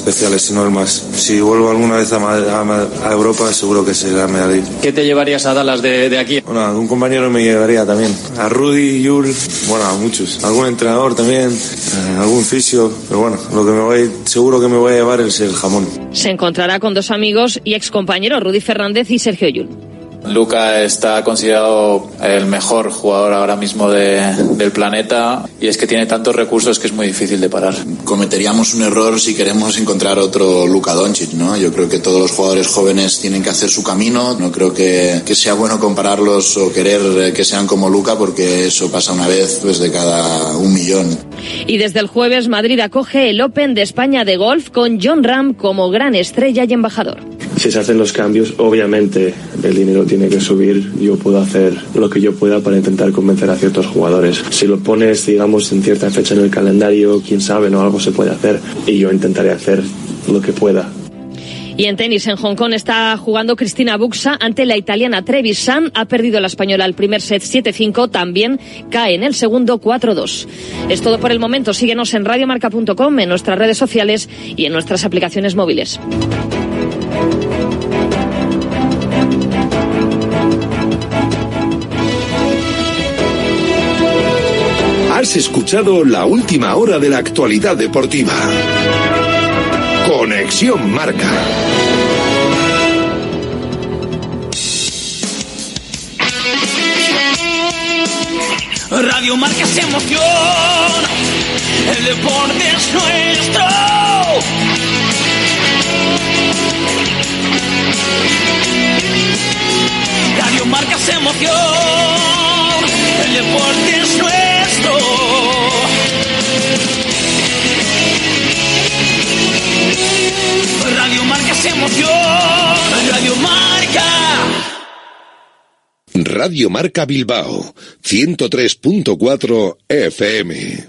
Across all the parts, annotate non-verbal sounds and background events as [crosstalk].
especiales, si no el más. Si vuelvo alguna vez a, Europa, seguro que será medallista. ¿Qué te llevarías a Dallas de, aquí? Bueno, algún compañero me llevaría también. A Rudy, Yul, bueno, a muchos. Algún entrenador también, eh, algún fisio. Pero bueno, lo que me voy, seguro que me voy a llevar es el jamón. Se encontrará con dos amigos y excompañeros, Rudy Fernández y Sergio Yul. Luca está considerado el mejor jugador ahora mismo del planeta y es que tiene tantos recursos que es muy difícil de parar. Cometeríamos un error si queremos encontrar otro Luka Doncic, ¿no? Yo creo que todos los jugadores jóvenes tienen que hacer su camino. No creo que, que sea bueno compararlos o querer que sean como Luca porque eso pasa una vez pues, de cada un millón. Y desde el jueves Madrid acoge el Open de España de golf con John Ram como gran estrella y embajador. Si se hacen los cambios, obviamente el dinero tiene que subir, yo puedo hacer lo que yo pueda para intentar convencer a ciertos jugadores. Si lo pones, digamos, en cierta fecha en el calendario, quién sabe, no algo se puede hacer y yo intentaré hacer lo que pueda. Y en tenis, en Hong Kong está jugando Cristina Buxa ante la italiana Trevisan. Ha perdido la española el primer set 7-5. También cae en el segundo 4-2. Es todo por el momento. Síguenos en radiomarca.com, en nuestras redes sociales y en nuestras aplicaciones móviles. Has escuchado la última hora de la actualidad deportiva. Conexión Marca. Radio Marca se emoción. El deporte es nuestro. Radio Marca se emoción. El deporte es nuestro. Radio Marca. Radio Marca Bilbao, 103.4 FM.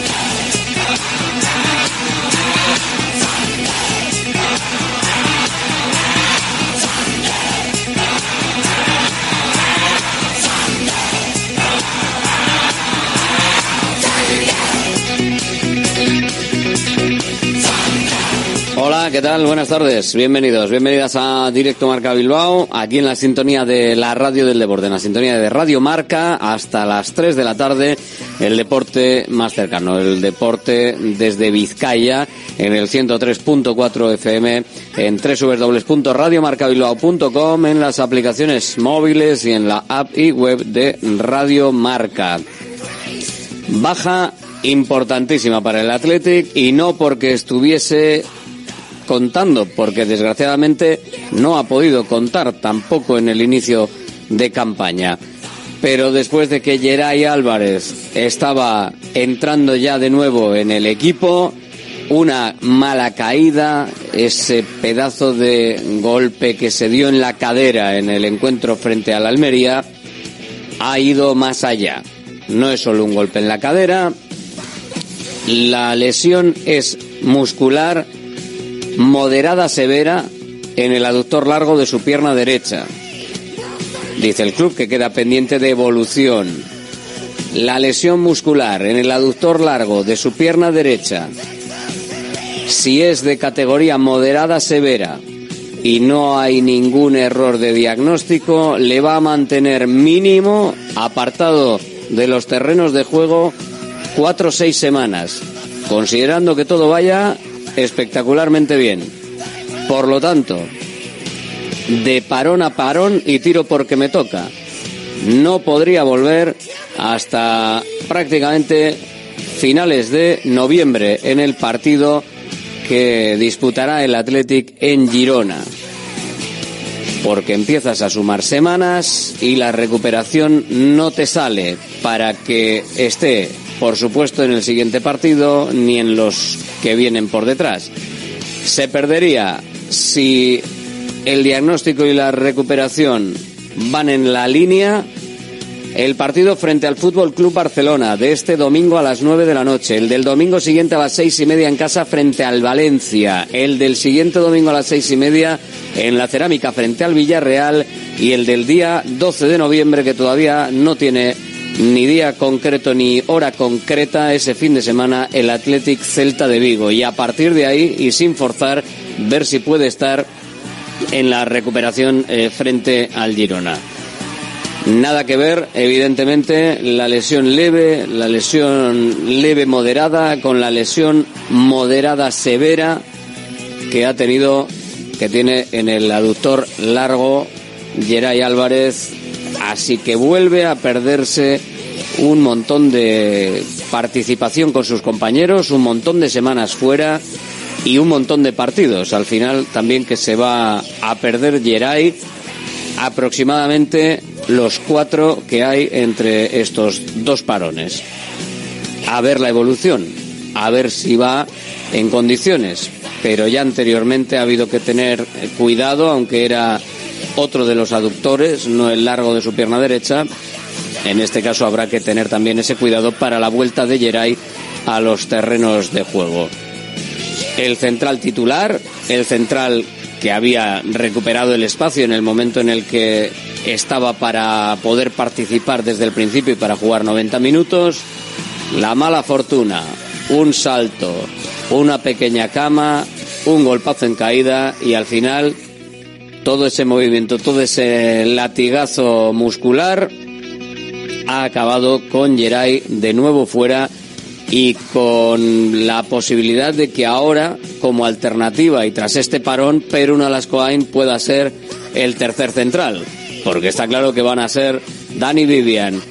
¿Qué tal? Buenas tardes. Bienvenidos, bienvenidas a Directo Marca Bilbao, aquí en la sintonía de la radio del deporte, en la sintonía de Radio Marca, hasta las 3 de la tarde, el deporte más cercano, el deporte desde Vizcaya, en el 103.4 FM, en www.radiomarcabilbao.com, en las aplicaciones móviles y en la app y web de Radio Marca. Baja importantísima para el Athletic y no porque estuviese contando, porque desgraciadamente no ha podido contar tampoco en el inicio de campaña. Pero después de que Geray Álvarez estaba entrando ya de nuevo en el equipo, una mala caída, ese pedazo de golpe que se dio en la cadera en el encuentro frente a la Almería, ha ido más allá. No es solo un golpe en la cadera, la lesión es muscular moderada severa en el aductor largo de su pierna derecha. Dice el club que queda pendiente de evolución. La lesión muscular en el aductor largo de su pierna derecha, si es de categoría moderada severa y no hay ningún error de diagnóstico, le va a mantener mínimo apartado de los terrenos de juego cuatro o seis semanas, considerando que todo vaya espectacularmente bien. Por lo tanto, de parón a parón y tiro porque me toca. No podría volver hasta prácticamente finales de noviembre en el partido que disputará el Athletic en Girona. porque empiezas a sumar semanas y la recuperación no te sale para que esté, por supuesto, en el siguiente partido ni en los que vienen por detrás. Se perdería si el diagnóstico y la recuperación van en la línea el partido frente al Fútbol Club Barcelona de este domingo a las 9 de la noche. El del domingo siguiente a las seis y media en casa frente al Valencia. El del siguiente domingo a las seis y media en la Cerámica frente al Villarreal. Y el del día 12 de noviembre que todavía no tiene ni día concreto ni hora concreta ese fin de semana el Athletic Celta de Vigo. Y a partir de ahí y sin forzar ver si puede estar en la recuperación eh, frente al Girona. Nada que ver, evidentemente, la lesión leve, la lesión leve moderada con la lesión moderada severa que ha tenido, que tiene en el aductor largo Geray Álvarez. Así que vuelve a perderse un montón de participación con sus compañeros, un montón de semanas fuera y un montón de partidos. Al final también que se va a perder Geray aproximadamente los cuatro que hay entre estos dos parones. A ver la evolución, a ver si va en condiciones. Pero ya anteriormente ha habido que tener cuidado, aunque era otro de los aductores, no el largo de su pierna derecha. En este caso habrá que tener también ese cuidado para la vuelta de Geray a los terrenos de juego. El central titular, el central que había recuperado el espacio en el momento en el que estaba para poder participar desde el principio y para jugar 90 minutos. La mala fortuna, un salto, una pequeña cama, un golpazo en caída y al final todo ese movimiento, todo ese latigazo muscular ha acabado con Geray de nuevo fuera y con la posibilidad de que ahora, como alternativa y tras este parón, Perú Alascoain pueda ser el tercer central porque está claro que van a ser Dani Vivian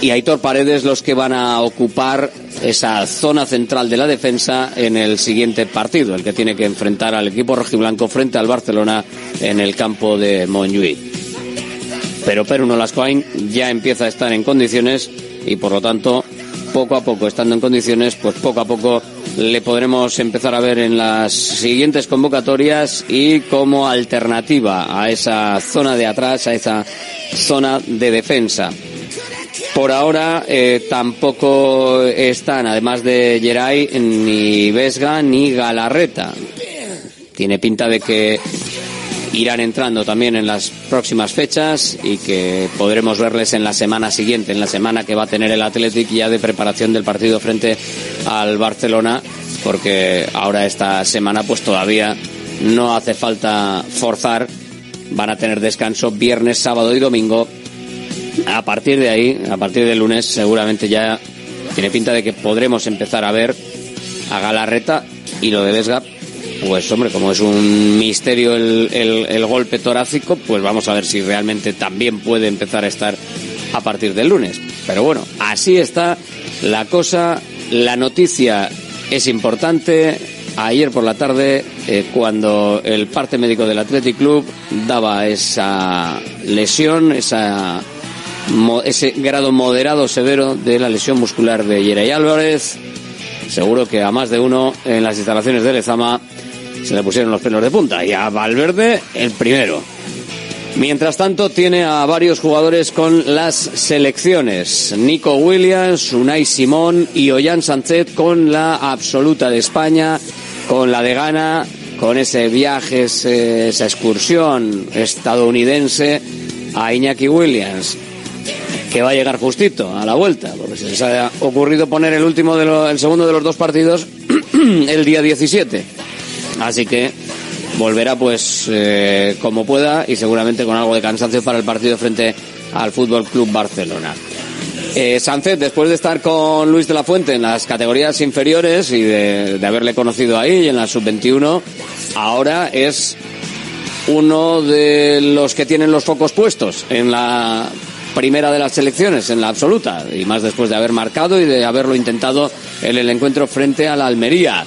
y Aitor Paredes los que van a ocupar esa zona central de la defensa en el siguiente partido, el que tiene que enfrentar al equipo rojiblanco frente al Barcelona en el campo de Montjuic. Pero Perú Nolascoain ya empieza a estar en condiciones y por lo tanto, poco a poco, estando en condiciones, pues poco a poco le podremos empezar a ver en las siguientes convocatorias y como alternativa a esa zona de atrás, a esa zona de defensa. Por ahora eh, tampoco están, además de Geray, ni Vesga ni Galarreta. Tiene pinta de que irán entrando también en las próximas fechas y que podremos verles en la semana siguiente, en la semana que va a tener el Athletic ya de preparación del partido frente al Barcelona, porque ahora esta semana pues todavía no hace falta forzar, van a tener descanso viernes, sábado y domingo. A partir de ahí, a partir del lunes, seguramente ya tiene pinta de que podremos empezar a ver a Galarreta y lo de Vesga pues hombre, como es un misterio el, el, golpe torácico, pues vamos a ver si realmente también puede empezar a estar a partir del lunes. Pero bueno, así está la cosa. La noticia es importante. Ayer por la tarde, eh, cuando el parte médico del Athletic Club daba esa lesión, esa, ese grado moderado severo de la lesión muscular de Yeray Álvarez, seguro que a más de uno en las instalaciones de Lezama se le pusieron los pelos de punta y a Valverde el primero. Mientras tanto, tiene a varios jugadores con las selecciones. Nico Williams, Unai Simón y Ollán Sánchez con la absoluta de España, con la de Ghana, con ese viaje, esa excursión estadounidense a Iñaki Williams, que va a llegar justito a la vuelta, porque se les ha ocurrido poner el último de el segundo de los dos partidos [clears throat] el día 17 Así que volverá pues eh, como pueda y seguramente con algo de cansancio para el partido frente al Fútbol Club Barcelona. Eh, Sánchez, después de estar con Luis de la Fuente en las categorías inferiores y de, de haberle conocido ahí en la sub-21, ahora es uno de los que tienen los focos puestos en la primera de las selecciones, en la absoluta, y más después de haber marcado y de haberlo intentado en el encuentro frente a la Almería.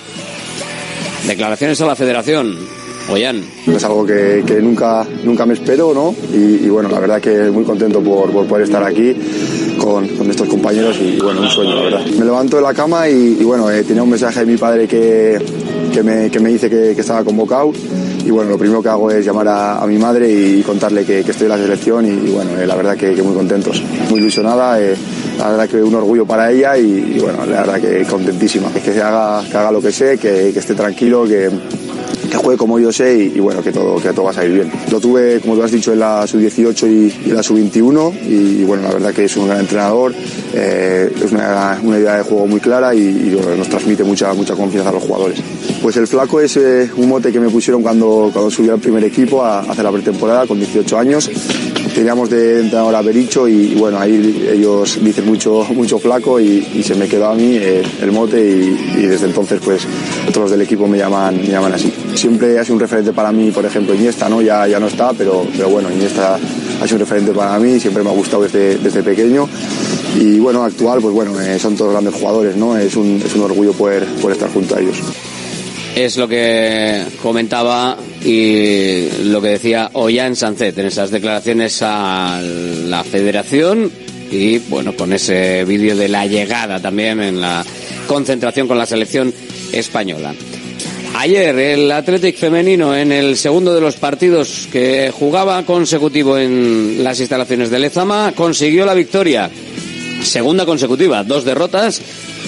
Declaraciones a la federación. Ollán. Es algo que, que nunca, nunca me espero, ¿no? Y, bueno, la verdad que muy contento por, por poder estar aquí con, con estos compañeros y, bueno, un sueño, la verdad. Me levanto de la cama y, y bueno, eh, tenía un mensaje de mi padre que, que, me, que me dice que, que, estaba convocado y bueno, lo primero que hago es llamar a, a mi madre y contarle que, que, estoy en la selección y, bueno, eh, la verdad que, muy contentos, muy ilusionada, eh, la verdad que un orgullo para ella y, bueno, la verdad que contentísima, que se haga, que haga lo que sé, que, que esté tranquilo, que que juegue como yo sé y, bueno, que todo, que todo va a salir bien. Lo tuve, como tú has dicho, en la sub-18 y, y, la sub-21 y, bueno, la verdad que es un gran entrenador, eh, es una, una, idea de juego muy clara y, nos transmite mucha, mucha confianza a los jugadores. Pues el flaco es eh, un mote que me pusieron cuando, cuando subí al primer equipo a hacer la pretemporada con 18 años teníamos de entrenador a Bericho y, bueno, ahí ellos dicen mucho, mucho flaco y, se me quedó a mí el mote y, desde entonces pues otros del equipo me llaman, me llaman así. Siempre ha sido un referente para mí, por ejemplo, Iniesta, ¿no? Ya, ya no está, pero, pero bueno, Iniesta ha sido un referente para mí, siempre me ha gustado desde, desde pequeño y bueno, actual, pues bueno, eh, son todos grandes jugadores, ¿no? Es un, es un orgullo poder estar junto a ellos es lo que comentaba y lo que decía Ollán Sancet en esas declaraciones a la federación y bueno, con ese vídeo de la llegada también en la concentración con la selección española. Ayer el Athletic femenino en el segundo de los partidos que jugaba consecutivo en las instalaciones de Lezama consiguió la victoria. Segunda consecutiva, dos derrotas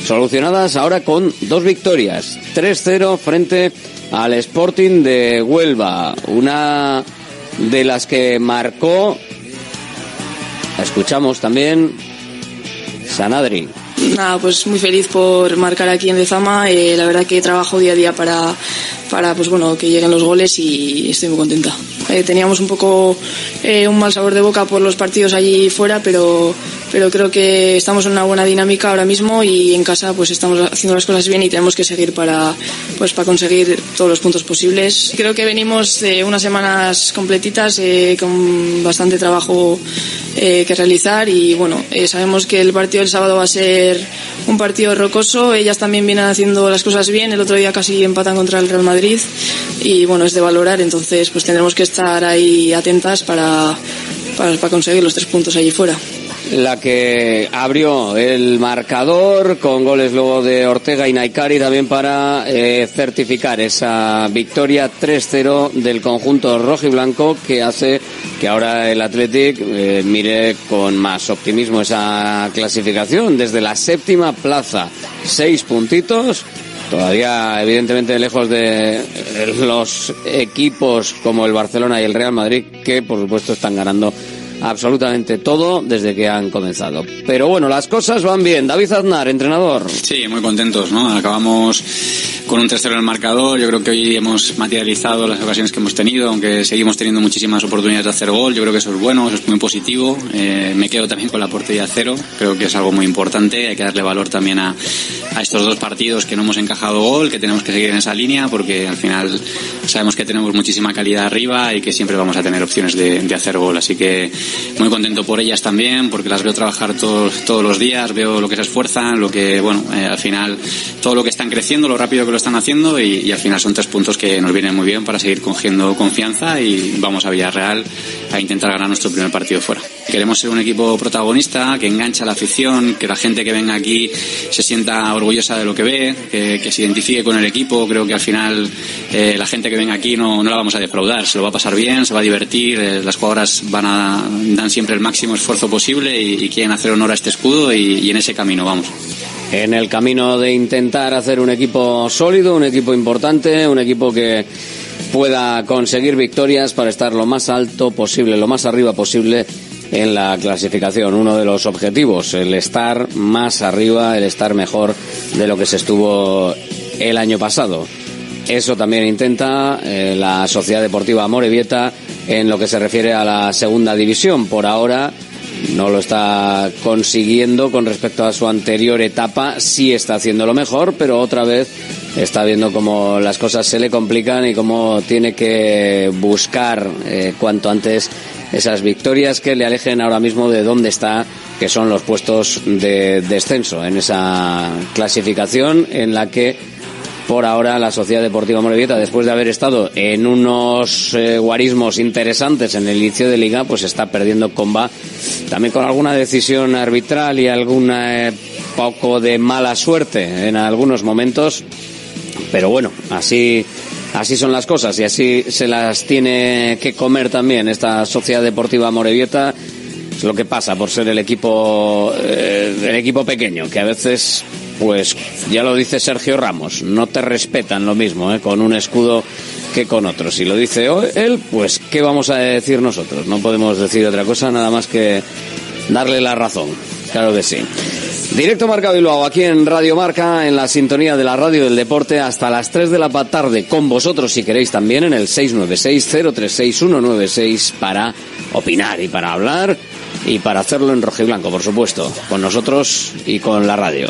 solucionadas ahora con dos victorias. 3-0 frente al Sporting de Huelva. Una de las que marcó, escuchamos también, Sanadri. Nada, pues muy feliz por marcar aquí en Dezama. Eh, la verdad que trabajo día a día para, para pues bueno, que lleguen los goles y estoy muy contenta. Eh, teníamos un poco eh, un mal sabor de boca por los partidos allí fuera, pero, pero creo que estamos en una buena dinámica ahora mismo y en casa pues estamos haciendo las cosas bien y tenemos que seguir para, pues, para conseguir todos los puntos posibles. Creo que venimos de unas semanas completitas eh, con bastante trabajo eh, que realizar y bueno, eh, sabemos que el partido del sábado va a ser un partido rocoso, ellas también vienen haciendo las cosas bien, el otro día casi empatan contra el Real Madrid y bueno, es de valorar, entonces pues tendremos que estar ahí atentas para, para, para conseguir los tres puntos allí fuera la que abrió el marcador con goles luego de Ortega y Naikari también para eh, certificar esa victoria 3-0 del conjunto rojo y blanco que hace que ahora el Athletic eh, mire con más optimismo esa clasificación desde la séptima plaza. Seis puntitos. Todavía, evidentemente, lejos de los equipos como el Barcelona y el Real Madrid, que por supuesto están ganando absolutamente todo desde que han comenzado. Pero bueno, las cosas van bien. David Aznar, entrenador. Sí, muy contentos, ¿no? Acabamos con un tercero en el marcador. Yo creo que hoy hemos materializado las ocasiones que hemos tenido, aunque seguimos teniendo muchísimas oportunidades de hacer gol. Yo creo que eso es bueno, eso es muy positivo. Eh, me quedo también con la portería cero. Creo que es algo muy importante. Hay que darle valor también a, a estos dos partidos que no hemos encajado gol, que tenemos que seguir en esa línea, porque al final sabemos que tenemos muchísima calidad arriba y que siempre vamos a tener opciones de, de hacer gol. Así que muy contento por ellas también, porque las veo trabajar todos, todos los días, veo lo que se esfuerzan, lo que, bueno, eh, al final todo lo que están creciendo, lo rápido que lo están haciendo y, al final son tres puntos que nos vienen muy bien para seguir cogiendo confianza y vamos a Villarreal a intentar ganar nuestro primer partido fuera. Queremos ser un equipo protagonista, que engancha la afición, que la gente que venga aquí se sienta orgullosa de lo que ve, que, que se identifique con el equipo. Creo que al final eh, la gente que venga aquí no, no, la vamos a defraudar, se lo va a pasar bien, se va a divertir, eh, las jugadoras van a dan siempre el máximo esfuerzo posible y, quieren hacer honor a este escudo y, y en ese camino vamos en el camino de intentar hacer un equipo sólido, un equipo importante, un equipo que pueda conseguir victorias para estar lo más alto posible, lo más arriba posible en la clasificación. Uno de los objetivos, el estar más arriba, el estar mejor de lo que se estuvo el año pasado. Eso también intenta eh, la Sociedad Deportiva Morevieta en lo que se refiere a la segunda división. Por ahora no lo está consiguiendo con respecto a su anterior etapa, sí está haciendo lo mejor, pero otra vez está viendo cómo las cosas se le complican y cómo tiene que buscar eh, cuanto antes esas victorias que le alejen ahora mismo de dónde está, que son los puestos de descenso en esa clasificación en la que por ahora la Sociedad Deportiva Morevieta, después de haber estado en unos eh, guarismos interesantes en el inicio de liga, pues está perdiendo comba también con alguna decisión arbitral y alguna eh, poco de mala suerte en algunos momentos. Pero bueno, así así son las cosas y así se las tiene que comer también esta Sociedad Deportiva Morevieta. Es lo que pasa por ser el equipo eh, el equipo pequeño, que a veces pues ya lo dice Sergio Ramos, no te respetan lo mismo, ¿eh? con un escudo que con otro. Si lo dice él, pues ¿qué vamos a decir nosotros? No podemos decir otra cosa nada más que darle la razón. Claro que sí. Directo Marca Bilbao, aquí en Radio Marca, en la sintonía de la radio del deporte, hasta las 3 de la tarde, con vosotros si queréis también en el 696-036-196 para opinar y para hablar y para hacerlo en rojo y blanco, por supuesto, con nosotros y con la radio.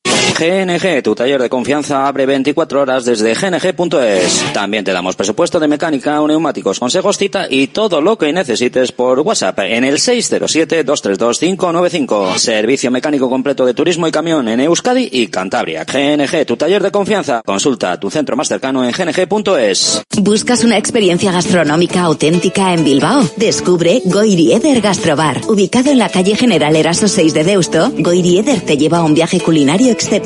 GNG, tu taller de confianza, abre 24 horas desde gng.es. También te damos presupuesto de mecánica, neumáticos, consejos, cita y todo lo que necesites por WhatsApp en el 607-232-595. Servicio mecánico completo de turismo y camión en Euskadi y Cantabria. GNG, tu taller de confianza. Consulta tu centro más cercano en gng.es. ¿Buscas una experiencia gastronómica auténtica en Bilbao? Descubre Goirieder Gastrobar. Ubicado en la calle General Eraso 6 de Deusto, Goirieder te lleva a un viaje culinario excepcional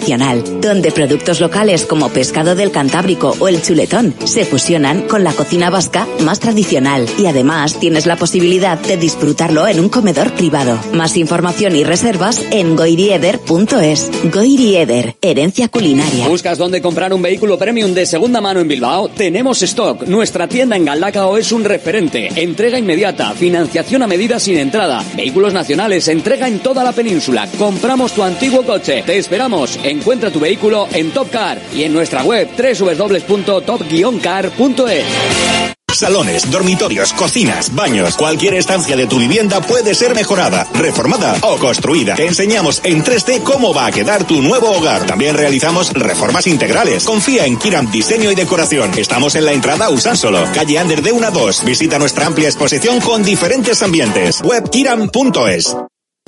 donde productos locales como pescado del Cantábrico o el chuletón se fusionan con la cocina vasca más tradicional y además tienes la posibilidad de disfrutarlo en un comedor privado. Más información y reservas en goirieder.es. Goirieder, herencia culinaria. ¿Buscas dónde comprar un vehículo premium de segunda mano en Bilbao? Tenemos stock. Nuestra tienda en Galdacao es un referente. Entrega inmediata, financiación a medida sin entrada, vehículos nacionales, entrega en toda la península. Compramos tu antiguo coche. Te esperamos Encuentra tu vehículo en Top Car y en nuestra web www.top-car.es. Salones, dormitorios, cocinas, baños, cualquier estancia de tu vivienda puede ser mejorada, reformada o construida. Te enseñamos en 3D cómo va a quedar tu nuevo hogar. También realizamos reformas integrales. Confía en Kiram Diseño y Decoración. Estamos en la entrada Usánsolo, calle Ander de 1 a 2. Visita nuestra amplia exposición con diferentes ambientes. Web kiram.es.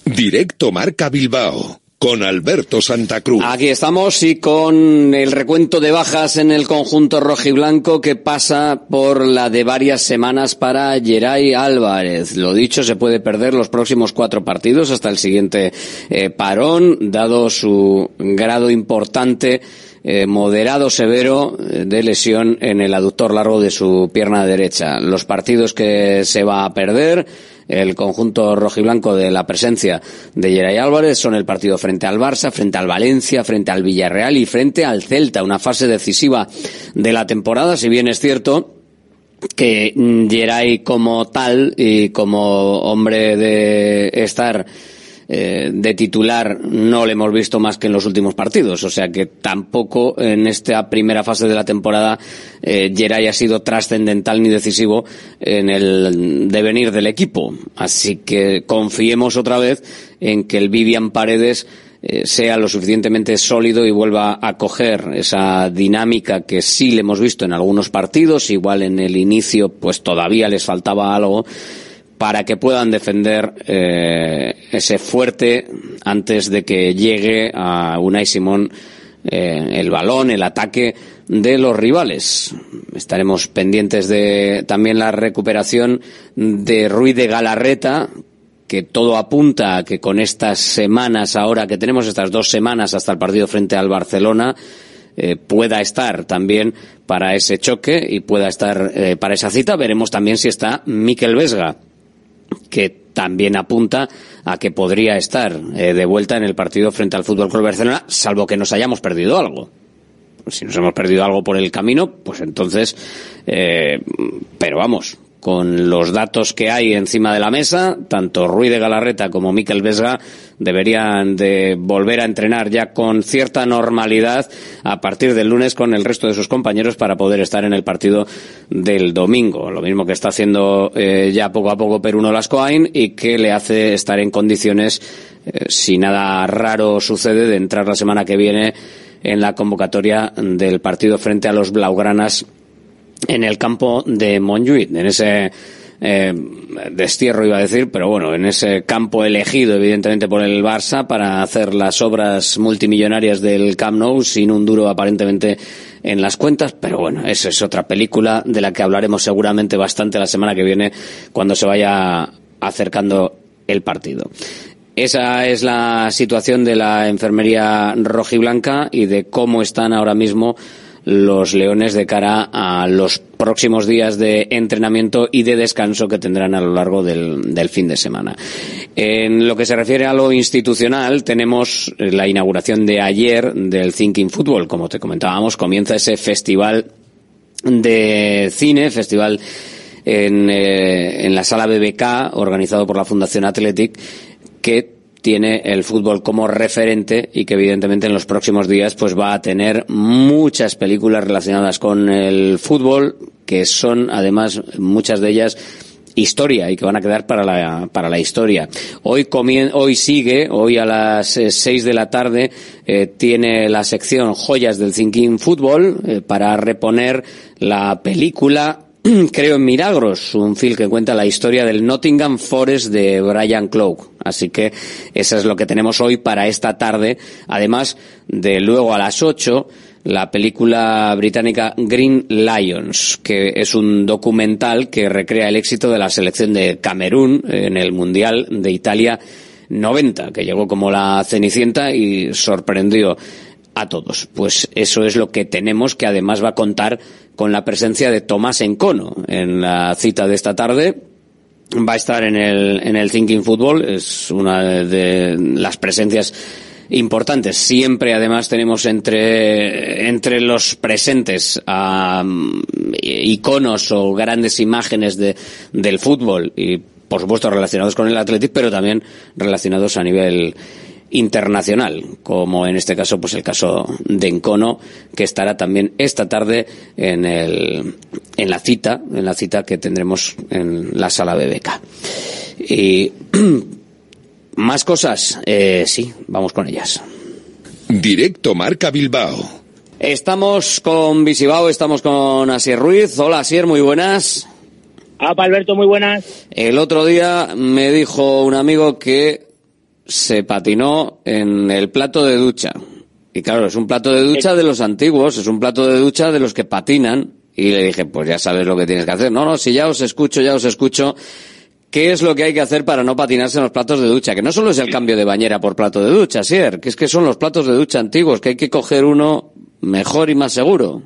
Directo Marca Bilbao con Alberto Santa Cruz. Aquí estamos y con el recuento de bajas en el conjunto rojiblanco que pasa por la de varias semanas para Geray Álvarez. Lo dicho, se puede perder los próximos cuatro partidos hasta el siguiente eh, parón, dado su grado importante eh, moderado severo eh, de lesión en el aductor largo de su pierna derecha. Los partidos que se va a perder el conjunto rojiblanco de la presencia de Geray Álvarez son el partido frente al Barça, frente al Valencia, frente al Villarreal y frente al Celta, una fase decisiva de la temporada, si bien es cierto que Geray como tal y como hombre de estar eh, de titular no le hemos visto más que en los últimos partidos. O sea que tampoco en esta primera fase de la temporada eh, Geray ha sido trascendental ni decisivo en el devenir del equipo. Así que confiemos otra vez en que el Vivian Paredes eh, sea lo suficientemente sólido y vuelva a coger esa dinámica que sí le hemos visto en algunos partidos, igual en el inicio pues todavía les faltaba algo, para que puedan defender eh, ese fuerte antes de que llegue a Unai Simón eh, el balón, el ataque de los rivales. Estaremos pendientes de también la recuperación de Ruiz de Galarreta, que todo apunta a que con estas semanas ahora que tenemos, estas dos semanas hasta el partido frente al Barcelona, eh, pueda estar también para ese choque y pueda estar eh, para esa cita. Veremos también si está Miquel Vesga, que también apunta a que podría estar eh, de vuelta en el partido frente al Fútbol Club Barcelona, salvo que nos hayamos perdido algo. Si nos hemos perdido algo por el camino, pues entonces, pero vamos, con los datos que hay encima de la mesa, tanto Ruiz de Galarreta como Miquel Vesga deberían de volver a entrenar ya con cierta normalidad a partir del lunes con el resto de sus compañeros para poder estar en el partido del domingo. Lo mismo que está haciendo eh, ya poco a poco Peruno Lascoain y que le hace estar en condiciones, eh, si nada raro sucede, de entrar la semana que viene en la convocatoria del partido frente a los Blaugranas en el campo de Montjuic, en ese eh, destierro iba a decir, pero bueno, en ese campo elegido evidentemente por el Barça para hacer las obras multimillonarias del Camp Nou sin un duro aparentemente en las cuentas, pero bueno, esa es otra película de la que hablaremos seguramente bastante la semana que viene cuando se vaya acercando el partido. Esa es la situación de la enfermería rojiblanca y de cómo están ahora mismo los Leones de cara a los próximos días de entrenamiento y de descanso que tendrán a lo largo del, del, fin de semana. En lo que se refiere a lo institucional, tenemos la inauguración de ayer del Thinking Football. Como te comentábamos, comienza ese festival de cine, festival en, eh, en la sala BBK, organizado por la Fundación Athletic, que tiene el fútbol como referente y que evidentemente en los próximos días pues va a tener muchas películas relacionadas con el fútbol que son además muchas de ellas historia y que van a quedar para la, para la historia. Hoy, hoy sigue, hoy a las eh, seis de la tarde, eh, tiene la sección Joyas del Thinking Fútbol eh, para reponer la película [clears throat] Creo en Milagros, un film que cuenta la historia del Nottingham Forest de Brian Clough. Así que eso es lo que tenemos hoy para esta tarde. Además de luego a las 8 la película británica Green Lions, que es un documental que recrea el éxito de la selección de Camerún en el Mundial de Italia 90, que llegó como la Cenicienta y sorprendió a todos. Pues eso es lo que tenemos, que además va a contar con la presencia de Tomás Encono en la cita de esta tarde. Va a estar en el, en el Thinking Football, es una de las presencias importantes. Siempre, además, tenemos entre, entre los presentes a iconos o grandes imágenes de, del fútbol y, por supuesto, relacionados con el Athletic, pero también relacionados a nivel internacional, como en este caso, pues el caso de Encono, que estará también esta tarde en, el, en la cita, en la cita que tendremos en la sala BBK. Y [clears throat] más cosas, eh, sí, vamos con ellas. Directo Marca Bilbao. Estamos con Visibao, estamos con Asier Ruiz. Hola Asier, muy buenas. Apa Alberto, muy buenas. El otro día me dijo un amigo que se patinó en el plato de ducha. Y claro, es un plato de ducha de los antiguos, es un plato de ducha de los que patinan. Y le dije, pues ya sabes lo que tienes que hacer. No, no, si ya os escucho, ya os escucho. ¿Qué es lo que hay que hacer para no patinarse en los platos de ducha? Que no solo es el cambio de bañera por plato de ducha, Sier, que es que son los platos de ducha antiguos, que hay que coger uno mejor y más seguro.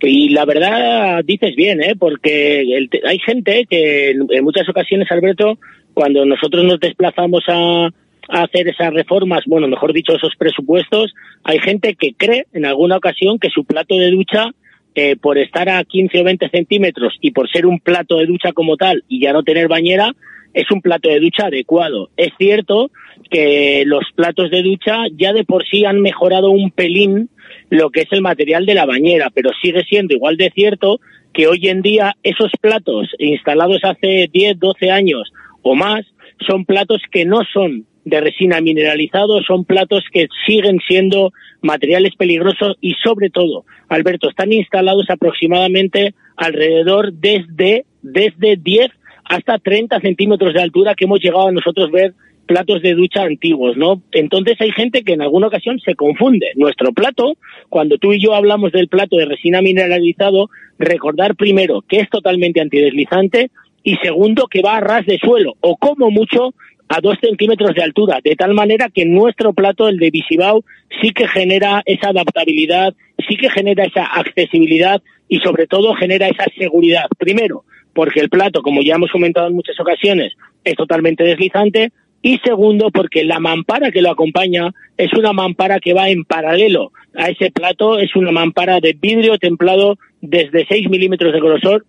Y la verdad dices bien, ¿eh? porque hay gente que en muchas ocasiones, Alberto, cuando nosotros nos desplazamos a, hacer esas reformas, bueno, mejor dicho, esos presupuestos, hay gente que cree en alguna ocasión que su plato de ducha, eh, por estar a 15 o 20 centímetros y por ser un plato de ducha como tal y ya no tener bañera, es un plato de ducha adecuado. Es cierto que los platos de ducha ya de por sí han mejorado un pelín lo que es el material de la bañera, pero sigue siendo igual de cierto que hoy en día esos platos instalados hace 10, 12 años o más, son platos que no son de resina mineralizado, son platos que siguen siendo materiales peligrosos y sobre todo, Alberto, están instalados aproximadamente alrededor desde, desde 10 hasta 30 centímetros de altura que hemos llegado a nosotros ver platos de ducha antiguos, ¿no? Entonces hay gente que en alguna ocasión se confunde. Nuestro plato, cuando tú y yo hablamos del plato de resina mineralizado, recordar primero que es totalmente antideslizante y segundo que va a ras de suelo o como mucho a dos centímetros de altura, de tal manera que nuestro plato, el de Visibao, sí que genera esa adaptabilidad, sí que genera esa accesibilidad y sobre todo genera esa seguridad. Primero, porque el plato, como ya hemos comentado en muchas ocasiones, es totalmente deslizante y segundo, porque la mampara que lo acompaña es una mampara que va en paralelo a ese plato, es una mampara de vidrio templado desde 6 milímetros de grosor,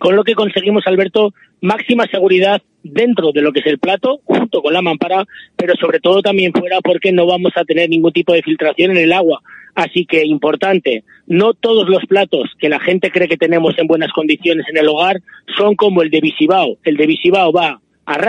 con lo que conseguimos, Alberto, máxima seguridad dentro de lo que es el plato, junto con la mampara, pero sobre todo también fuera porque no vamos a tener ningún tipo de filtración en el agua. Así que importante, no todos los platos que la gente cree que tenemos en buenas condiciones en el hogar son como el de Visibao. El de Visibao va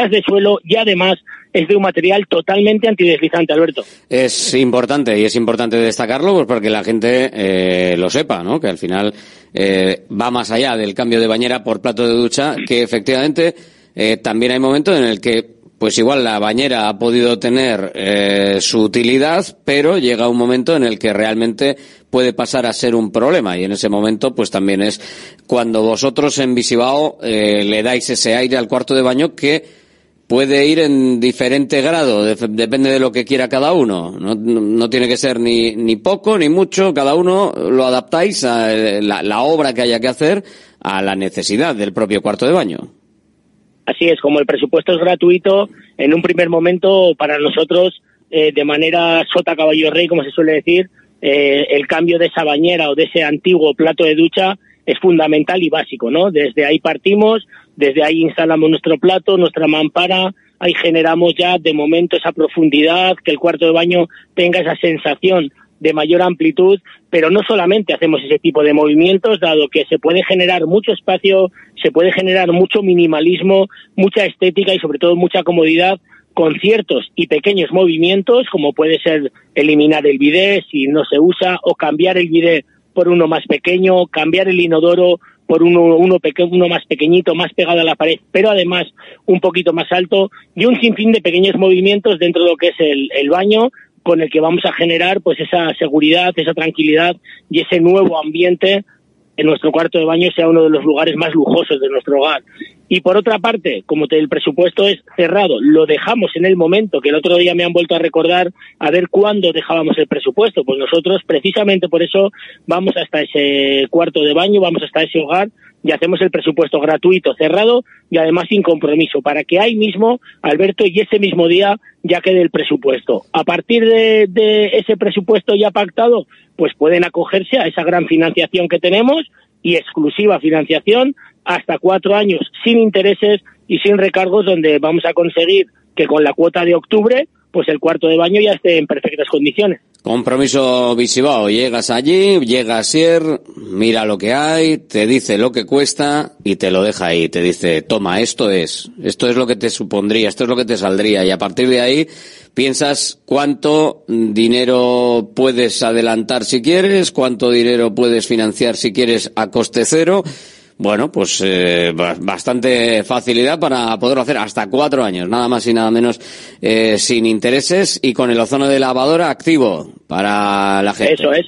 de suelo y además es de un material totalmente antideslizante, Alberto. Es importante y es importante destacarlo pues porque la gente eh, lo sepa, ¿no? Que al final eh, va más allá del cambio de bañera por plato de ducha, que efectivamente eh, también hay momentos en el que pues igual la bañera ha podido tener eh, su utilidad, pero llega un momento en el que realmente puede pasar a ser un problema y en ese momento pues también es cuando vosotros en Visibao eh, le dais ese aire al cuarto de baño que puede ir en diferente grado, depende de lo que quiera cada uno. No, tiene que ser ni, ni poco ni mucho, cada uno lo adaptáis a la, la obra que haya que hacer a la necesidad del propio cuarto de baño. Así es, como el presupuesto es gratuito, en un primer momento para nosotros, eh, de manera sota caballo rey, como se suele decir, eh, el cambio de esa bañera o de ese antiguo plato de ducha es fundamental y básico, ¿no? Desde ahí partimos, desde ahí instalamos nuestro plato, nuestra mampara, ahí generamos ya de momento esa profundidad, que el cuarto de baño tenga esa sensación de mayor amplitud, pero no solamente hacemos ese tipo de movimientos, dado que se puede generar mucho espacio, se puede generar mucho minimalismo, mucha estética y sobre todo mucha comodidad con ciertos y pequeños movimientos, como puede ser eliminar el bidé si no se usa, o cambiar el bidé por uno más pequeño, cambiar el inodoro por uno, uno, uno más pequeñito, más pegado a la pared, pero además un poquito más alto, y un sinfín de pequeños movimientos dentro de lo que es el, el baño, con el que vamos a generar pues esa seguridad, esa tranquilidad y ese nuevo ambiente en nuestro cuarto de baño sea uno de los lugares más lujosos de nuestro hogar. Y por otra parte, como el presupuesto es cerrado, lo dejamos en el momento que el otro día me han vuelto a recordar a ver cuándo dejábamos el presupuesto. Pues nosotros precisamente por eso vamos hasta ese cuarto de baño, vamos hasta ese hogar y hacemos el presupuesto gratuito, cerrado y además sin compromiso, para que ahí mismo, Alberto, y ese mismo día ya quede el presupuesto. A partir de, ese presupuesto ya pactado, pues pueden acogerse a esa gran financiación que tenemos y exclusiva financiación hasta cuatro años sin intereses y sin recargos donde vamos a conseguir que con la cuota de octubre pues el cuarto de baño ya esté en perfectas condiciones. Compromiso Visibao, llegas allí, llega Sier, mira lo que hay, te dice lo que cuesta y te lo deja ahí, te dice, toma, esto es, esto es lo que te supondría, esto es lo que te saldría y a partir de ahí piensas cuánto dinero puedes adelantar si quieres, cuánto dinero puedes financiar si quieres a coste cero bueno, pues eh, bastante facilidad para poderlo hacer hasta cuatro años, nada más y nada menos, eh, sin intereses y con el ozono de lavadora activo para la gente. Eso es.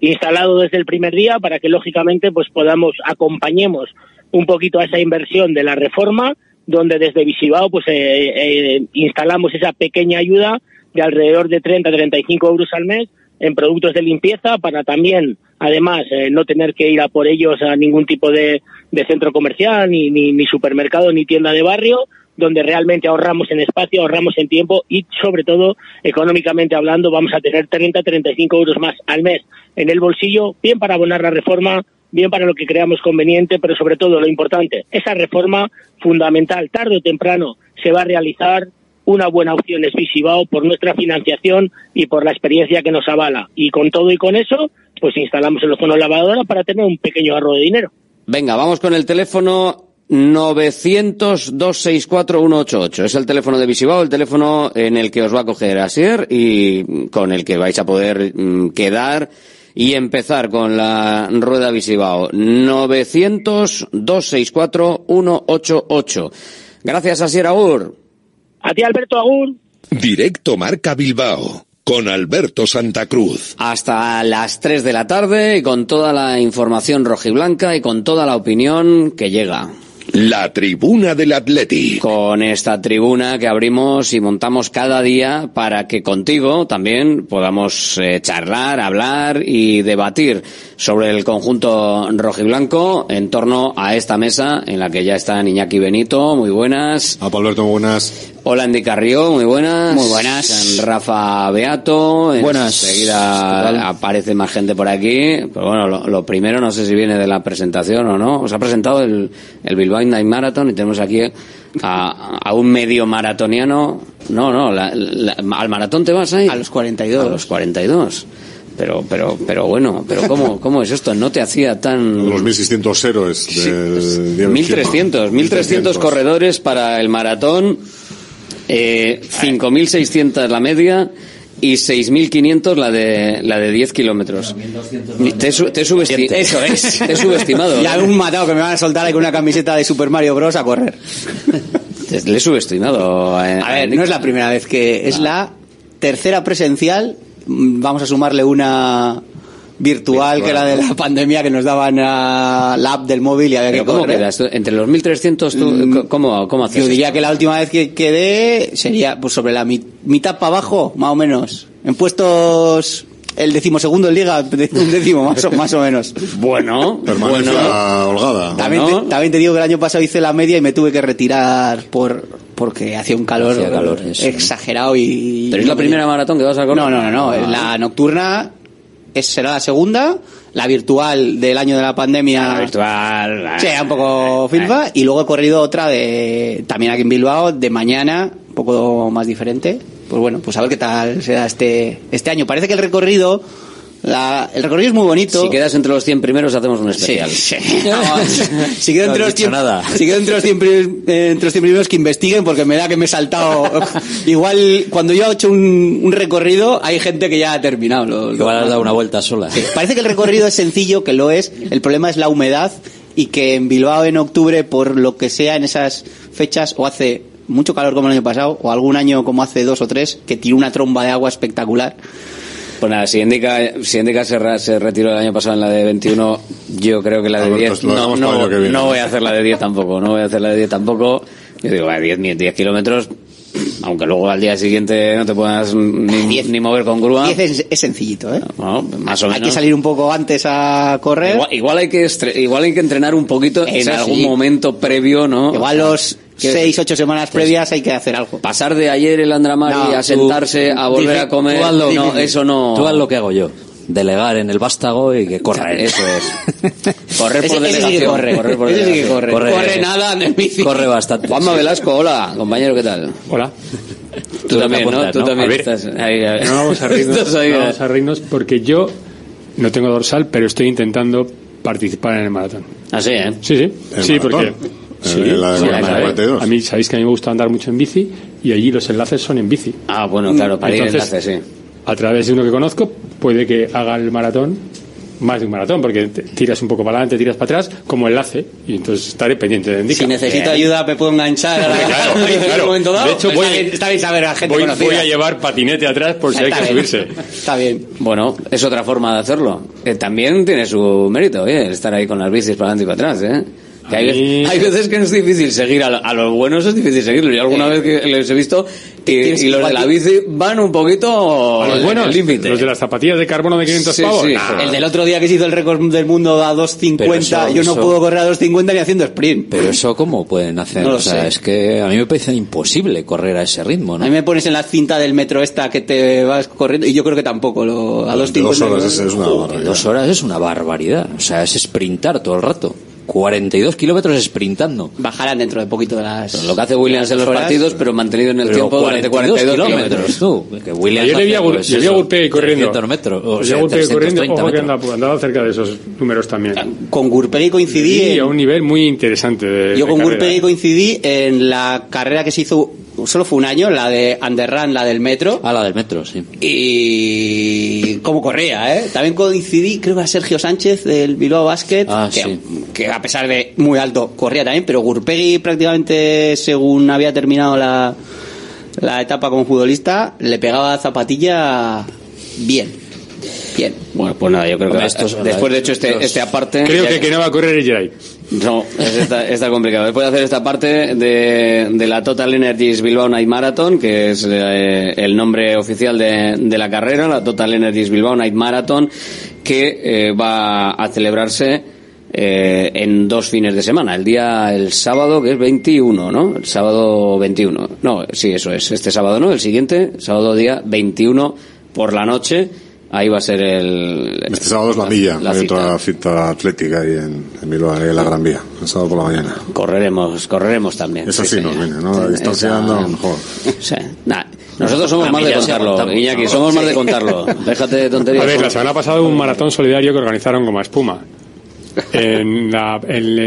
Instalado desde el primer día para que lógicamente pues podamos acompañemos un poquito a esa inversión de la reforma, donde desde Visibao pues eh, instalamos esa pequeña ayuda de alrededor de 30-35 euros al mes en productos de limpieza para también, además, eh, no tener que ir a por ellos a ningún tipo de, centro comercial, ni, ni, supermercado, ni tienda de barrio, donde realmente ahorramos en espacio, ahorramos en tiempo y, sobre todo, económicamente hablando, vamos a tener 30, 35 euros más al mes en el bolsillo, bien para abonar la reforma, bien para lo que creamos conveniente, pero sobre todo lo importante, esa reforma fundamental, tarde o temprano, se va a realizar, una buena opción es Visibao por nuestra financiación y por la experiencia que nos avala. Y con todo y con eso, pues instalamos el ozono lavadora para tener un pequeño ahorro de dinero. Venga, vamos con el teléfono 900-264-188. Es el teléfono de Visibao, el teléfono en el que os va a coger Asier y con el que vais a poder mm, quedar y empezar con la rueda Visibao. 900-264-188. Gracias, Asier Aur. A ti, Alberto Agur. Directo Marca Bilbao con Alberto Santa Cruz. Hasta las 3 de la tarde y con toda la información rojiblanca y con toda la opinión que llega. La tribuna del Atleti. Con esta tribuna que abrimos y montamos cada día para que contigo también podamos eh, charlar, hablar y debatir sobre el conjunto rojiblanco en torno a esta mesa en la que ya están Iñaki Benito, muy buenas. A Alberto, muy buenas. Hola Andy Carrió, muy buenas. Muy buenas. Rafa Beato. Buenas. Enseguida aparece más gente por aquí. Pero bueno, lo, lo, primero no sé si viene de la presentación o no. Os ha presentado el, el Bilbao Night Marathon y tenemos aquí a, a un medio maratoniano. No, no, la, la, ¿al maratón te vas ahí? A los 42. A los 42 pero pero pero bueno pero cómo cómo es esto no te hacía tan los 1600 héroes de, de 1300 1300 corredores para el maratón eh, 5600 la media y 6.500 la de la de 10 kilómetros. Te, su, te, subestimado. Eso es. Te he subestimado. [laughs] y algún matado que me van a soltar ahí con una camiseta de Super Mario Bros. a correr. Le he subestimado. A, a ver, no es la primera vez que... Es la tercera presencial. Vamos a sumarle una virtual, virtual, que era de la pandemia que nos daban a la app del móvil y había que ¿Cómo correr. quedas? ¿Entre los 1300 tú, mm, cómo, cómo haces? Yo diría que la última vez que quedé sería pues sobre la mit mitad para abajo, más o menos. En puestos el decimosegundo en liga, [laughs] un décimo más o, más o menos. Bueno, bueno. holgada. También, bueno. te, también te digo que el año pasado hice la media y me tuve que retirar por porque hacía un calor, hacía calor exagerado y... ¿Pero es la primera maratón que vas a correr? No, no, no, no. Ah. la nocturna es, será la segunda, la virtual del año de la pandemia. La virtual. Sí, un poco filfa. Y luego he corrido otra de también aquí en Bilbao, de mañana, un poco más diferente. Pues bueno, pues a ver qué tal será este, este año. Parece que el recorrido. La, el recorrido es muy bonito. Si quedas entre los 100 primeros, hacemos un especial. Sí, sí. [laughs] No, [laughs] si quedo no entre, los 100, nada. si quedo entre, los 100, eh, entre los 100 primeros, que investiguen, porque me da que me he saltado. [laughs] Igual, cuando yo he hecho un, un, recorrido, hay gente que ya ha terminado. Lo, lo, Igual has dado una vuelta sola. Sí. Parece que el recorrido es sencillo, que lo es. El problema es la humedad y que en Bilbao en octubre, por lo que sea en esas fechas, o hace mucho calor como el año pasado, o algún año como hace dos o tres, que tiró una tromba de agua espectacular. Pues nada, si Indica, si Indica se, re, se, retiró el año pasado en la de 21, yo creo que la de 10 no, no, no, voy a hacer la de 10 tampoco, no voy a hacer la de 10 tampoco. Yo digo, 10, 10 kilómetros, aunque luego al día siguiente no te puedas ni, diez, ni mover con grúa. 10 es, es, sencillito, ¿eh? No, más o menos. Hay que salir un poco antes a correr. Igual, igual hay, que igual hay que entrenar un poquito Eso en algún sí. momento previo, ¿no? Igual los seis, ocho semanas previas hay que hacer algo. Pasar de ayer el Andramari no, a sentarse, tú, a volver dije, a comer, lo, no, eso no. Tú haz lo que hago yo. Delegar en el vástago y que corra. Eso es. [laughs] correr por delegación. Sí corre. Correr por ese delegación. Sí corre. corre. corre. nada en el bici. Corre bastante. Juanma Velasco, hola, compañero, ¿qué tal? Hola. Tú, Tú también, apuntas, ¿no? Tú ¿no? también ver, estás ahí, ahí. No vamos a [laughs] reírnos, no vamos a reírnos porque yo no tengo dorsal, pero estoy intentando participar en el maratón. ¿Ah, sí, eh? Sí, sí. ¿El sí, maratón? porque... Sí, la, sí, la, la, la, a mí sabéis que a mí me gusta andar mucho en bici y allí los enlaces son en bici. Ah, bueno, claro, para Entonces, ir enlaces, sí. A través de uno que conozco, puede que haga el maratón, más de un maratón, porque tiras un poco para adelante, tiras para atrás, como enlace, y entonces estaré pendiente de indicar. Si necesito ayuda, me puedo enganchar a la claro, [laughs] claro. momento dado. De hecho, voy, está, bien, está bien a gente voy, conocida. voy a llevar patinete atrás por si está hay que bien. subirse. Está bien. Bueno, es otra forma de hacerlo. Eh, también tiene su mérito, ¿eh? Estar ahí con las bicis para adelante y para atrás, ¿eh? Que hay, mí... hay, veces que es difícil seguir a, a, los buenos es difícil seguirlos. Yo alguna vez que les he visto y, y los de la bici van un poquito a los buenos, límite. Los de las zapatillas de carbono de 500 sí, pavos. Sí, nah. El del otro día que se hizo el récord del mundo a 2.50, eso, yo no eso... puedo correr a 2.50 ni haciendo sprint. Pero eso cómo pueden hacer? No o sea, sé. es que a mí me parece imposible correr a ese ritmo, ¿no? A mí me pones en la cinta del metro esta que te vas corriendo y yo creo que tampoco lo, a 2.50. Dos horas es, es una barbaridad. Dos horas es una barbaridad. O sea, es sprintar todo el rato. 42 kilómetros sprintando. Bajarán dentro de poquito de las. Lo que hace Williams en los horas, partidos, pero mantenido en el pero tiempo durante 42 kilómetros. Tú, que Williams yo le vi a, pues, yo vi a Gurpey corriendo. metros. O yo Gurpey corriendo, ojo que andaba, andaba cerca de esos números también. Con Gurpegui coincidí. Sí, en... a un nivel muy interesante. De, yo de con carrera. Gurpegui coincidí en la carrera que se hizo solo fue un año, la de Underrun, la del metro. Ah, la del metro, sí. Y cómo corría, ¿eh? También coincidí, creo que a Sergio Sánchez del Bilbao Basket, ah, que, sí. que, a pesar de muy alto corría también, pero Gurpegui prácticamente según había terminado la la etapa como futbolista, le pegaba zapatilla bien. Bien. Bueno, pues nada, yo creo que Hombre, estos- después de hecho este, este aparte... Creo que que no va a correr el Geray. No, es- está, está complicado. Después de hacer esta parte de, de la Total Energies Bilbao Night Marathon, que es eh, el nombre oficial de, de la carrera, la Total Energies Bilbao Night Marathon, que eh, va a celebrarse eh, en dos fines de semana. El día, el sábado, que es 21, ¿no? El sábado 21. No, sí, eso es. Este sábado no, el siguiente, sábado día 21 por la noche. Ahí va a ser el... Este sábado es la milla, la hay cita. otra cita atlética ahí en, en Bilbao, en la Gran Vía, el sábado por la mañana. Correremos, correremos también. Esa sí, señor. nos viene, ¿no? La Sí, distancia esa- anda mejor. Sí. Nah, nosotros somos A más de contarlo, Iñaki, somos más Sí. de contarlo. Déjate de A tonterías. ver, la semana pasada hubo un maratón solidario que organizaron como espuma. En, la, en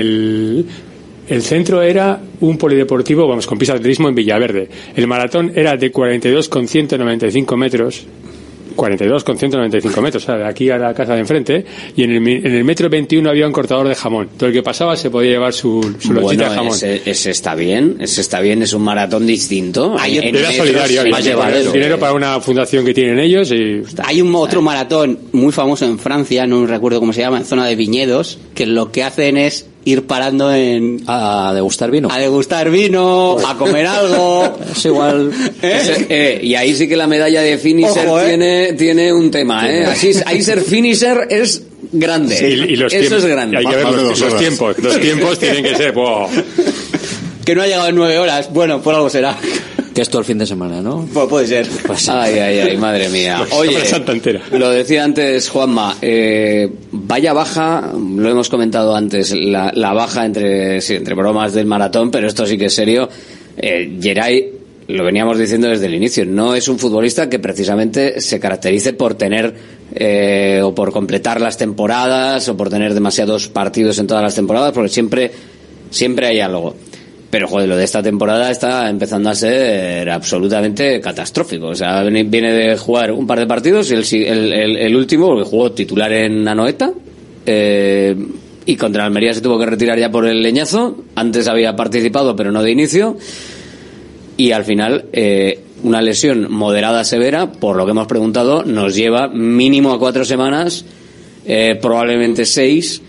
el, centro era un polideportivo, vamos, con pista de atletismo en Villaverde. El maratón era de 42,195 metros. 42,195 metros, o sea, de aquí a la casa de enfrente, y en el, en el metro 21 había un cortador de jamón. Todo el que pasaba se podía llevar su, su lonchita Bueno, de jamón. ese, ese está bien, ese está bien, es un maratón distinto. Hay En- en Era solidario, más había llevadero. dinero para una fundación que tienen ellos y Hay un otro maratón muy famoso en Francia, no recuerdo cómo se llama, en zona de viñedos, que lo que hacen es ir parando en A degustar vino. a degustar vino, a comer algo. [laughs] Es igual. [laughs] Ese- eh, y ahí sí que la medalla de finisher Ojo, eh. tiene, tiene un tema, ¿eh? Así, ahí ser finisher es grande. y, y los Eso es grande. Hay que ver Más de los, ¿eh? tiempos. Los [laughs] tiempos tienen que ser. wow. Que no ha llegado en nueve horas. Bueno, por algo será. Que es todo el fin de semana, ¿no? Pu- puede ser. Ay, ay, ay, madre mía. Oye, Santa entera. lo decía antes Juanma, eh, vaya baja, lo hemos comentado antes, la, la baja entre, sí, entre bromas del maratón, pero esto sí que es serio. Eh, Geray, lo veníamos diciendo desde el inicio, no es un futbolista que precisamente se caracterice por tener eh, o por completar las temporadas o por tener demasiados partidos en todas las temporadas, porque siempre, siempre hay algo. Pero, joder, lo de esta temporada está empezando a ser absolutamente catastrófico. O sea, viene de jugar un par de partidos y el- el último, porque jugó titular en Anoeta, eh, y contra Almería se tuvo que retirar ya por el leñazo. Antes había participado, pero no de inicio. Y al final, eh, una lesión moderada severa, por lo que hemos preguntado, nos lleva mínimo a cuatro semanas, eh, probablemente seis.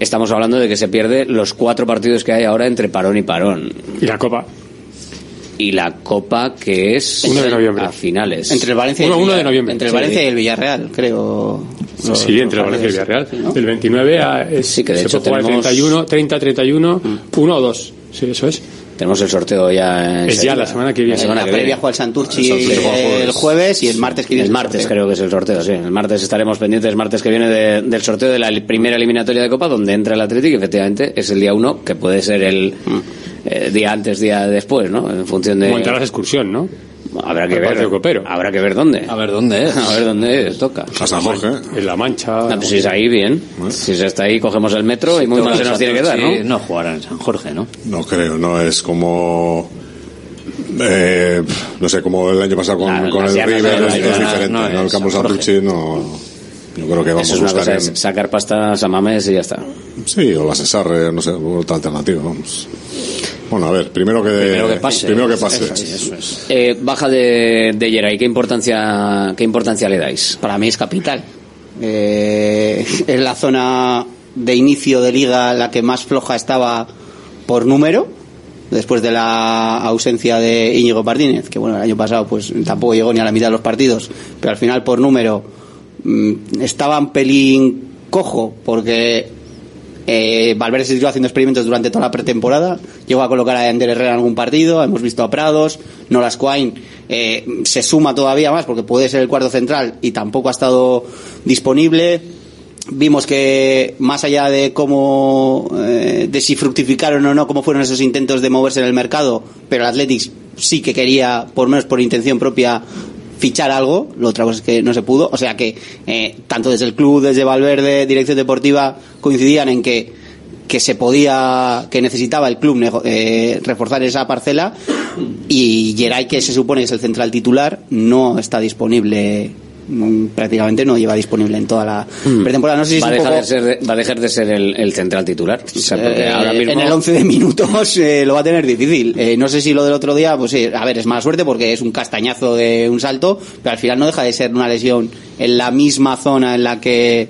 Estamos hablando de que se pierde los cuatro partidos que hay ahora entre parón y parón. Y la Copa. Y la Copa que es 1 de noviembre. a finales. Entre el Valencia y el, Uno- uno de noviembre. Entre el Sí. Valencia y el Villarreal, creo. Los- Sí, entre el Valencia y el. Villarreal. Del 29 a. Es, Sí, que de se hecho puede jugar tenemos- 31, 30, 31, Mm. 1 o 2. Sí, eso es. Tenemos el sorteo ya. Es ya la semana que viene. La semana La que previa viene. juega el Santurchi El jueves. y el martes que viene. El martes creo que es el sorteo, sí. El martes estaremos pendientes, el martes que viene de- del sorteo de la primera eliminatoria de Copa, donde entra el Atlético y efectivamente es el día 1, que puede ser el eh, día antes, día después, ¿no? En función de... Montarás excursión, ¿no? Habrá que ver. Copero. Habrá que ver dónde. A ver dónde es. [laughs] A ver dónde es, toca. A San Jorge. En La Mancha. Ah, pues si es ahí, bien. Si es hasta ahí, cogemos el metro y muy mal se nos tiene que dar, ¿no? Sí, no jugarán en San Jorge, ¿no? No creo, no es como. eh, no sé, como el año pasado con, Claro, con el River no, es, no, es no, diferente. no, ¿no? El campo San Jorge. Santurchi no. Yo creo que vamos Eso es a una buscar. cosa, en- es sacar pastas a Mamés y ya está. Sí, o la Cesarre, no sé, otra alternativa, vamos. Bueno, a ver, primero que, Primero que pase. primero que pase. Eso es, eso es. Eh, baja de, de Geray, ¿qué importancia, ¿qué importancia le dais? Para mí es capital. Eh, es la zona de inicio de liga la que más floja estaba por número, después de la ausencia de Íñigo Martínez, que bueno, el año pasado pues tampoco llegó ni a la mitad de los partidos, pero al final por número estaba un pelín cojo porque eh, Valverde se siguió haciendo experimentos durante toda la pretemporada. Llegó a colocar a Ender Herrera en algún partido. Hemos visto a Prados. Nolas Quine eh, se suma todavía más porque puede ser el cuarto central y tampoco ha estado disponible. Vimos que más allá de cómo eh, de si fructificaron o no, cómo fueron esos intentos de moverse en el mercado, pero el Athletics sí que quería, por menos por intención propia, fichar algo, lo otra cosa es que no se pudo, o sea que eh, tanto desde el club, desde Valverde, dirección deportiva, coincidían en que, que se podía, que necesitaba el club eh, reforzar esa parcela y Geray, que se supone que es el central titular, no está disponible prácticamente no lleva disponible en toda la pretemporada. No sé si es va, dejar poco- de ser, de- va a dejar de ser el, el central titular. O sea, porque Eh, ahora mismo... En el 11 de minutos eh, lo va a tener difícil. Eh, no sé si lo del otro día, pues sí, a ver, es mala suerte porque es un castañazo de un salto, pero al final no deja de ser una lesión en la misma zona en la que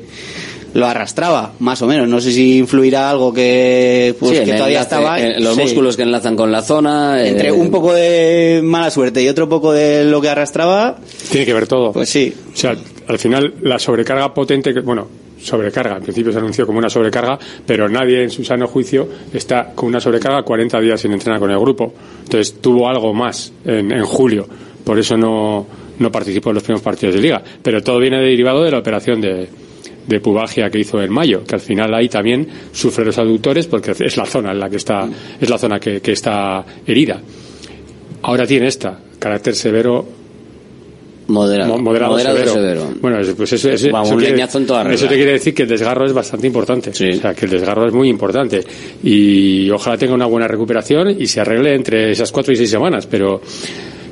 lo arrastraba, más o menos. No sé si influirá algo que, pues, Sí, que el todavía enlace, estaba. eh, los Sí. músculos que enlazan con la zona. eh, Entre un poco de mala suerte y otro poco de lo que arrastraba. Tiene que ver todo. Pues sí. O sea, al final la sobrecarga potente, que, bueno, sobrecarga, en principio se anunció como una sobrecarga, pero nadie en su sano juicio está con una sobrecarga 40 días sin entrenar con el grupo. Entonces tuvo algo más en, en julio, por eso no, no participó en los primeros partidos de liga. Pero todo viene derivado de la operación de, de pubalgia que hizo en mayo, que al final ahí también sufre los aductores porque es la zona en la que está, es la zona que, que está herida. Ahora tiene esta, carácter severo Moderado. Mo- moderado, Moderado, severo. severo. Bueno, es- pues eso, eso- Vamos, eso quiere, eso te quiere decir que el desgarro es bastante importante. O sea, que el desgarro es muy importante. Y ojalá tenga una buena recuperación y se arregle entre esas cuatro y seis semanas. Pero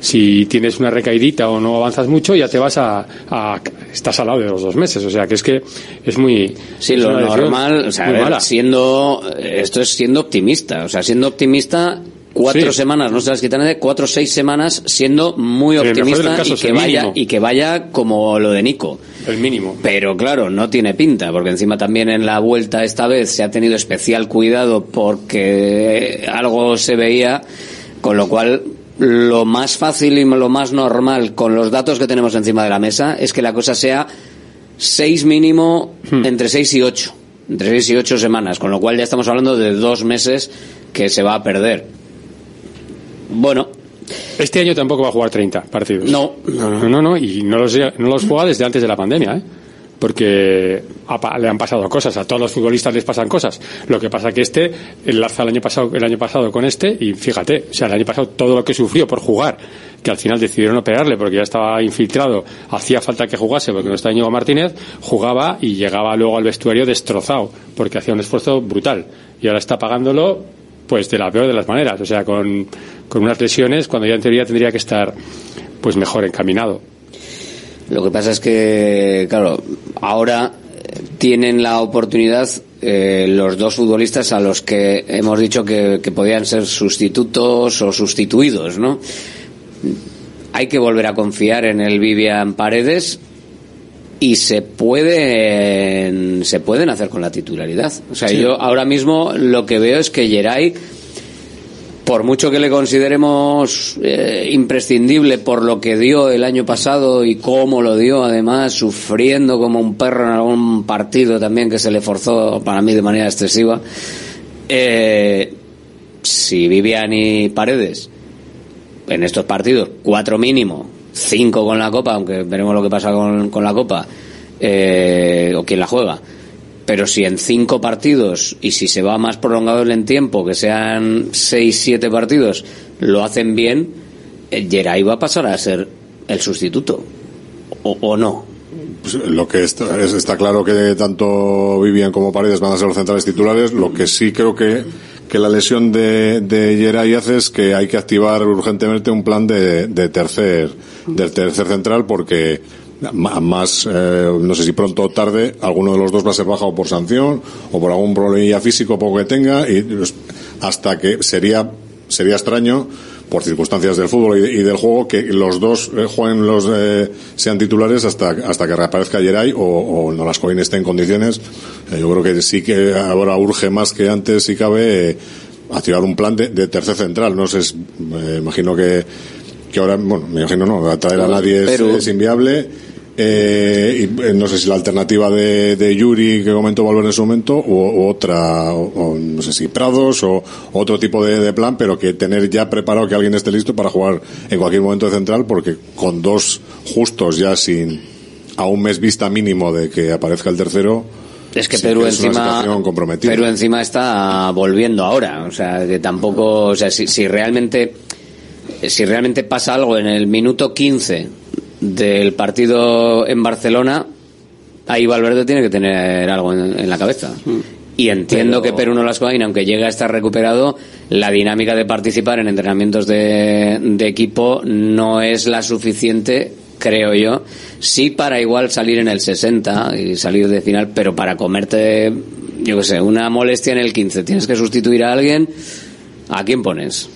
si tienes una recaidita o no avanzas mucho, ya te vas a, a- estás al lado de los dos meses. O sea, que es que es muy. Sí, es lo normal, o sea, a muy ver, mala. siendo, esto es siendo optimista, o sea, siendo optimista, cuatro Sí. semanas, no se las quitan de cuatro o seis semanas siendo muy optimista y que vaya, y que vaya como lo de Nico. El mínimo. Pero claro, no tiene pinta, porque encima también en la vuelta esta vez se ha tenido especial cuidado porque algo se veía, con lo cual lo más fácil y lo más normal con los datos que tenemos encima de la mesa es que la cosa sea seis mínimo entre seis y ocho entre seis y ocho semanas con lo cual ya estamos hablando de dos meses que se va a perder bueno Este año tampoco va a jugar 30 partidos. No. No, no, no, y no los, no los juega desde antes de la pandemia, ¿eh? Porque le han pasado cosas, a todos los futbolistas les pasan cosas. Lo que pasa que este enlaza el año pasado, el año pasado con este y fíjate, o sea, el año pasado todo lo que sufrió por jugar, que al final decidieron operarle porque ya estaba infiltrado, hacía falta que jugase porque no está Íñigo Martínez, jugaba y llegaba luego al vestuario destrozado porque hacía un esfuerzo brutal y ahora está pagándolo pues de la peor de las maneras, o sea, con, con unas lesiones cuando ya en teoría tendría que estar pues mejor encaminado. Lo que pasa es que, claro, ahora eh, tienen la oportunidad eh, los dos futbolistas a los que hemos dicho que, que podían ser sustitutos o sustituidos, ¿no? Hay que volver a confiar en el Vivian Paredes y se pueden se pueden hacer con la titularidad. O sea, Sí. yo ahora mismo lo que veo es que Geray por mucho que le consideremos eh, imprescindible por lo que dio el año pasado y cómo lo dio, además, sufriendo como un perro en algún partido también que se le forzó para mí de manera excesiva, eh, si Vivian y Paredes en estos partidos, cuatro mínimo, cinco con la Copa, aunque veremos lo que pasa con, con la Copa, eh, o quién la juega. Pero si en cinco partidos, y si se va más prolongado en tiempo, que sean seis, siete partidos, lo hacen bien, eh, Geray va a pasar a ser el sustituto. O, no. Pues lo que está, es- está claro que tanto Vivian como Paredes van a ser los centrales titulares. Lo que sí creo que, que la lesión de, de Geray hace es que hay que activar urgentemente un plan de, de tercer, del tercer central porque más, eh, no sé si pronto o tarde, alguno de los dos va a ser bajado por sanción o por algún problema físico poco que tenga y hasta que sería, sería extraño por circunstancias del fútbol y, del juego que los dos eh, jueguen los eh, sean titulares hasta hasta que reaparezca Geray o, o no las esté en condiciones. Yo creo que sí que ahora urge más que antes si cabe eh, activar un plan de, de tercer central. No sé imagino que que ahora bueno me imagino no traer a nadie es, inviable eh, y eh, no sé si la alternativa de, de Yuri que comentó Valverde en su momento o, o otra o, o no sé si Prados o otro tipo de, de plan pero que tener ya preparado que alguien esté listo para jugar en cualquier momento de central porque con dos justos ya sin a un mes vista mínimo de que aparezca el tercero Es que sí Perú es encima. Perú encima está volviendo ahora, o sea, que tampoco, o sea, si, si realmente si realmente pasa algo en el minuto 15 del partido en Barcelona, ahí Valverde tiene que tener algo en, en la cabeza. Y entiendo Pero- que Perú no las aunque llegue a estar recuperado, la dinámica de participar en entrenamientos de, de equipo no es la suficiente creo yo. Sí para igual salir en el 60 y salir de final, pero para comerte, yo qué sé, una molestia en el 15, tienes que sustituir a alguien, ¿a quién pones?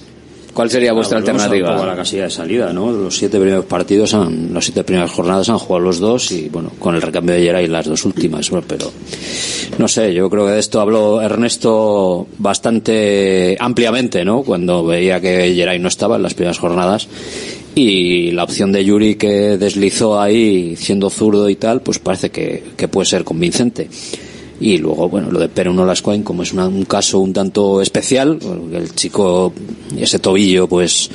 ¿Cuál sería vuestra Volvemos alternativa? un poco a la casilla de salida, ¿no? Los siete primeros partidos, han, las siete primeras jornadas han jugado los dos y, bueno, con el recambio de Geray las dos últimas, bueno, pero no sé, yo creo que de esto habló Ernesto bastante ampliamente, ¿no? Cuando veía que Geray no estaba en las primeras jornadas y la opción de Yuri que deslizó ahí siendo zurdo y tal, pues parece que, que puede ser convincente. Y luego, bueno, lo de Perú no Lascoin, como es una- un caso un tanto especial, el chico, ese tobillo, pues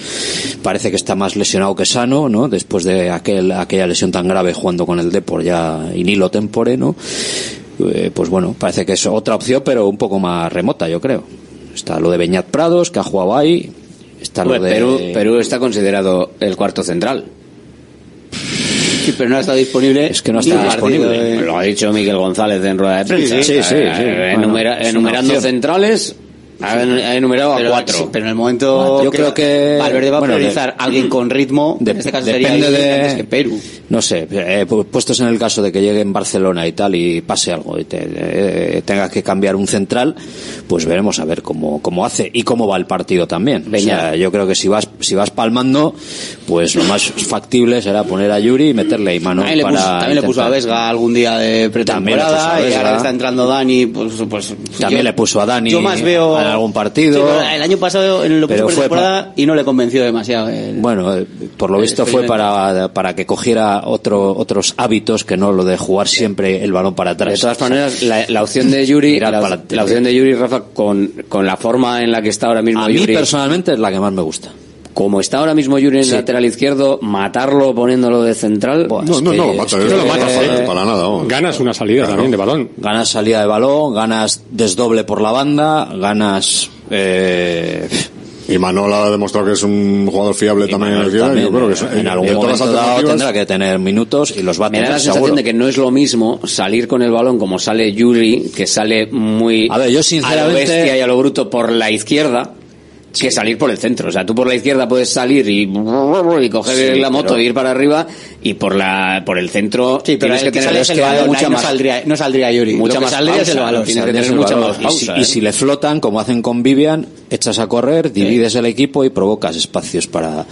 parece que está más lesionado que sano, ¿no? Después de aquel, aquella lesión tan grave jugando con el Depor ya in hilo tempore, ¿no? Eh, pues bueno, parece que es otra opción, pero un poco más remota, yo creo. Está lo de Beñat Prados, que ha jugado ahí. Está lo de... Perú, Perú está considerado el cuarto central. Sí, pero no ha estado disponible. Es que no un partido, disponible. Lo ha dicho Miguel González en rueda de prensa. Sí, sí, sí, sí. Eh, Bueno, enumerando centrales, ha enumerado a Pero, cuatro. sí, pero en el momento Yo creo que- Valverde va a priorizar a alguien con ritmo de- en este caso depende sería de- que Perú No sé, eh, pu- puestos en el caso de que llegue en Barcelona y tal y pase algo y te, eh, tenga que cambiar un central, pues veremos a ver cómo, cómo hace y cómo va el partido también. O sea, yo creo que si vas, si vas palmando, pues lo más factible será poner a Yuri y meterle a Imanol también, le para puso, también le puso a Vesga algún día de le pretemporada a y ahora que está entrando Dani pues, pues También yo- le puso a Dani yo más veo en algún partido. Sí, pero el año pasado en lo puso Pero fue pretemporada y no le convenció demasiado el- Bueno, eh, por lo visto fue para, para que cogiera otro, otros hábitos que no lo de jugar siempre el balón para atrás. De todas maneras, la, la opción de Yuri, la, la opción de Yuri, Rafa, con, con la forma en la que está ahora mismo A mí Yuri, personalmente es la que más me gusta. Como está ahora mismo Yuri en el lateral izquierdo, matarlo poniéndolo de central. No, no, no lo matas, no lo matas para, para nada. vamos. Ganas una salida también de balón. Ganas salida de balón, ganas desdoble por la banda, ganas... Eh, Y Manol ha demostrado que es un jugador fiable también en el también, yo creo que es- en algún todas las momento alternativas- tendrá que tener minutos y los va a Me da tener la sensación seguro. de que no es lo mismo salir con el balón como sale Yuri, que sale muy A ver, yo a lo sinceramente- bestia y a lo bruto por la izquierda, que salir por el centro. O sea, tú por la izquierda puedes salir y, y coger Sí, la moto pero- e ir para arriba, y por la por el centro Sí, pero tienes que que tener mucha ahí no más saldría, no saldría Yuri. mucha más saldría es el tienes que tener mucha más Y si- y, ¿eh? si le flotan, como hacen con Vivian, echas a correr, divides el equipo y provocas espacios para,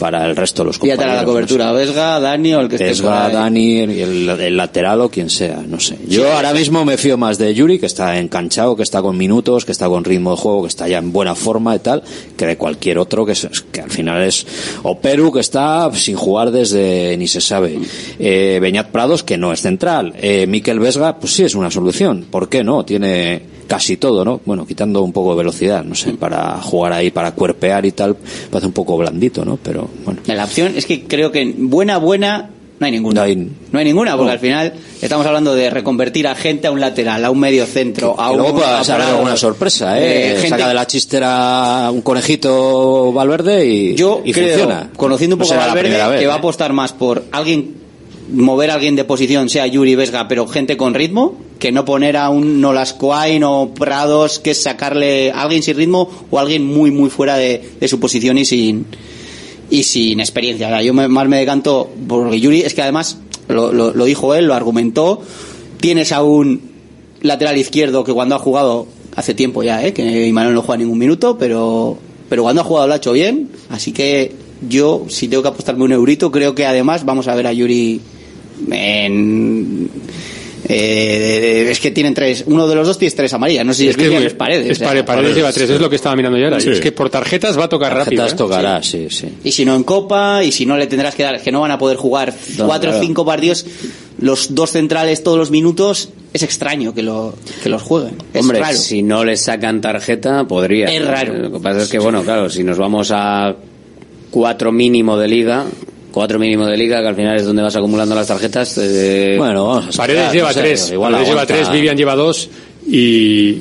para el resto de los compañeros. a la no sé. cobertura, Vesga, Dani o el que esté por Esga, ahí. Dani, el, el lateral o quien sea, no sé. Yo ahora mismo me fío más de Yuri, que está enganchado, que está con minutos, que está con ritmo de juego, que está ya en buena forma y tal, que de cualquier otro que, es- que al final es o Perú, que está sin jugar desde ni se sabe. Eh, Beñat Prados, que no es central. Eh, Miquel Vesga, pues sí es una solución. ¿Por qué no? Tiene casi todo, ¿no? Bueno, quitando un poco de velocidad, no sé, para jugar ahí, para cuerpear y tal, parece un poco blandito, ¿no? Pero bueno. La opción es que creo que buena, buena, no hay ninguna. No hay, ninguna, porque No. al final estamos hablando de reconvertir a gente a un lateral, a un medio centro, a Y un. luego puede Prado. alguna sorpresa, ¿eh? Eh, gente- Saca de la chistera un conejito Valverde y, Yo y creo, funciona. conociendo un No poco a la Valverde, vez, que va a ¿eh? apostar más por alguien, mover a alguien de posición, sea Yuri Vesga, pero gente con ritmo, que no poner a un Nolascoain o Prados, que es sacarle a alguien sin ritmo o a alguien muy, muy fuera de, de su posición y sin y sin experiencia. O sea, yo me- más me decanto porque Yuri es que además lo, lo- lo dijo él, lo argumentó. Tienes a un lateral izquierdo que cuando ha jugado hace tiempo ya, ¿eh? que Imanol no juega ningún minuto, pero pero cuando ha jugado lo ha hecho bien. Así que yo, si tengo que apostarme un eurito, creo que además vamos a ver a Yuri en eh, es que tienen tres, uno de los dos tiene tres amarillas, no sé si es, que muy- es Paredes. es o sea, Pare- Paredes lleva tres, es lo que estaba mirando yo ahora. Sí. Es que por tarjetas va a tocar rápido. Tarjetas ¿eh? tocará, sí, sí. Y si no en Copa, y si no le tendrás que dar, es que no van a poder jugar cuatro o claro. cinco partidos, los dos centrales todos los minutos, es extraño que, lo, que los jueguen. Es Hombre, raro. si no le sacan tarjeta, podría. Es raro. Lo que pasa es que, bueno, claro, si nos vamos a cuatro mínimo de liga, cuatro mínimo de liga, que al final es donde vas acumulando las tarjetas. eh, Bueno, Paredes lleva tres, Paredes lleva tres, Vivian lleva dos y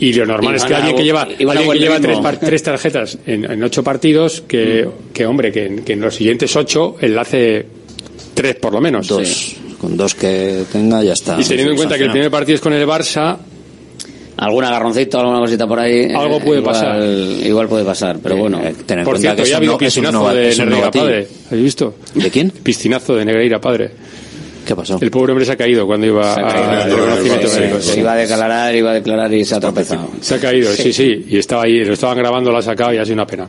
y lo normal Y es que alguien que lleva, alguien que lleva tres, par- tres tarjetas en, en ocho partidos, que, que hombre, que, en- que en los siguientes ocho él hace tres por lo menos. Dos. Con dos que tenga ya está. Y teniendo en cuenta que el primer partido es con el Barça, algún agarroncito, alguna cosita por ahí. Algo eh, puede igual- pasar. Igual puede pasar, pero bueno. ten en Por cuenta cierto, que ya ha habido no- piscinazo de Negreira padre. ¿Habéis visto? ¿De quién? Piscinazo de Negreira padre. ¿Qué pasó? El pobre hombre se ha caído cuando iba Se a reconocimiento Se- médico. iba a declarar, iba a declarar y se ha tropezado. Se ha caído, sí, sí. Y estaba ahí, lo estaban grabando, lo ha sacado y ha sido una pena.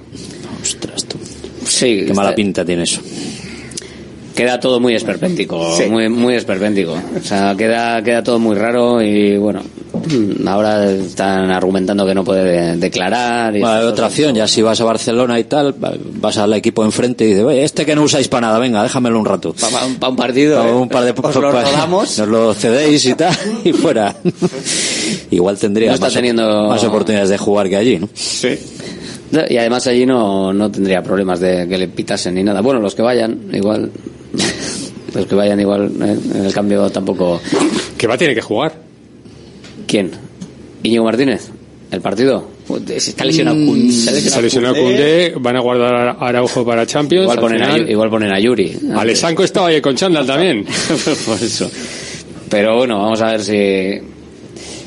Ostras, tú. Sí, Qué mala pinta tiene eso. queda todo muy esperpéntico, Sí. muy, muy esperpéntico. O sea, queda, queda todo muy raro y bueno, ahora están argumentando que no puede declarar. Y otra opción, ya si vas a Barcelona y tal, va- vas al equipo enfrente y dices, oye, este que no usáis para nada, venga, déjamelo un rato. Para un, pa un partido. Pa- ¿eh? un par de Os lo pa- rodamos. Nos lo cedéis y tal, [laughs] y fuera. [laughs] Igual tendría No está más, teniendo- más oportunidades de jugar que allí, ¿no? Sí. Y además allí no, no tendría problemas de que le pitasen ni nada. Bueno, los que vayan, igual. [laughs] Los que vayan igual, eh, en el cambio tampoco. Que va, tiene que jugar. ¿Quién? ¿Íñigo Martínez? ¿El partido? Está lesionado Kun- Se ha lesionado van a guardar a Araujo para Champions. Igual al ponen, a, final. Yu- igual ponen a Yuri. Alessanco estaba ahí con Chandal también. [laughs] Por eso. Pero bueno, vamos a ver si,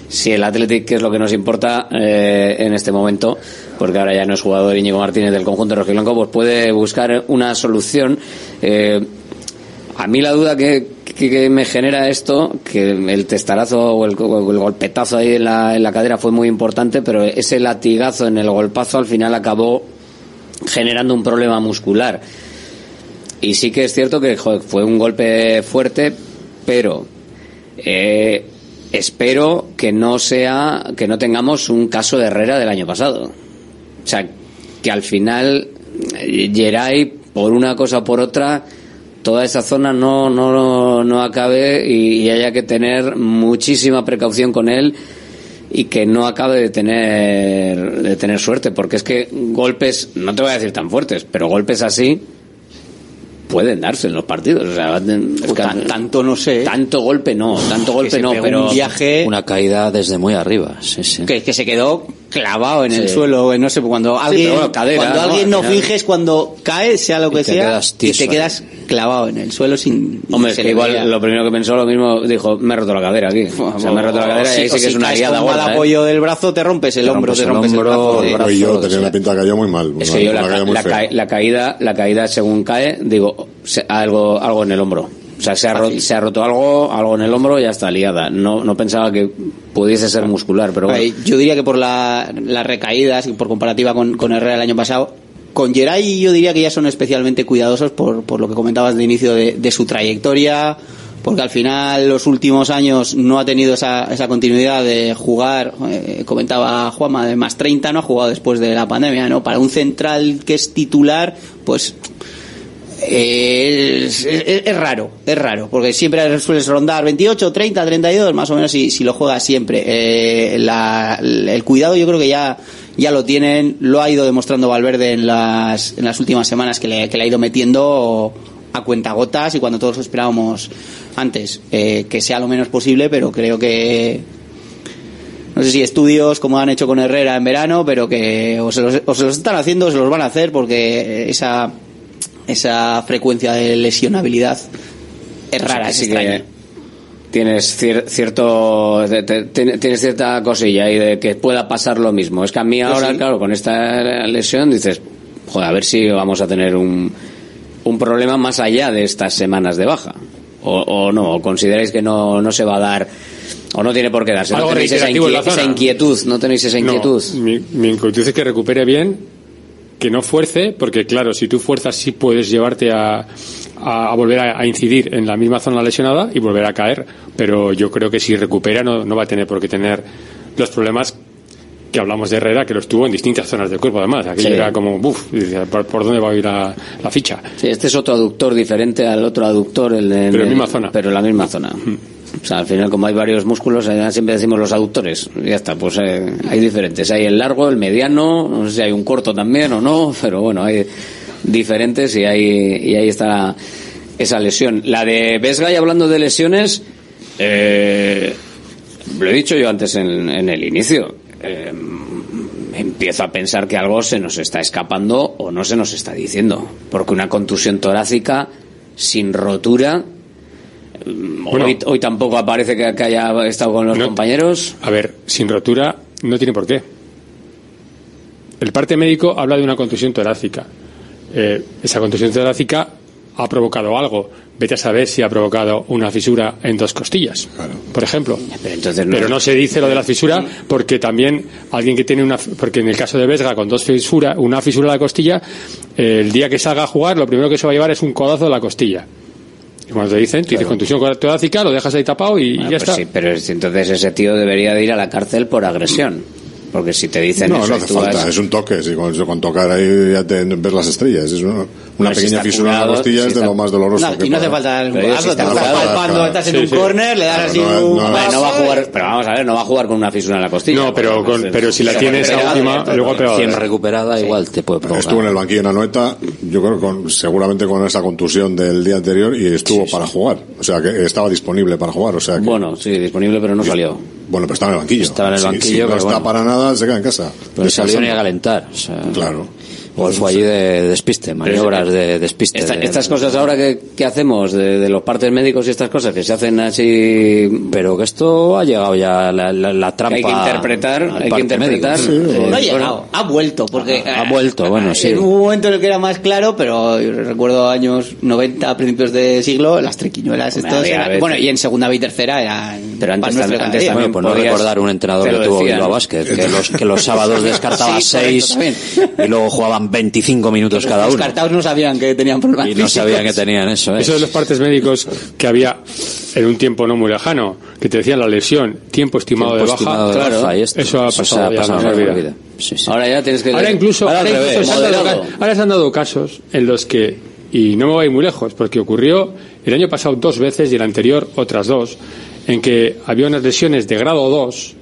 si el Athletic, que es lo que nos importa eh, en este momento, porque ahora ya no es jugador Íñigo Martínez del conjunto rojiblanco, pues puede buscar una solución. Eh, a mí la duda que, que- me genera esto, que el testarazo o el, o el golpetazo ahí en la, en la cadera fue muy importante, pero ese latigazo en el golpazo al final acabó generando un problema muscular. Y sí que es cierto que fue un golpe fuerte, pero eh, espero que no sea, que no tengamos un caso de Herrera del año pasado. O sea, que al final eh, Geray, por una cosa o por otra, toda esa zona no, no, no acabe y, y haya que tener muchísima precaución con él y que no acabe de tener, de tener suerte, porque es que golpes, no te voy a decir tan fuertes, pero golpes así pueden darse en los partidos. O sea, es que tanto no sé. Tanto golpe no, tanto golpe no, pero un viaje Una caída desde muy arriba, sí, sí. que, que se quedó clavado en el suelo. No sé, cuando alguien, pero bueno, cadera, cuando ¿no? alguien Al no final. finges cuando cae, sea lo que sea, y te quedas clavado en el suelo sin. Hombre, es que igual lo primero que pensó lo mismo, dijo, me he roto la cadera aquí. O sea, me he roto la cadera O y sí que si es una liada con mal. ¿eh? apoyo del brazo, te rompes el Te hombro, te rompes el, hombro, brazo. yo tenía una pinta que cayó muy mal. Es que yo la, caída la caída, la caída según cae, digo, se- algo, algo en el hombro. O sea, se ha, ro- Fácil. se ha roto algo, algo en el hombro y ya está liada. No, no pensaba que pudiese ser muscular, pero bueno. Yo diría que por la- las recaídas y por comparativa con, con Herrera el año pasado, con Geray yo diría que ya son especialmente cuidadosos por, por lo que comentabas de inicio de, de su trayectoria, porque al final los últimos años no ha tenido esa, esa continuidad de jugar, eh, comentaba Juanma, de más 30 no ha jugado después de la pandemia, ¿no? Para un central que es titular, pues es, raro, es raro, porque siempre sueles rondar 28, 30, 32, más o menos si, si lo juega siempre. Eh, el cuidado yo creo que ya, ya lo tienen, lo ha ido demostrando Valverde en las, en las últimas semanas que le, que le ha ido metiendo a cuentagotas y cuando todos esperábamos antes eh, que sea lo menos posible, pero creo que no sé si estudios como han hecho con Herrera en verano, pero que o se los, o se los están haciendo o se los van a hacer porque esa, esa frecuencia de lesionabilidad es rara, es Sí extraña. tienes cier- cierto te- te- tienes cierta cosilla ahí de que pueda pasar lo mismo. Es que a mí ahora, sí. claro, con esta lesión dices, joder, a ver si vamos a tener un, un problema más allá de estas semanas de baja. O, o no, o consideráis que no, no se va a dar, o no tiene por qué darse. No tenéis esa, inquietud, no tenéis esa No, inquietud. mi, mi inquietud es que recupere bien, que no fuerce, porque claro, si tú fuerzas sí puedes llevarte a, a, a volver a, a incidir en la misma zona lesionada y volver a caer, pero yo creo que si recupera no, no va a tener por qué tener los problemas que hablamos de Herrera, que los tuvo en distintas zonas del cuerpo además. Aquello Sí. era como, uff, ¿por, por dónde va a ir la, la ficha? Sí, este es otro aductor diferente al otro aductor. El, Pero en la misma zona. Pero en la misma zona. O sea, al final, como hay varios músculos, siempre decimos los aductores. Ya está, pues eh, hay diferentes. Hay el largo, el mediano, no sé si hay un corto también o no, pero bueno, hay diferentes y ahí, y ahí está esa lesión. La de Vesga, y hablando de lesiones, eh, lo he dicho yo antes en, en el inicio. eh, empiezo a pensar que algo se nos está escapando o no se nos está diciendo. Porque una contusión torácica sin rotura hoy, hoy tampoco aparece que, que haya estado con los compañeros. A ver, sin rotura no tiene por qué. El parte médico habla de una contusión torácica. Eh, esa contusión torácica ha provocado algo. Vete a saber si ha provocado una fisura en dos costillas, por ejemplo. Pero, no- Pero no se dice lo de la fisura porque también alguien que tiene una porque en el caso de Vesga con dos fisuras, una fisura en la costilla, eh, el día que salga a jugar lo primero que se va a llevar es un codazo de la costilla. Y cuando te dicen, tienes contusión torácica, lo dejas ahí tapado y Bueno, ya pues está. sí, pero es- entonces ese tío debería de ir a la cárcel por agresión. Porque si te dicen No, eso no hace tú falta, vas- es un toque, si con, con tocar ahí ya te ves las estrellas. Es una, una si pequeña está fisura en la costilla si es de está- lo más doloroso. No, que no hace falta el si estás palpando, estás en Sí, un sí. córner, le das así no, un... no, va a jugar, pero vamos a ver, no va a jugar con una fisura en la costilla. No, pero, con- pero si la tienes a última, luego ha pegado. Recién recuperada igual te puede provocar. Estuvo en el banquillo en Anoeta, yo creo que con, seguramente con esa contusión del día anterior y estuvo para jugar. O sea, que estaba disponible para jugar. O sea, que, Bueno, sí, disponible, pero no salió. Bueno, pero estaba en el banquillo. Estaba en el banquillo, si no pero está bueno. para nada, se queda en casa. Pero salió ni a calentar. o sea, Claro. Igual fue allí de despiste, maniobras de despiste. Esta- de- estas cosas ahora que, que hacemos de, de los partes médicos y estas cosas que se hacen así Pero que esto ha llegado ya la, la, la trampa. hay que interpretar, hay que interpretar. médico. eh, No ha bueno, llegado, ha vuelto, porque... Ha vuelto, bueno, sí. En un momento en el que era más claro, pero recuerdo años 90, a principios de siglo, las triquiñuelas estos ver. Bueno, y en segunda B y tercera eran... Pero antes también- antes también Bueno, pues no recordar un entrenador que tuvo. Bilbao Basket, que los, que los sábados [laughs] descartaba Sí, seis también. y luego jugaban 25 minutos cada Los uno. cartaos no sabían que tenían problemas Y no físicos. sabían que tenían eso. ¿eh? Eso de los partes médicos que había en un tiempo no muy lejano, que te decían la lesión, tiempo estimado Tiempo de estimado baja, de claro, baja, y esto. eso ha se pasado, ha olvida. vida. Sí, sí. Ahora ya tienes que Ahora incluso, ahora al ahora revés, incluso se han dado moderado. ca- ahora se han dado casos en los que, y no me voy muy lejos, porque ocurrió el año pasado dos veces y el anterior otras dos, en que había unas lesiones de grado 2,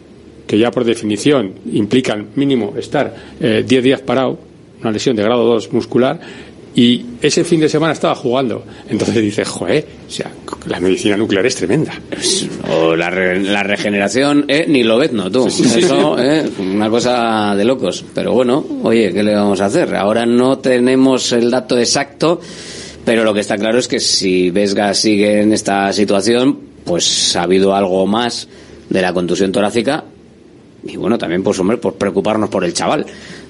que ya por definición implican mínimo estar eh, 10 días parado, una lesión de grado 2 muscular, y ese fin de semana estaba jugando. Entonces dices, joder, o sea, la medicina nuclear es tremenda. O la, re- la regeneración, eh, ni lo ves, no tú. Eso, eh, una cosa de locos. Pero bueno, oye, ¿qué le vamos a hacer? Ahora no tenemos el dato exacto, pero lo que está claro es que si Vesga sigue en esta situación, pues ha habido algo más de la contusión torácica. Y bueno, también, pues hombre, por preocuparnos por el chaval.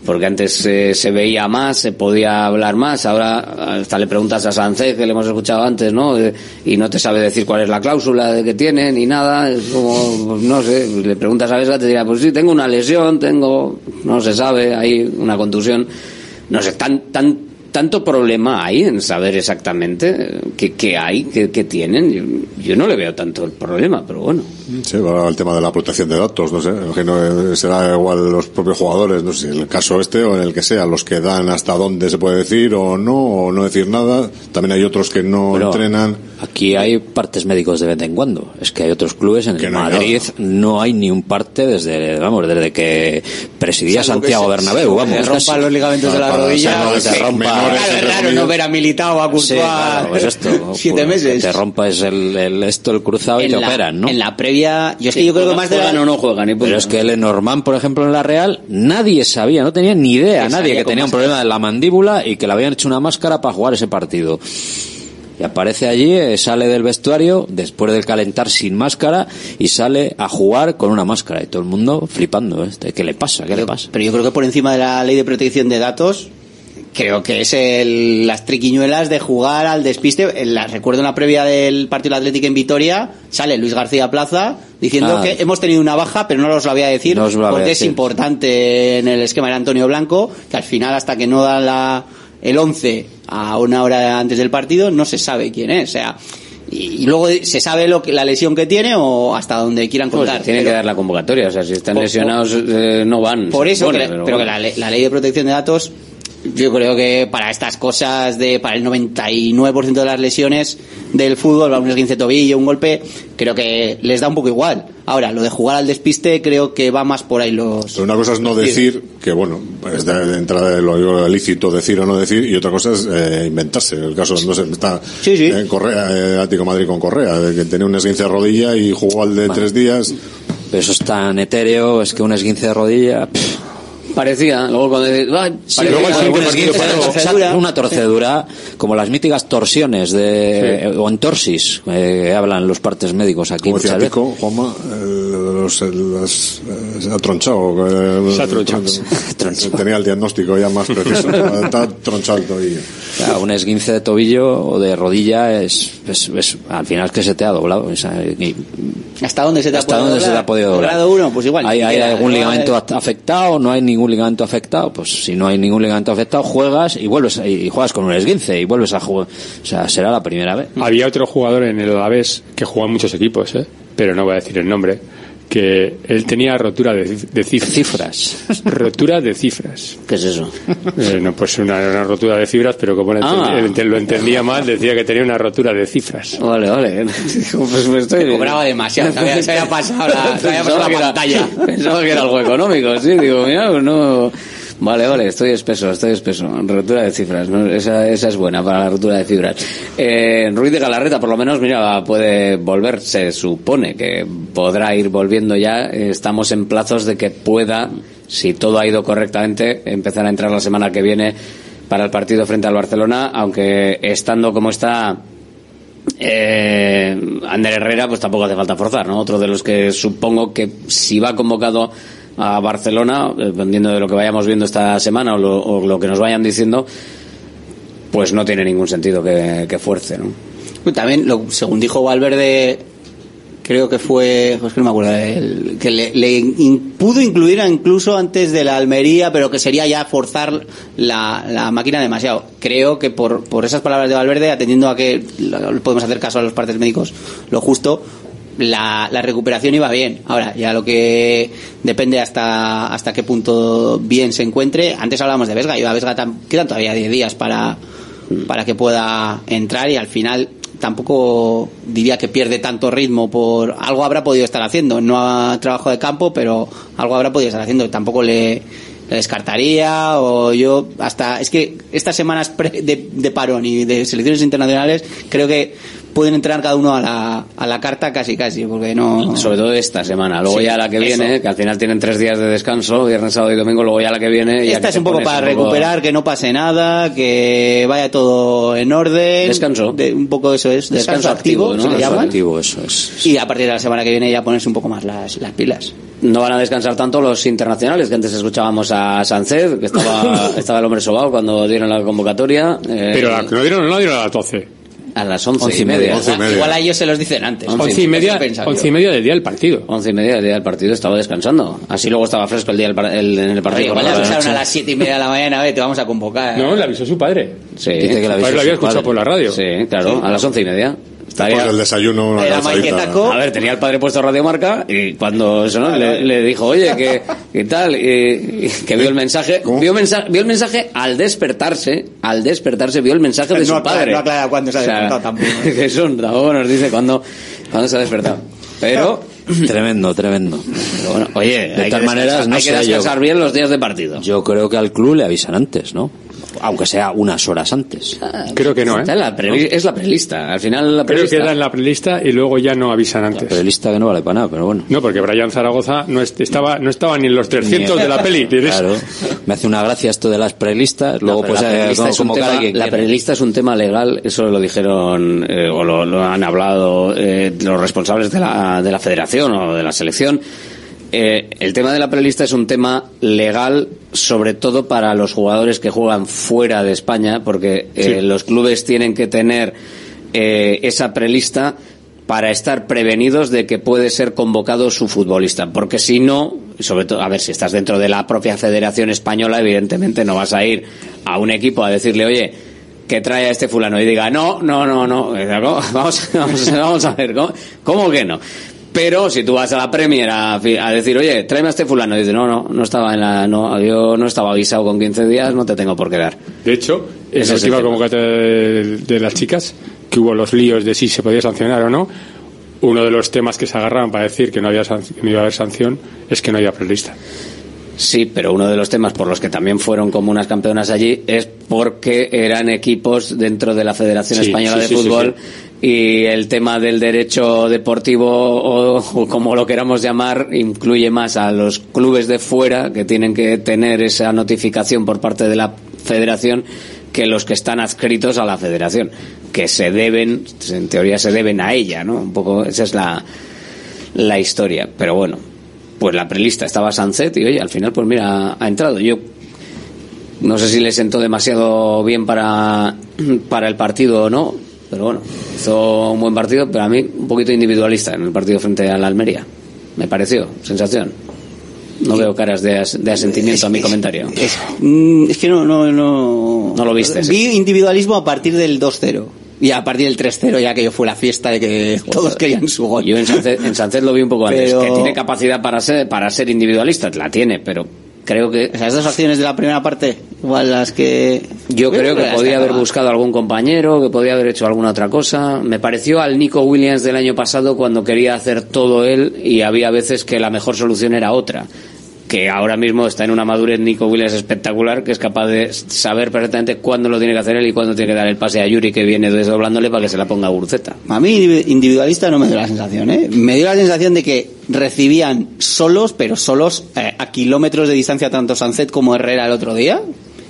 Porque antes eh, se veía más, se podía hablar más. Ahora hasta le preguntas a Sánchez, que le hemos escuchado antes, ¿no? Eh, y no te sabe decir cuál es la cláusula de que tiene ni nada. Es como, pues, no sé, le preguntas a Vesga, te dirá, pues sí, tengo una lesión, tengo, no se sabe, hay una contusión. No sé, tan, tan, tanto problema hay en saber exactamente eh, qué, qué hay, qué, qué tienen. Yo, yo no le veo tanto el problema, pero bueno. Sí, va el tema de la protección de datos, no sé, imagino eh, será igual los propios jugadores, no sé, en el caso este o en el que sea, los que dan hasta dónde se puede decir o no, o no decir nada. También hay otros que no entrenan. Aquí hay partes médicos de vez en cuando. Es que hay otros clubes en Que el no hay Madrid no hay ni un parte desde, vamos, desde que presidía Salvo que Santiago se- Bernabéu, se vamos. rompa casi. los ligamentos de la rodilla. que Sí, te rompa- Claro, es raro no ver a Militao, a Sí, Courtois claro, pues esto. [laughs] siete pues, meses. que Te rompas el, el- esto, el cruzado y en te la, operan, ¿no? En la previa, yo es que yo creo que más de la, juegan o no juegan. Punto. Pero es que Lenormand, por ejemplo, en la Real, nadie sabía, no tenía ni idea, Que nadie que tenía un problema de la mandíbula y que le habían hecho una máscara para jugar ese partido. Y aparece allí, eh, sale del vestuario, después del calentar sin máscara, y sale a jugar con una máscara. Y todo el mundo flipando, ¿eh? ¿Qué le pasa? ¿Qué le pasa? Pero yo creo que por encima de la ley de protección de datos, creo que es el- las triquiñuelas de jugar al despiste. En la- recuerdo en la previa del partido del Atlético en Vitoria, sale Luis García Plaza diciendo Ah. que hemos tenido una baja, pero no os lo voy a decir No os lo voy a porque es importante en el esquema de Antonio Blanco, que al final hasta que no da la, el 11 a una hora antes del partido, no se sabe quién es. O sea, y, y luego se sabe lo que la lesión que tiene o hasta donde quieran Pues contar. tienen Pero- que dar la convocatoria, o sea, si están Por- lesionados eh, no van. por eso, supone, que- pero, bueno. que la ley de protección de datos, yo creo que para estas cosas de, para el 99% de las lesiones del fútbol, un esguince de tobillo, un golpe, creo que les da un poco igual. Ahora, lo de jugar al despiste, creo que va más por ahí los... Pero una cosa es no decir, que bueno, es de, de entrada de lo lícito decir o no decir, y otra cosa es eh, inventarse. El caso, no sé, está en Correa, eh, Atlético de Madrid con Correa, de que tenía un esguince de rodilla y jugó al de Bueno. tres días. Pero eso es tan etéreo, es que un esguince de rodilla... pff, parecía. Luego cuando dices, "Ay, Sí, parecía luego el algún siguiente esguince, partido, algo". exacto, una torcedura como las míticas torsiones de o entorsis eh, que hablan los partes médicos aquí Como decía. Pico, Juanma, el- los, el- las- eh, se ha tronchado. eh, Se ha tronchado. [laughs] Tenía el diagnóstico ya más preciso. [laughs] Está tronchado el tobillo. Claro, un esguince de tobillo o de rodilla es, es- es- al final es que se te ha doblado. o sea, y- ¿Hasta dónde se te ha ¿Hasta podido dónde se te doblar? ha podido doblar? Grado 1, pues igual. ¿Hay, hay algún ligamento es- afectado? ¿No hay ningún ligamento afectado? Pues si no hay ningún ligamento afectado, juegas y vuelves y juegas con un esguince y vuelves a jugar. O sea, será la primera vez. Había otro jugador en el Alavés que jugaba en muchos equipos, ¿eh? pero no voy a decir el nombre, que él tenía rotura de, de cifras. rotura de cifras. ¿Qué es eso? Eh, no, pues una, una rotura de fibras, pero como lo, Ah. enten- él lo entendía mal, decía que tenía una rotura de cifras. Vale, vale. [laughs] Pues me estoy... Cobraba demasiado, se había, se había pasado la, había pasado la que era- pantalla. [laughs] Pensaba que era algo económico, sí, digo, mira, pues no... Vale, vale, estoy espeso, estoy espeso. Rotura de cifras, esa, esa es buena para la rotura de fibras. Eh, Ruiz de Galarreta, por lo menos, mira, puede volver, se supone que podrá ir volviendo ya. Estamos en plazos de que pueda, si todo ha ido correctamente, empezar a entrar la semana que viene para el partido frente al Barcelona, aunque estando como está eh, Ander Herrera, pues tampoco hace falta forzar, ¿no? Otro de los que supongo que si va convocado a Barcelona, eh, dependiendo de lo que vayamos viendo esta semana o lo, que nos vayan diciendo, pues no tiene ningún sentido que, fuerce, ¿no? También, lo, según dijo Valverde, creo que fue, pues que no me acuerdo, que le, pudo incluir incluso antes de la Almería, pero que sería ya forzar la, la máquina demasiado. Creo que por, por esas palabras de Valverde, atendiendo a que podemos hacer caso a los partes médicos, lo justo, la, la recuperación iba bien. Ahora, ya lo que depende hasta, hasta qué punto bien se encuentre. Antes hablábamos de Vesga, y a Vesga quedan todavía 10 días para, para que pueda entrar y al final tampoco diría que pierde tanto ritmo por algo habrá podido estar haciendo no a trabajo de campo pero algo habrá podido estar haciendo tampoco le, le descartaría o yo hasta es que estas semanas pre- de, de parón y de selecciones internacionales creo que pueden entrar cada uno a la, a la carta casi casi porque no Sobre todo esta semana. Luego Sí, ya la que eso. viene, que al final tienen tres días de descanso, viernes, sábado y domingo, luego ya la que viene... esta es un poco pones para poco- recuperar, que no pase nada, que vaya todo en orden. Descanso. De- un poco eso es. Descanso, Descanso activo, activo, se ¿no? le llama. Activo, eso es. Y a partir de la semana que viene ya ponerse un poco más las, las pilas. No van a descansar tanto los internacionales, que antes escuchábamos a Sánchez, que estaba, [laughs] estaba el hombre sobao cuando dieron la convocatoria. eh, Pero la, no, dieron, no dieron a las 12. a las once, Once y y media. media. Once. Igual a ellos se los dicen antes. Once y media, once y media del día del partido. Once y media del día del partido estaba descansando. Así luego estaba fresco el día del par- el- en el partido. Oye, igual le avisaron a las siete y media de la mañana, ve, te vamos a convocar. No, le avisó su padre. Sí, Dice que la Su padre lo había escuchado padre. por la radio. sí, claro, a las once y media. Estaría- Después del desayuno, una Era. A ver, tenía el padre puesto Radio Marca y cuando eso, ¿no? le, le dijo, oye, que, que tal, y, y que vio el mensaje, vio, mensa- vio el mensaje al despertarse, al despertarse vio el mensaje de No su aclara- padre. no aclara cuándo se ha O sea, despertado tampoco. [laughs] que eso tampoco nos dice cuándo, cuándo se ha despertado. Pero, [laughs] Tremendo, tremendo. pero bueno, oye, De hay tal que manera, descansar, no hay que sé, yo- descansar bien los días de partido. Yo creo que al club le avisan antes, ¿no? Aunque sea unas horas antes. Creo que no, ¿eh? La Es la prelista, al final la Creo prelista. que da en la prelista y luego ya no avisan antes. Pero lista que no vale para nada, pero bueno. No, porque Brian Zaragoza no est- estaba, no estaba ni en los 300 de la peli. ¿tienes? Claro. Me hace una gracia esto de las prelistas. Luego, pues, la eh, prelista como, es un como tema- cada quien la prelista es un tema legal, eso lo dijeron eh, o lo, lo han hablado eh, los responsables de la, de la federación o de la selección. Eh, el tema de la prelista es un tema legal, sobre todo para los jugadores que juegan fuera de España, porque eh, Sí. los clubes tienen que tener eh, esa prelista para estar prevenidos de que puede ser convocado su futbolista. Porque si no, sobre todo, a ver, si estás dentro de la propia Federación Española, evidentemente no vas a ir a un equipo a decirle, oye, que trae a este fulano y diga, no, no, no, no, ¿cómo? vamos, [laughs] vamos, vamos a ver, ¿cómo, cómo que no? Pero si tú vas a la Premier a, a decir, oye, tráeme a este fulano, y dice, no, no, no estaba en la, no, yo no estaba avisado con 15 días, no te tengo por qué dar. De hecho, en la última convocatoria de, de las chicas, que hubo los líos de si se podía sancionar o no, uno de los temas que se agarraban para decir que no, había sanc- que no iba a haber sanción es que no había prelista. Sí, pero uno de los temas por los que también fueron como unas campeonas allí es porque eran equipos dentro de la Federación Sí, Española sí, de sí, Fútbol y el tema del derecho deportivo o, o como lo queramos llamar incluye más a los clubes de fuera que tienen que tener esa notificación por parte de la federación que los que están adscritos a la federación que se deben en teoría se deben a ella no un poco esa es la la historia. Pero bueno pues la prelista estaba Sunset y oye al final pues mira ha entrado. Yo no sé si le sentó demasiado bien para, para el partido o no, pero bueno, hizo un buen partido, pero a mí un poquito individualista en el partido frente a la Almería. Me pareció, sensación. No veo caras de, as- de asentimiento a mi comentario. Es, mm, es que no, no, no. No lo viste, sí. Vi individualismo a partir del 2-0. Y a partir del 3-0 ya que yo fue la fiesta de que todos querían su gol. Yo en Sánchez, en Sánchez lo vi un poco antes, Pero- que tiene capacidad para ser, para ser individualista, la tiene, pero creo que... Esas dos acciones de la primera parte, igual las que... Yo creo que podía haber buscado algún compañero, que podía haber hecho alguna otra cosa. Me pareció al Nico Williams del año pasado cuando quería hacer todo él y había veces que la mejor solución era otra. Que ahora mismo está en una madurez Nico Williams espectacular, que es capaz de saber perfectamente cuándo lo tiene que hacer él y cuándo tiene que dar el pase a Yuri que viene desdoblándole para que se la ponga a Burceta. A mí individualista no me dio la sensación, ¿eh? Me dio la sensación de que recibían solos, pero solos eh, a kilómetros de distancia tanto Sancet como Herrera el otro día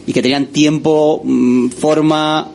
y que tenían tiempo, mm, forma,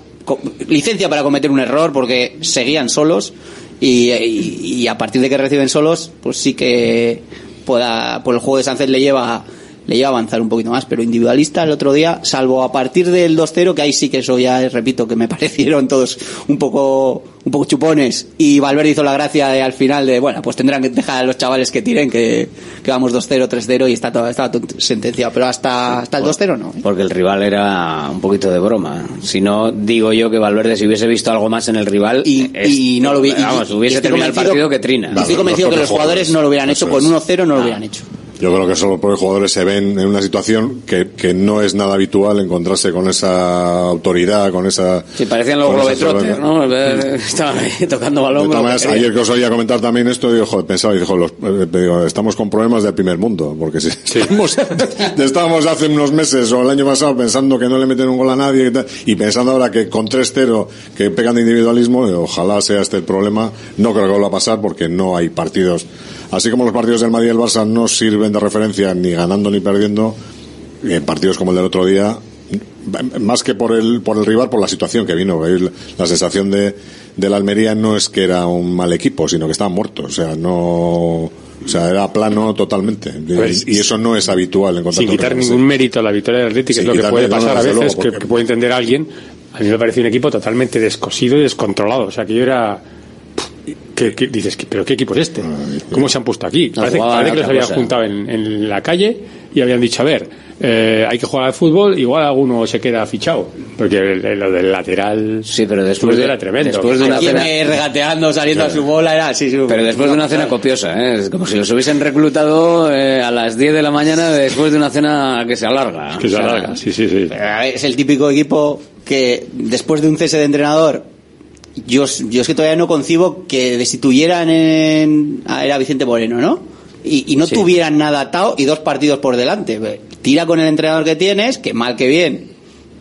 licencia para cometer un error porque seguían solos y, y- y a partir de que reciben solos, pues sí que pueda, por el juego de Sancet le lleva le lleva a avanzar un poquito más, pero individualista el otro día, salvo a partir del 2-0, que ahí sí que eso ya, eh, repito, que me [laughs] parecieron todos un poco, un poco chupones, y Valverde hizo la gracia de, al final de, bueno, pues tendrán que dejar a los chavales que tiren, que, que vamos 2-0, 3-0 y está todo, está todo sentenciado, pero hasta, hasta el 2-0 no. ¿eh? Porque el rival era un poquito de broma. Si no, digo yo que Valverde, si hubiese visto algo más en el rival, y, y no lo vi- y- Vamos, y hubiese estoy terminado el partido que trina. Y Estoy convencido que los jugadores no lo hubieran hecho, con 1-0 no lo hubieran hecho. Yo creo que solo los jugadores se ven en una situación que, que no es nada habitual encontrarse con esa autoridad, con esa. Sí, parecían los Globetrotters. ¿no? [laughs] Estaban ahí tocando balón. De todas ayer que os oía comentar también esto, digo, joder, pensaba, y dijo, los, eh, digo, estamos con problemas del primer mundo, porque si [laughs] estamos, estábamos hace unos meses o el año pasado pensando que no le meten un gol a nadie y, tal, y pensando ahora que con 3-0 que pegan de individualismo, eh, ojalá sea este el problema, no creo que vuelva a pasar porque no hay partidos. Así como los partidos del Madrid y el Barça no sirven de referencia ni ganando ni perdiendo, en partidos como el del otro día, más que por el, por el rival, por la situación que vino. La, la sensación de, de la Almería no es que era un mal equipo, sino que estaban muertos. O sea, no. O sea, era plano totalmente. ver, Y, eso no es habitual en sin quitar ningún mérito a la victoria del Atlético, es lo que puede pasar a veces, luego, que, que puede entender alguien. A mí me pareció un equipo totalmente descosido y descontrolado. O sea, que yo era. Que que dices, ¿qué- ¿pero qué equipo es este? ¿Cómo se han puesto aquí? Parece, que los habían juntado en, en la calle y habían dicho, a ver, eh, hay que jugar al fútbol, igual alguno se queda fichado. Porque lo del lateral. Sí, pero después de- era tremendo. después de una cena- regateando, saliendo a su bola, era así, sí, Pero después de una cena copiosa, ¿eh? Es como si los hubiesen reclutado eh, a las 10 de la mañana después de una cena que se alarga. Que se O sea, alarga, sí, sí, sí. Pero Es el típico equipo que después de un cese de entrenador, yo, yo es que todavía no concibo que destituyeran en, a- era Vicente Moreno, ¿no? Y, y no Sí. tuvieran nada atado y dos partidos por delante. Tira con el entrenador que tienes, que mal que bien.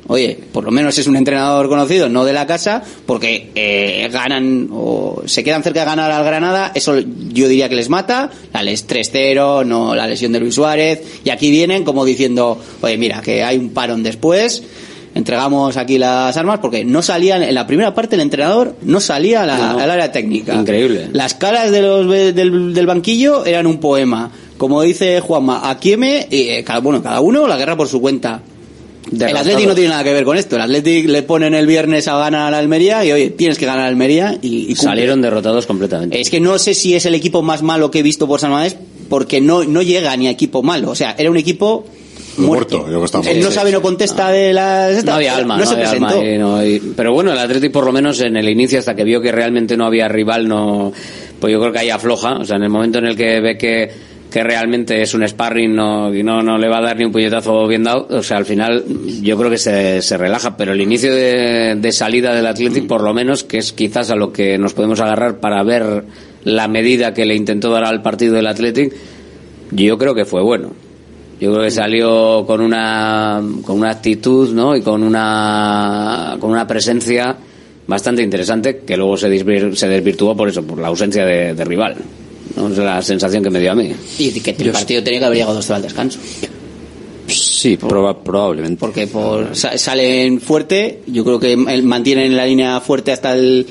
Oye, por lo menos es un entrenador conocido, no de la casa, porque eh, ganan o se quedan cerca de ganar al Granada, eso yo diría que les mata, la les 3-0, no la lesión de Luis Suárez, y aquí vienen como diciendo, oye, mira, que hay un parón después, entregamos aquí las armas, porque no salían, en la primera parte el entrenador no salía la- No. al área técnica. Increíble. Las caras de los, del, del banquillo eran un poema. Como dice Juanma, a Quieme, eh, cada, bueno, cada uno la guerra por su cuenta. El. Atlético no tiene nada que ver con esto. El Atlético le ponen el viernes a ganar a la Almería y oye, tienes que ganar a Almería y. Salieron derrotados completamente. Es que no sé si es el equipo más malo que he visto por San Mamés porque no, no llega ni a equipo malo. O sea, era un equipo muerto. Muerto, yo que Él no sabe, no contesta de las... No había alma, no, se había presentó. alma. y no- y- pero bueno, el Atlético por lo menos en el inicio, hasta que vio que realmente no había rival, no, pues yo creo que ahí afloja. O sea, en el momento en el que ve que, que realmente es un sparring no, y no, no le va a dar ni un puñetazo bien dado, o sea, al final yo creo que se, se relaja. Pero el inicio de, de salida del Atlético, por lo menos, que es quizás a lo que nos podemos agarrar para ver la medida que le intentó dar al partido del Atlético, yo creo que fue bueno. Yo creo que salió con una con una actitud, ¿no? Y con una con una presencia bastante interesante que luego se, desvir- se desvirtuó por eso, por la ausencia de, de rival. ¿no? Es la sensación que me dio a mí. Y que el partido tenía que haber llegado dos al descanso. Sí, proba- probablemente. Porque por, sa- salen fuerte, yo creo que el- mantienen la línea fuerte hasta el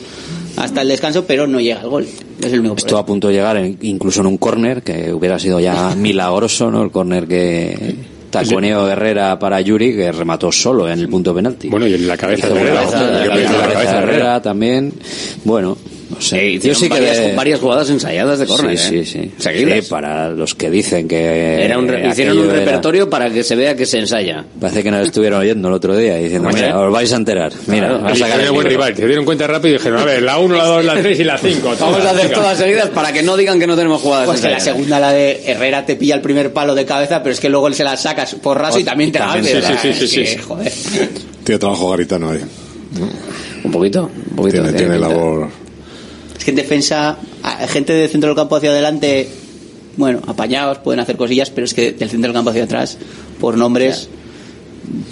hasta el descanso, pero no llega el gol. Es el único Estuvo a punto de llegar en- incluso en un córner, que hubiera sido ya [laughs] milagroso, ¿no? El córner que taconeo Herrera para Yuri, que remató solo en el punto penalti. Bueno, y en la cabeza de Herrera. cabeza, la cabeza cabeza Herrera. también. Bueno, no sé. hicieron Yo sí que varias- de- varias jugadas ensayadas de córner, Sí, ¿eh? sí, sí. Seguidas. Sí, para los que dicen que Era un re- hicieron un aquello era- repertorio para que se vea que se ensaya. Parece que nos estuvieron oyendo el otro día diciendo, mira, os vais a enterar. Mira, Claro, vas a sacar buen libro". rival. Se dieron cuenta rápido y dijeron, a ver, la 1, la 2, la 3 y la 5. Vamos a hacer todas seguidas para que no digan que no tenemos jugadas Pues que la ensayadas. segunda, la de Herrera, te pilla el primer palo de cabeza, pero es que luego él se la sacas por raso y también te la hace. sí, sí, sí, sí, que, Joder. Tiene trabajo garitano ahí. Un poquito, un poquito. Tiene, tiene labor. Es que en defensa, gente del centro del campo hacia adelante, bueno, apañados, pueden hacer cosillas, pero es que del centro del campo hacia atrás, por nombres,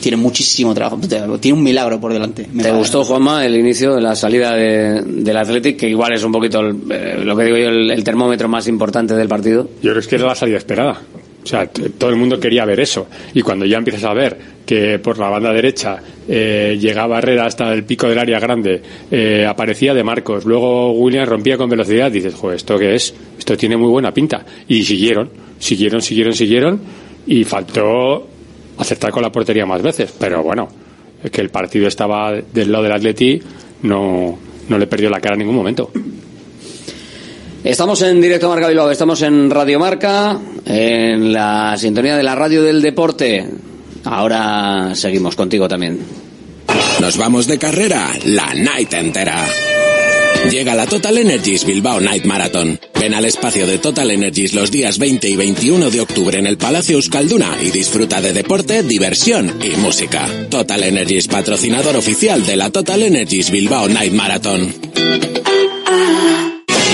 tiene muchísimo trabajo. Tiene un milagro por delante. Me ¿Te parece. gustó, Juanma, el inicio de la salida de- del Athletic, que igual es un poquito el- eh, lo que digo yo, el, el termómetro más importante del partido? Yo creo que era la salida esperada. O sea, todo el mundo quería ver eso. Y cuando ya empiezas a ver que por la banda derecha eh, llegaba Herrera hasta el pico del área grande, eh, aparecía de Marcos, luego William rompía con velocidad, dices, joder, ¿esto qué es? Esto tiene muy buena pinta. Y siguieron, siguieron, siguieron, siguieron, y faltó acertar con la portería más veces. Pero bueno, que el partido estaba del lado del Atleti, no, no le perdió la cara en ningún momento. Estamos en directo Marca Bilbao, estamos en Radio Marca, en la sintonía de la radio del deporte. Ahora seguimos contigo también. Nos vamos de carrera la night entera. Llega la Total Energies Bilbao Night Marathon. Ven al espacio de Total Energies los días 20 y 21 de octubre en el Palacio Euskalduna y disfruta de deporte, diversión y música. Total Energies, patrocinador oficial de la Total Energies Bilbao Night Marathon.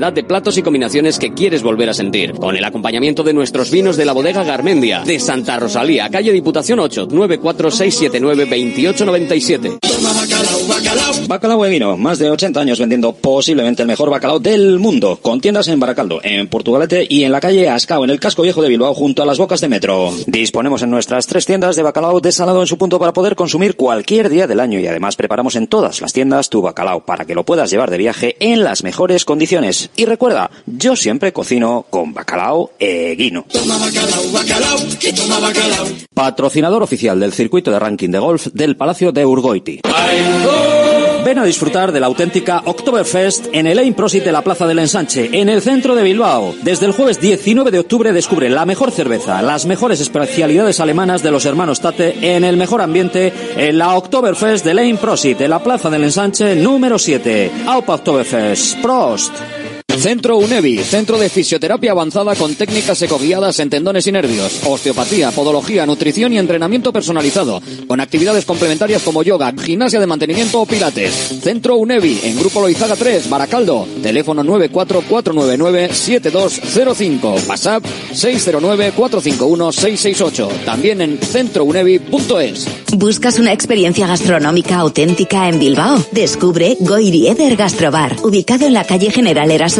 de platos y combinaciones que quieres volver a sentir. Con el acompañamiento de nuestros vinos de la bodega Garmendia. De Santa Rosalía, calle Diputación 8, 946792897. Bacalao de vino, más de 80 años vendiendo posiblemente el mejor bacalao del mundo, con tiendas en Baracaldo, en Portugalete y en la calle Ascao, en el casco viejo de Bilbao, junto a las bocas de metro. Disponemos en nuestras tres tiendas de bacalao desalado en su punto para poder consumir cualquier día del año y además preparamos en todas las tiendas tu bacalao para que lo puedas llevar de viaje en las mejores condiciones. Y recuerda, yo siempre cocino con bacalao eguino. Patrocinador oficial del circuito de ranking de golf del Palacio de Urgoiti. Ven a disfrutar de la auténtica Oktoberfest en el Ain Prosit de la Plaza del Ensanche, en el centro de Bilbao. Desde el jueves 19 de octubre descubre la mejor cerveza, las mejores especialidades alemanas de los hermanos Tate en el mejor ambiente en la Oktoberfest del Ain Prosit de la Plaza del Ensanche número 7. Aupa Oktoberfest. Prost. Centro UNEVI, centro de fisioterapia avanzada con técnicas ecoguiadas en tendones y nervios, osteopatía, podología, nutrición y entrenamiento personalizado, con actividades complementarias como yoga, gimnasia de mantenimiento o pilates. Centro UNEVI, en Grupo Loizaga 3, Baracaldo, teléfono 944997205, WhatsApp 609451668, también en centrounevi.es. ¿Buscas una experiencia gastronómica auténtica en Bilbao? Descubre Goirieder Gastrobar. Ubicado en la calle General Eraso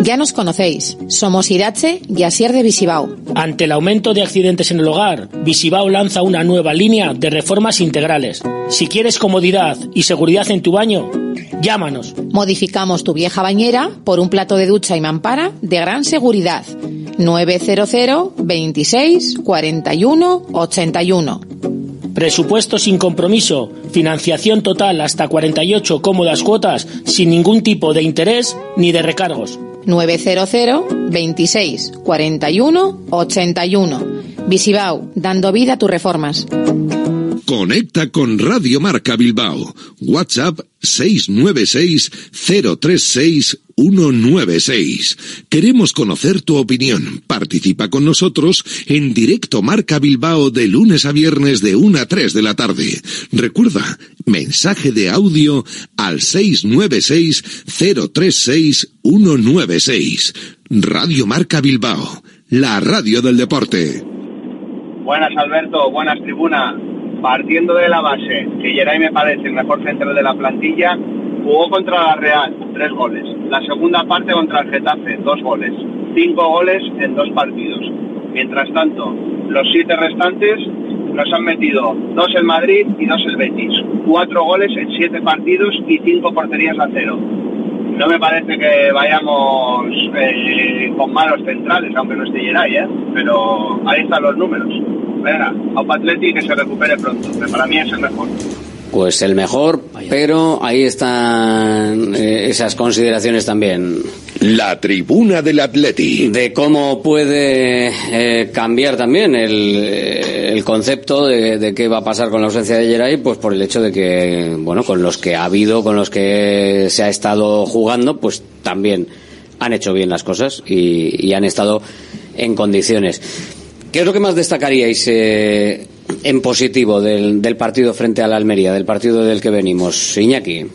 Ya nos conocéis, somos Irache y Asier de Visibao. Ante el aumento de accidentes en el hogar, Visibao lanza una nueva línea de reformas integrales. Si quieres comodidad y seguridad en tu baño, llámanos. Modificamos tu vieja bañera por un plato de ducha y mampara de gran seguridad. 900 26 41 81. Presupuesto sin compromiso, financiación total hasta 48 cómodas cuotas sin ningún tipo de interés ni de recargos. 900 26 41 81. Visibao, dando vida a tus reformas. Conecta con Radio Marca Bilbao. WhatsApp 696-036-196. Queremos conocer tu opinión. Participa con nosotros en directo Marca Bilbao de lunes a viernes de 1 a 3 de la tarde. Recuerda, mensaje de audio al 696-036-196. Radio Marca Bilbao, la radio del deporte. Buenas Alberto, buenas tribuna. Partiendo de la base, que Geray me parece el mejor centro de la plantilla, jugó contra la Real, tres goles. La segunda parte contra el Getafe, dos goles. Cinco goles en dos partidos. Mientras tanto, los siete restantes nos han metido dos el Madrid y dos el Betis. Cuatro goles en siete partidos y cinco porterías a cero. No me parece que vayamos eh, con malos centrales, aunque no esté Geray, ¿eh? pero ahí están los números. Venga, a Atleti que se recupere pronto, que para mí es el mejor. Pues el mejor, pero ahí están eh, esas consideraciones también. La tribuna del Atleti. De cómo puede eh, cambiar también el, eh, el concepto de, de, qué va a pasar con la ausencia de Geray, pues por el hecho de que, bueno, con los que ha habido, con los que se ha estado jugando, pues también han hecho bien las cosas y, y han estado en condiciones. ¿Qué es lo que más destacaríais eh, en positivo del, del, partido frente a la Almería, del partido del que venimos? Iñaki.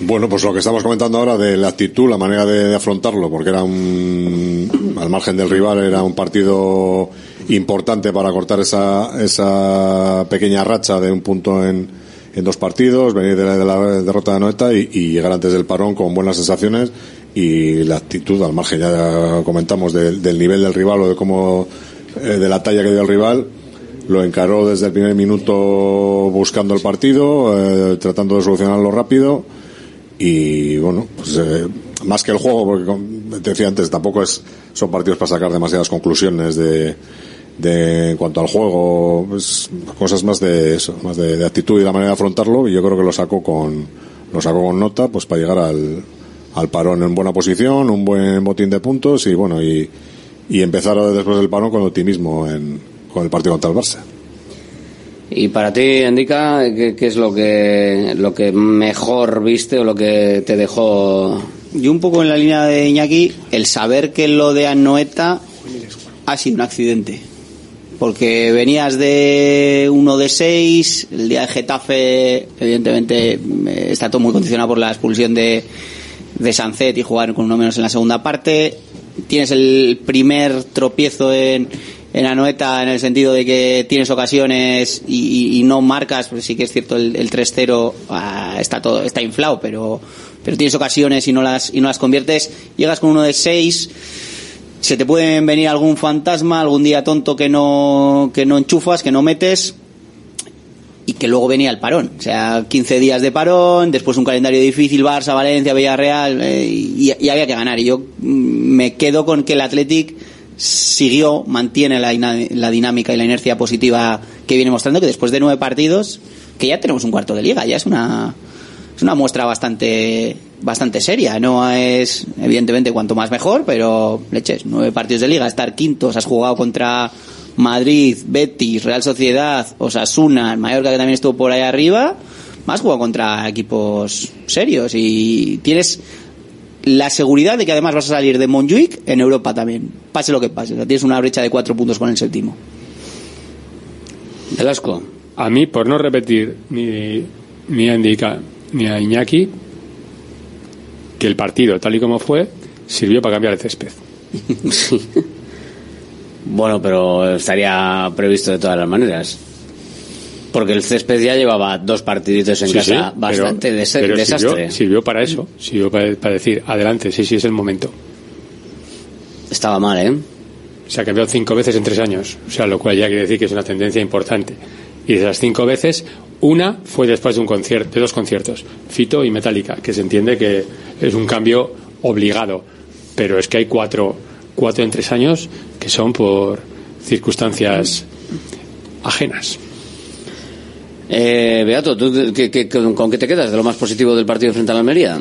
Bueno, pues lo que estamos comentando ahora de la actitud, la manera de, de, afrontarlo, porque era un, al margen del rival, era un partido importante para cortar esa, esa pequeña racha de un punto en, en dos partidos, venir de la, de la derrota de Noeta y, llegar antes del parón con buenas sensaciones y la actitud, al margen ya comentamos del, del nivel del rival o de cómo eh, de la talla que dio el rival, lo encaró desde el primer minuto buscando el partido, eh, tratando de solucionarlo rápido y bueno, pues eh, más que el juego, porque te decía antes, tampoco es, son partidos para sacar demasiadas conclusiones de, de en cuanto al juego, pues, cosas más de eso, más de, de, actitud y la manera de afrontarlo y yo creo que lo sacó con, lo sacó con nota pues para llegar al, al parón en buena posición, un buen botín de puntos y bueno, y, y empezar después del parón con optimismo en, con el partido contra el Barça. Y para ti, Indica, ¿qué, ¿qué, es lo que, lo que mejor viste o lo que te dejó? Yo un poco en la línea de Iñaki, el saber que lo de Anoeta ha sido un accidente. Porque venías de uno de seis, el día de Getafe, evidentemente, está todo muy condicionado por la expulsión de, de Sancet y jugar con uno menos en la segunda parte. Tienes el primer tropiezo en, en Anoeta en el sentido de que tienes ocasiones y, no marcas, pues sí que es cierto el, el 3-0 ah, está todo está inflado, pero pero tienes ocasiones y no las y no las conviertes, llegas con uno de 6 se te pueden venir algún fantasma, algún día tonto que no que no enchufas, que no metes y que luego venía el parón. O sea, 15 días de parón, después un calendario difícil, Barça, Valencia, Villarreal, eh, y, y, había que ganar. Y yo me quedo con que el Athletic siguió, mantiene la, la, dinámica y la inercia positiva que viene mostrando, que después de nueve partidos, que ya tenemos un cuarto de liga, ya es una, es una muestra bastante, bastante seria. No es, evidentemente, cuanto más mejor, pero leches, nueve partidos de liga, estar quintos, has jugado contra Madrid, Betis, Real Sociedad, Osasuna, Mallorca que también estuvo por ahí arriba, más jugado contra equipos serios y tienes la seguridad de que además vas a salir de Montjuic en Europa también, pase lo que pase. O sea, tienes una brecha de cuatro puntos con el séptimo. Velasco. A mí, por no repetir ni, ni a Indica ni a Iñaki, que el partido, tal y como fue, sirvió para cambiar el césped. [laughs] sí. Bueno, pero estaría previsto de todas las maneras. Porque el césped ya llevaba dos partiditos en sí, casa sí, bastante pero, des pero desastre. Sirvió, sirvió, para eso, sirvió para, para, decir, adelante, sí, sí, es el momento. Estaba mal, ¿eh? Se ha cambiado cinco veces en tres años, o sea, lo cual ya quiere decir que es una tendencia importante. Y de esas cinco veces, una fue después de un concierto, de dos conciertos, Fito y Metallica, que se entiende que es un cambio obligado, pero es que hay cuatro, cuatro en tres años que son por circunstancias ajenas. Eh, Beato, ¿tú qué- con, qué te quedas de lo más positivo del partido frente a la Almería?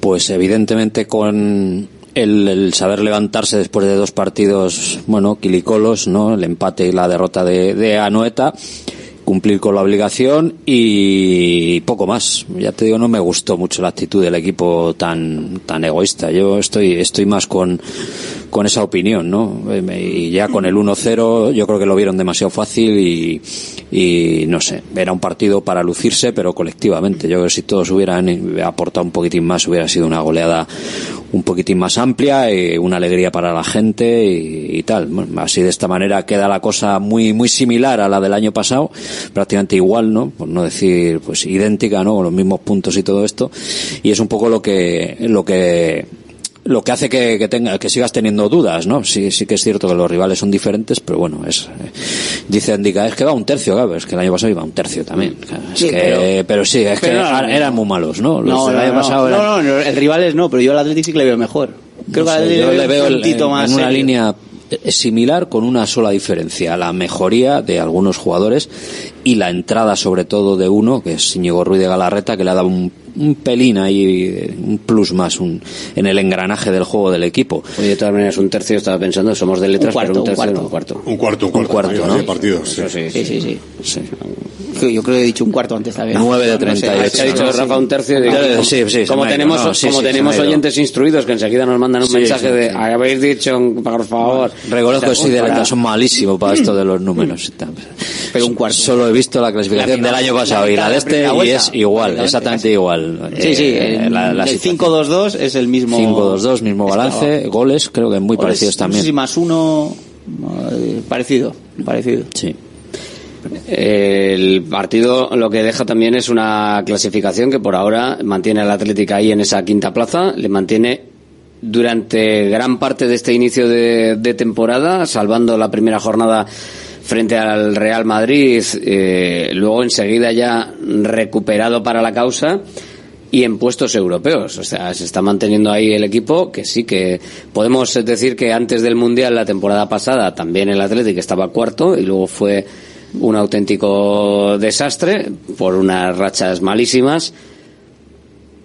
Pues evidentemente con el, el saber levantarse después de dos partidos, bueno, quilicolos, ¿no? El empate y la derrota de, de Anoeta, cumplir con la obligación y poco más. Ya te digo, no me gustó mucho la actitud del equipo tan, tan egoísta. Yo estoy, estoy más con, con esa opinión, ¿no? Eh, Y ya con el 1-0 yo creo que lo vieron demasiado fácil y, y no sé, era un partido para lucirse, pero colectivamente. Yo creo que si todos hubieran aportado un poquitín más, hubiera sido una goleada un poquitín más amplia, y una alegría para la gente y, y tal. Bueno, así de esta manera queda la cosa muy muy similar a la del año pasado, prácticamente igual, ¿no? Por no decir pues idéntica, ¿no? Con los mismos puntos y todo esto. Y es un poco lo que lo que lo que hace que, que tenga que sigas teniendo dudas, ¿no? Sí, sí que es cierto que los rivales son diferentes, pero bueno, es eh, dice Andica, es que va un tercio, claro, es que el año pasado iba un tercio también. es Sí, que- pero- pero, sí, es que pero no, no, eran muy malos, ¿no? Los No, no, año no, eran- no, no, el rival es no, pero yo al Atlético sí que le veo mejor. Creo que sé, yo le veo un el- más en una serio. línea eh, similar con una sola diferencia, la mejoría de algunos jugadores y la entrada sobre todo de uno, que es Íñigo Ruiz de Galarreta, que le ha dado un, un pelín ahí, eh, un plus más un, en el engranaje del juego del equipo. Oye, de todas maneras, un tercio estaba pensando, somos de letras, Un cuarto, pero un un tercio cuarto. no, un cuarto. Un cuarto, un Un cuarto. cuarto, ¿no? partidos, sí. Sí, sí, sí. Sí. Que Yo creo que he dicho un cuarto antes también. 9 de No sé, 38. Se ha dicho ¿no? Rafa un tercio. y digo, Sí, sí, sí, se como tenemos, no, sí, como sí, tenemos oyentes instruidos que enseguida nos mandan un Sí, mensaje sí, de sí. habéis dicho, por favor. Reconozco que soy de letras, son malísimo para esto de los números. Pero un cuarto. Solo he visto la clasificación La del año la pasado y la de la este primera y es igual, exactamente igual. Sí, sí, Eh, el, la, la el situación. 5-2-2 es el mismo. 5-2-2, mismo balance, goles creo que muy Goles, parecidos No sé si también. más uno. eh, Parecido, parecido. Sí. El partido lo que deja también es una clasificación que por ahora mantiene al Atlético ahí en esa quinta plaza, le mantiene durante gran parte de este inicio de, de temporada, salvando la primera jornada frente al Real Madrid, eh, luego enseguida ya recuperado para la causa y en puestos europeos. O sea, se está manteniendo ahí el equipo, que sí que podemos decir que antes del Mundial, la temporada pasada, también el Atlético estaba cuarto y luego fue un auténtico desastre por unas rachas malísimas.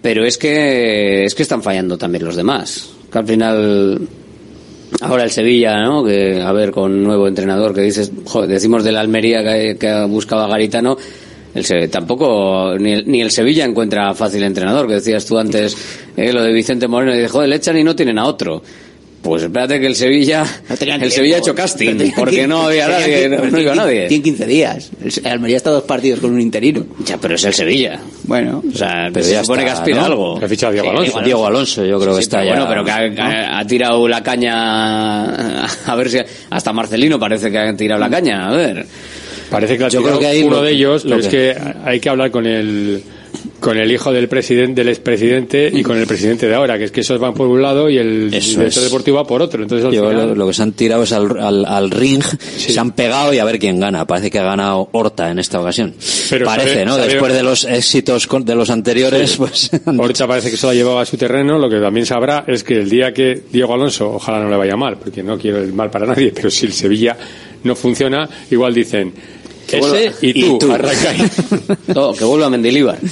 Pero es que, es que están fallando también los demás. Que al final, ahora el Sevilla, ¿no? Que, a ver, con nuevo entrenador, que dices, joder, decimos de la Almería que, que buscaba Garitano, el tampoco, ni el, ni el Sevilla encuentra fácil entrenador, que decías tú antes, eh, lo de Vicente Moreno, y dices, joder, le echan y no tienen a otro. Pues espérate que el Sevilla, el tenían tiempo. Sevilla ha hecho casting, porque no había nadie, no, iba nadie. Tienen 15 días. El Almería está dos partidos con un interino. Ya, pero es el Sevilla. Bueno. O sea, Pero se ya supone está, que aspira algo. Que ha fichado a Diego Sí, Alonso. Diego Alonso, yo creo Sí, que sí, está pero ya- Bueno, pero que ha, tirado la caña, a ver si, hasta Marcelino parece que ha tirado la caña, a ver. Parece que la ha Yo tirado creo que ahí uno lo- de ellos, lo pero es que hay que hablar con el con el hijo del presidente del expresidente y con el presidente de ahora, que es que esos van por un lado y el Eso director es. deportivo va por otro. Entonces, al Yo final- lo, lo que se han tirado es al, al, al ring, se han pegado y a ver quién gana. Parece que ha ganado Horta en esta ocasión. Pero Parece, sabe- ¿no? sabe- Después de los éxitos con- de los anteriores, Sí. pues [laughs] Horta parece que se lo ha llevado a su terreno. Lo que también sabrá es que el día que Diego Alonso, ojalá no le vaya mal, porque no quiero el mal para nadie, [laughs] pero si el Sevilla no funciona, igual dicen Que ese y tú, ahí. [laughs] No, que vuelva Mendilibar. Eh,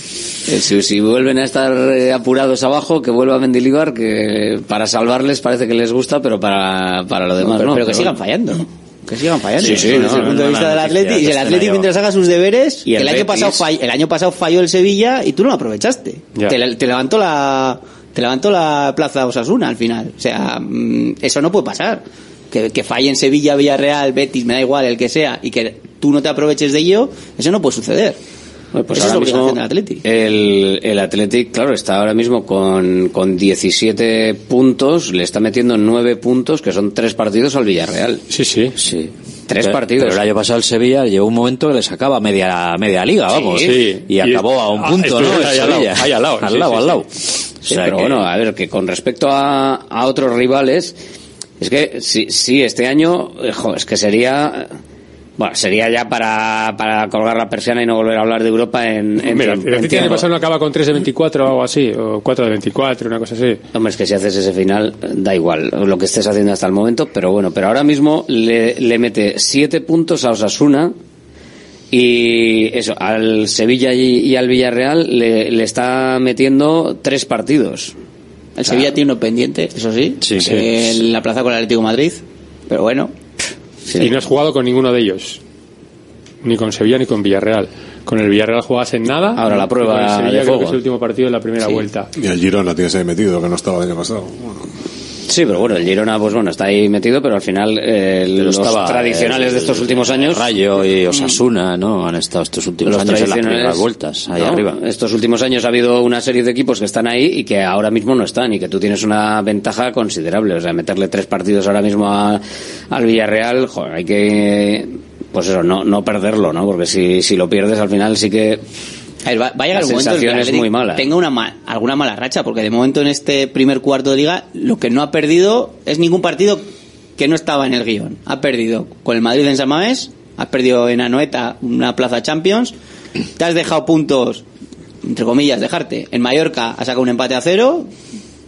Si, si vuelven a estar eh, apurados abajo, que vuelva Mendilibar, que para salvarles parece que les gusta, pero para, para lo demás pero, no. pero que sigan fallando. Que sigan fallando. Sí, sí, Desde no, el punto de vista no, del Atleti, y el Atleti ahí mientras haga sus deberes, Y el el, año pasado fall- el año pasado falló el Sevilla y tú no lo aprovechaste. Te, te levantó la te levantó la plaza Osasuna al final. O sea, mm, eso no puede pasar. Que, que falle en Sevilla, Villarreal, Betis, me da igual el que sea, y que tú no te aproveches de ello, eso no puede suceder. Pues Esa es la mismo del Atleti. el, el Athletic, claro, está ahora mismo con, con 17 puntos, le está metiendo 9 puntos, que son tres partidos al Villarreal. Sí, sí. sí. Tres Pero- partidos. Pero el año pasado el Sevilla llegó un momento que le sacaba media, media liga, vamos. Sí. Y, Y- acabó a un ah, punto, ¿no? estuvieron El ahí al lado, ahí al lado, Al sí, lado, sí, al sí. lado. Sí, O sea pero que- bueno, a ver, que con respecto a, a otros rivales, es que sí, sí este año, eh, jo, es que sería, bueno, sería ya para, para colgar la persiana y no volver a hablar de Europa en, en Mira, el año pasado no acaba con 3 de 24 o algo así, o 4 de 24, una cosa así. Hombre, es que si haces ese final, da igual lo que estés haciendo hasta el momento, pero bueno, pero ahora mismo le, le mete siete puntos a Osasuna Y eso, al Sevilla y, y al Villarreal le, le está metiendo tres partidos. El Sevilla tiene uno pendiente, eso sí, Sí, sí. en la plaza con el Atlético de Madrid, pero bueno. Y no has jugado con ninguno de ellos. Ni con Sevilla ni con Villarreal. Con el Villarreal jugas en nada. Ahora la y prueba con el Sevilla de creo que es el último partido de la primera Sí. vuelta. Y el Girona tienes ahí metido, que no estaba el año pasado. Sí, pero bueno, el Girona, pues bueno, está ahí metido, pero al final eh, los estaba, tradicionales eh, de estos últimos años. Rayo y Osasuna, ¿no? Han estado estos últimos los años en las primeras vueltas, ahí ¿no? arriba. Estos últimos años ha habido una serie de equipos que están ahí y que ahora mismo no están y que tú tienes una ventaja considerable. O sea, meterle tres partidos ahora mismo a- al Villarreal, joder, hay que, pues eso, no, no perderlo, ¿no? Porque si, si lo pierdes al final sí que A ver, va, va a llegar La un momento en que es muy mala. Tenga una ma- alguna mala racha, porque de momento en este primer cuarto de liga lo que no ha perdido es ningún partido que no estaba en el guion. Ha perdido con el Madrid en San Mamés, ha perdido en Anoeta una plaza Champions, te has dejado puntos, entre comillas, dejarte. En Mallorca has sacado un empate a cero,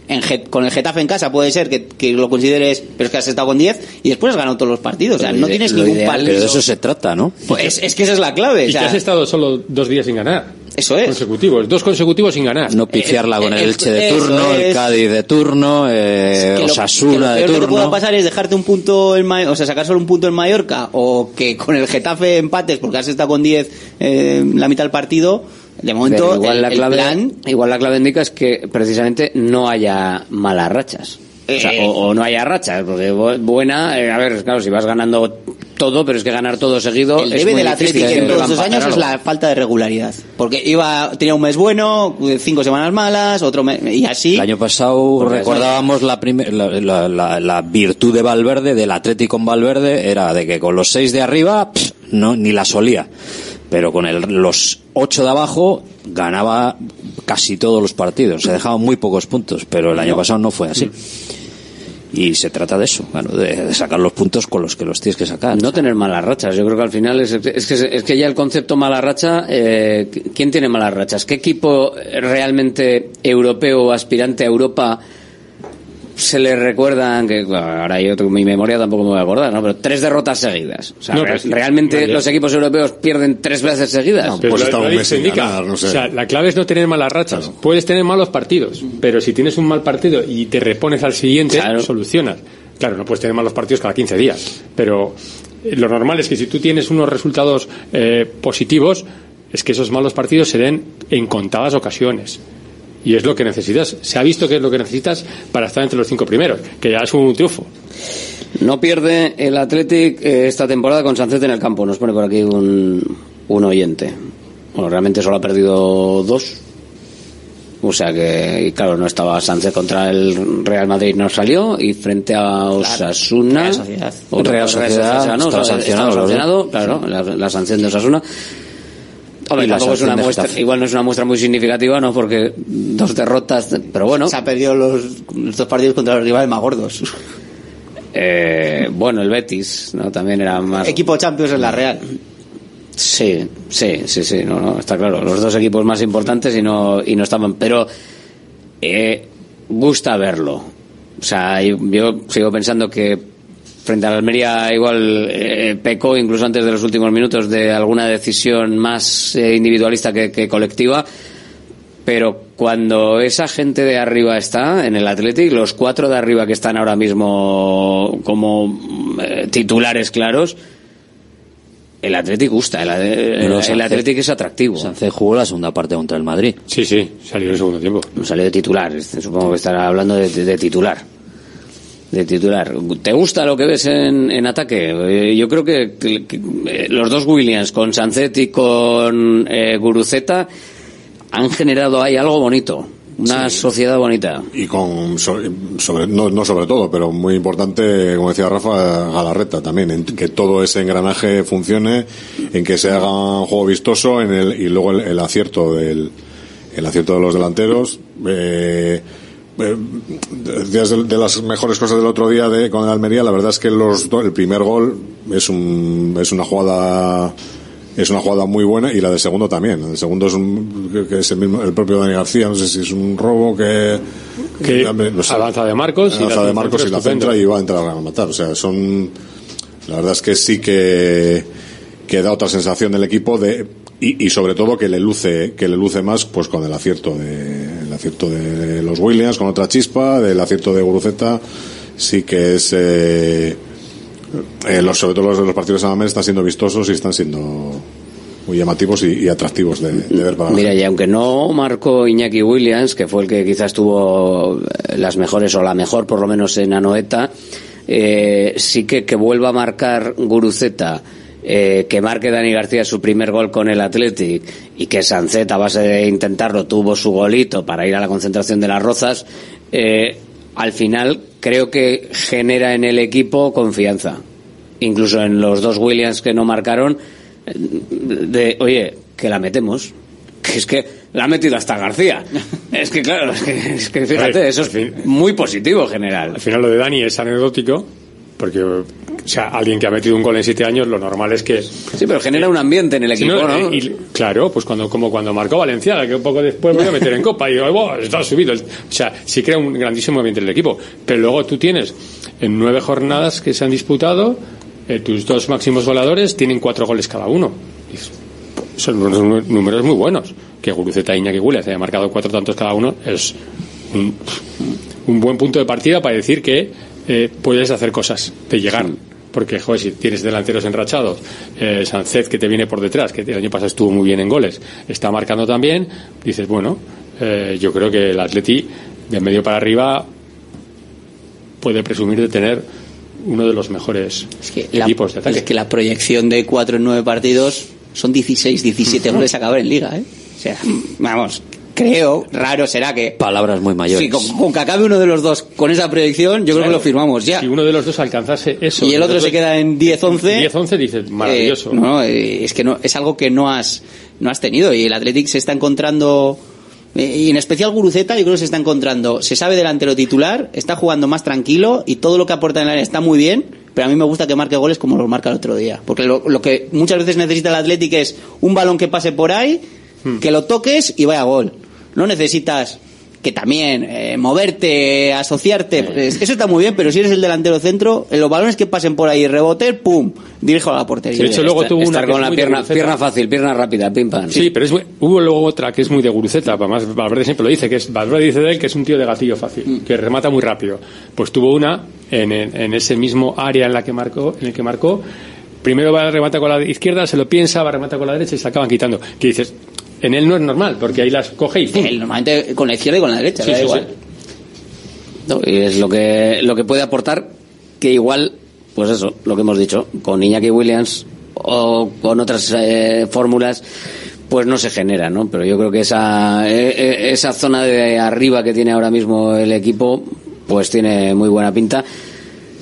en Get- con el Getafe en casa puede ser que, que lo consideres, pero es que has estado con 10 y después has ganado todos los partidos. O sea, no tienes ningún ideal, partido. Pero de eso se trata, ¿no? Pues es que esa es la clave. o Y sea, que has estado solo dos días sin ganar. Eso es. Consecutivos, dos consecutivos sin ganar. No pifiarla con el Elche de turno, el es. Cádiz de turno, eh, que lo- Osasuna que lo de peor que te pueda turno. pasar es dejarte un punto en Ma- o sea, sacar solo un punto en Mallorca o que con el Getafe empates porque has estado con 10 eh, la mitad del partido. De momento, Pero igual el, la el clave plan igual la clave indica es que precisamente no haya malas rachas o, sea, Eh. o- o no haya rachas porque bu- buena eh, a ver claro si vas ganando todo pero es que ganar todo seguido el debe del Atlético que en todos estos años es la falta de regularidad. Porque iba tenía un mes bueno, cinco semanas malas, otro mes, y así. El año pasado Porque recordábamos la, primer- la, la- la- la virtud de Valverde, del Atlético con Valverde, era de que con los seis de arriba pff, no ni la solía. Pero con el- los ocho de abajo ganaba casi todos los partidos. Se dejaban muy pocos puntos, pero el año pasado no fue así. Y se trata de eso, bueno, de, de sacar los puntos con los que los tienes que sacar. no tener malas rachas yo creo que al final es, es que es que ya el concepto mala racha eh, quién tiene malas rachas qué equipo realmente europeo o aspirante a Europa se le recuerdan que bueno, ahora yo tengo mi memoria tampoco me voy a acordar ¿no? pero tres derrotas seguidas o sea, No, real- realmente los equipos europeos pierden tres veces seguidas Pero pues está un mes sin indica. ganar, no sé. O sea, la clave es no tener malas rachas. Puedes tener malos partidos, pero si tienes un mal partido y te repones al siguiente, Claro. solucionas. Claro, no puedes tener malos partidos cada 15 días, pero eh, lo normal es que si tú tienes unos resultados eh, positivos, es que esos malos partidos se den en contadas ocasiones. Y es lo que necesitas. Se ha visto que es lo que necesitas para estar entre los cinco primeros, que ya es un triunfo. No pierde el Athletic eh, esta temporada con Sánchez en el campo, nos pone por aquí un, un oyente. Bueno, realmente solo ha perdido dos. O sea que, y claro, no estaba Sánchez contra el Real Madrid, no salió, y frente a Osasuna. Real Sociedad. Real Sociedad, ¿no? estaba sancionado, estaba sancionado, claro, la, la sanción de Osasuna. Hombre, tampoco es una muestra, igual no es una muestra muy significativa, ¿no? Porque dos derrotas, pero bueno. Se ha perdido los, los dos partidos contra los rivales más gordos. Eh, bueno, el Betis, ¿no? También era más. Equipo Champions en la Real. Sí, sí, sí, sí, no, no, está claro. Los dos equipos más importantes y no, y no estaban. Pero eh, gusta verlo. O sea, yo sigo pensando que frente a la Almería igual eh, pecó incluso antes de los últimos minutos de alguna decisión más eh, individualista que, que colectiva. Pero cuando esa gente de arriba está en el Athletic, los cuatro de arriba que están ahora mismo como eh, titulares claros, el Athletic gusta, el, el, Pero el Athletic es atractivo. Sánchez jugó la segunda parte contra el Madrid. Sí, sí, salió en el segundo tiempo. Salió de titular, supongo que estará hablando de, de- de titular. De titular. ¿Te gusta lo que ves en, en ataque? Eh, yo creo que, que- que, eh, los dos Williams, con Sancet y con eh, Guruceta, han generado ahí algo bonito. Una sociedad bonita. Y con, sobre, no, no sobre todo, pero muy importante, como decía Rafa, Galarreta también, en que todo ese engranaje funcione, en que se haga un juego vistoso, en el, y luego el, el acierto del, el acierto de los delanteros, eh, de, de las mejores cosas del otro día de, con el Almería, la verdad es que los do- el primer gol es un, es una jugada, es una jugada muy buena y la del segundo también. El segundo es un, que- es el mismo, el propio Dani García, no sé si es un robo que, Que también, no sé. avanza de Marcos y Avanza la de Marcos y la centra y va a entrar a matar. O sea, son, la verdad es que sí que, que da otra sensación del equipo de y, y, sobre todo que le luce que le luce más pues con el acierto de acierto de los Williams con otra chispa del acierto de Guruceta sí que es eh, eh, los, sobre todo los de los partidos de Samamés están siendo vistosos y están siendo muy llamativos y, y atractivos de, de, ver para Mira, y aunque no marcó Iñaki Williams, que fue el que quizás tuvo las mejores o la mejor por lo menos en Anoeta, eh, sí que que vuelva a marcar Guruceta eh, que marque Dani García su primer gol con el Athletic y que Sancet a base de intentarlo tuvo su golito para ir a la concentración de las Rozas, eh, al final creo que genera en el equipo confianza. Incluso en los dos Williams que no marcaron, de oye, que la metemos. Que [laughs] es que la ha metido hasta García. [laughs] es que claro, [laughs] es que, es que fíjate, ver, eso es muy positivo en general. Al final lo de Dani es anecdótico, porque o sea, alguien que ha metido un gol en siete años, lo normal es que... Sí, pero genera un ambiente en el equipo, ¿no? ¿no? Y, claro, pues cuando como cuando marcó Valenciaga, que un poco después voy a meter en Copa, y digo, oh, está subido. O sea, sí crea un grandísimo ambiente en el equipo. Pero luego tú tienes, en nueve jornadas que se han disputado, eh, tus dos máximos voladores tienen cuatro goles cada uno. Y son unos números muy buenos. Que Guruceta y Iñaki Williams haya marcado cuatro tantos cada uno es un, un buen punto de partida para decir que eh, puedes hacer cosas, de llegar. Porque, joder, si tienes delanteros enrachados, eh, Sancet que te viene por detrás, que el año pasado estuvo muy bien en goles, está marcando también, dices, bueno, eh, yo creo que el Atleti, de medio para arriba, puede presumir de tener uno de los mejores es que equipos la, de ataque. Es que la proyección de 4 en 9 partidos son 16, 17 [laughs] goles a acabar en Liga, ¿eh? O sea, vamos, creo, raro será que. Palabras muy mayores. Sí, con, con, que acabe uno de los dos con esa proyección, yo claro, creo que lo firmamos ya. Si uno de los dos alcanzase eso. Y el otro se queda en 10-11. 10-11 dices, maravilloso. Eh, no, eh, es que no, es algo que no has, no has tenido. Y el Athletic se está encontrando. eh, Y en especial Guruceta, yo creo que se está encontrando. Se sabe delantero titular, está jugando más tranquilo y todo lo que aporta en el área está muy bien. Pero a mí me gusta que marque goles como lo marca el otro día. Porque lo, lo que muchas veces necesita el Athletic es un balón que pase por ahí, hmm. que lo toques y vaya gol no necesitas que también eh, moverte, asociarte, pues, eso está muy bien, pero si eres el delantero centro, en los balones que pasen por ahí, rebote, pum, dirijo a la portería. De hecho, luego tuvo una Estar con la pierna, pierna fácil, pierna rápida, pim pam. Sí, pero es, hubo luego otra que es muy de guruceta, además Valverde siempre lo dice, que es Valverde dice de él que es un tío de gatillo fácil, mm. que remata muy rápido. Pues tuvo una en, en, en ese mismo área en la que marcó, en el que marcó, primero va a remata con la izquierda, se lo piensa, va a remata con la derecha y se acaban quitando. Que dices, en él no es normal, porque ahí las coge y él normalmente con la izquierda y con la derecha, sí, da sí, igual. Sí. No, y es lo que, lo que puede aportar que igual, pues eso, lo que hemos dicho, con Iñaki Williams o con otras eh, fórmulas, pues no se genera, ¿no? Pero yo creo que esa, eh, esa zona de arriba que tiene ahora mismo el equipo, pues tiene muy buena pinta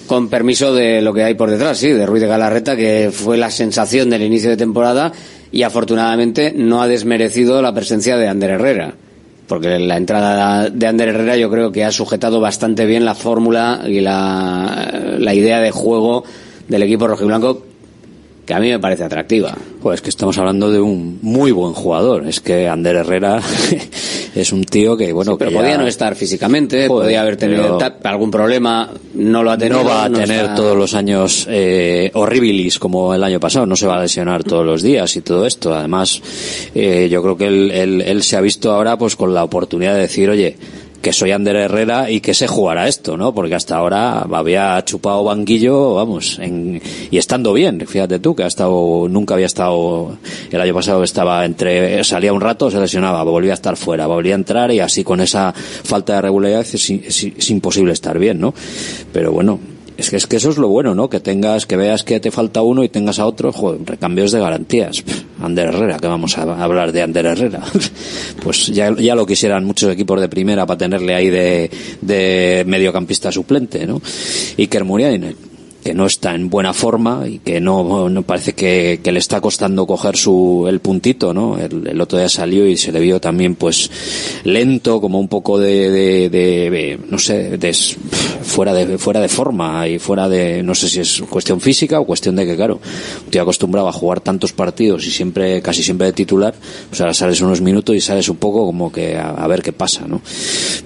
con permiso de lo que hay por detrás, sí, de Ruiz de Galarreta, que fue la sensación del inicio de temporada y afortunadamente no ha desmerecido la presencia de Ander Herrera. Porque la entrada de Ander Herrera yo creo que ha sujetado bastante bien la fórmula y la, la idea de juego del equipo rojiblanco que a mí me parece atractiva. Pues que estamos hablando de un muy buen jugador. Es que Ander Herrera [laughs] es un tío que, bueno, sí, pero que podía ya... no estar físicamente, Joder, podía haber tenido pero... algún problema, no lo ha tenido. No va a no tener está... todos los años eh, horribilis como el año pasado, no se va a lesionar todos los días y todo esto. Además, eh, yo creo que él, él, él se ha visto ahora pues con la oportunidad de decir, oye, que soy Ander Herrera y que sé jugar a esto, ¿no? Porque hasta ahora había chupado banquillo, vamos, en, y estando bien, fíjate tú, que ha estado, nunca había estado, el año pasado estaba entre, salía un rato, se lesionaba, volvía a estar fuera, volvía a entrar y así con esa falta de regularidad es, es, es imposible estar bien, ¿no? Pero bueno, es que, es que eso es lo bueno, ¿no? Que tengas, que veas que te falta uno y tengas a otro, joder, recambios de garantías. Ander Herrera, que vamos a hablar de Ander Herrera. [laughs] pues ya, ya lo quisieran muchos equipos de primera para tenerle ahí de, de mediocampista suplente, ¿no? Y Kermuriainen que no está en buena forma y que no, no parece que, le está costando coger su el puntito, ¿no? El, otro día salió y se le vio también pues lento, como un poco de, de, no sé, fuera de fuera de forma y fuera de no sé si es cuestión física o cuestión de que claro, un tío acostumbrado a jugar tantos partidos y siempre casi siempre de titular, pues ahora sales unos minutos y sales un poco como que a, a ver qué pasa, ¿no?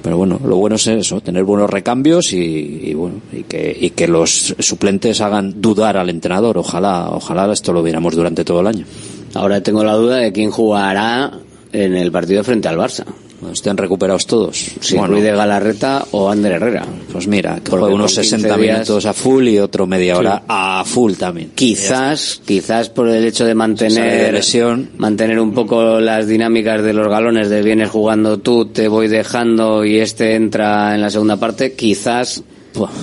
Pero bueno, lo bueno es eso, tener buenos recambios y, y bueno, y que y que los suplentes suplentes hagan dudar al entrenador. Ojalá, ojalá esto lo viéramos durante todo el año. Ahora tengo la duda de quién jugará en el partido frente al Barça. Estén recuperados todos. Si Ruiz de Galarreta o Ander Herrera. Pues mira, que juegue unos con 15 60 días- minutos a full y otro media Sí. hora a full también. Quizás, quizás por el hecho de de mantener lesión. mantener un poco las dinámicas de los galones de vienes jugando tú, te voy dejando y este entra en la segunda parte, quizás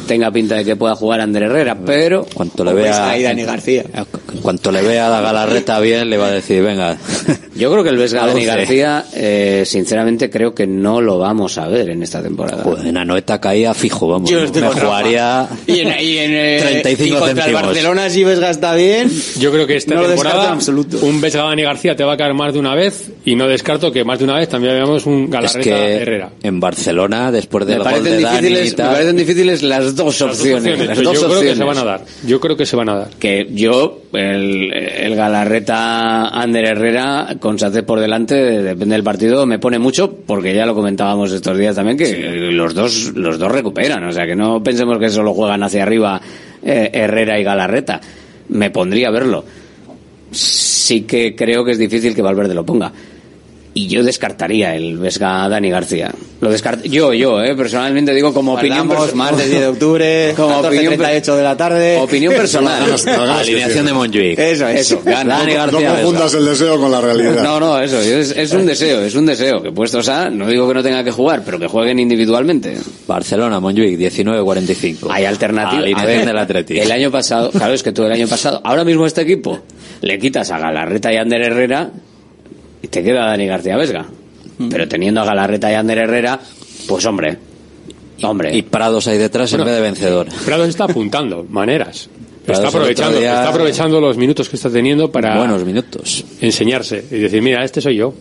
tenga pinta de que pueda jugar Ander Herrera, pero cuanto le vea en cuanto le vea a la Galarreta bien le va a decir venga [laughs] Yo creo que el Vesga Dani 12. García, eh, sinceramente creo que no lo vamos a ver en esta temporada. Joder, en Anoeta caía fijo vamos Yo me jugaría Y en, y en, eh, [laughs] 35 y contra el céntimos. Barcelona si Vesga está bien. Yo creo que esta No temporada absoluto. un Vesga Dani García te va a caer más de una vez y no descarto que más de una vez también veamos un es Galarreta que Herrera. en Barcelona después del Me gol de Dani y difíciles, me tal. parecen difíciles las dos Las dos opciones. las dos yo creo que se van a dar. Yo creo que se van a dar. Que yo, el, el Galarreta Ander Herrera, con Sánchez por delante, depende del partido, me pone mucho, porque ya lo comentábamos estos días también, que los dos, los dos recuperan. O sea, que no pensemos que solo juegan hacia arriba eh, Herrera y Galarreta. Me pondría a verlo. Sí que creo que es difícil que Valverde lo ponga. Y yo descartaría el Vesga Dani García. Lo descart yo, yo, eh, personalmente digo como opinión Guardamos perso- más del 10 de octubre, [laughs] como opinión, 38 de la tarde. opinión personal. [laughs] alineación de Montjuic Eso, eso. gana. Dani No García confundas el deseo con la realidad. No, no, eso, es, es un deseo, es un deseo. Que puestos a, no digo que no tenga que jugar, pero que jueguen individualmente. Barcelona Montjuic 19-45 Hay alternativas. A alineación del Atleti El año pasado, claro, es que tú el año pasado, ahora mismo este equipo, le quitas a Galarreta y Ander Herrera y te queda Dani García Vesga. Pero teniendo a Galarreta y Ander Herrera, pues hombre, hombre. y Prados ahí detrás en Bueno, vez de vencedor Prados está apuntando maneras. Prados Está aprovechando, día- está aprovechando los minutos que está teniendo para buenos minutos enseñarse y decir, mira, este soy yo.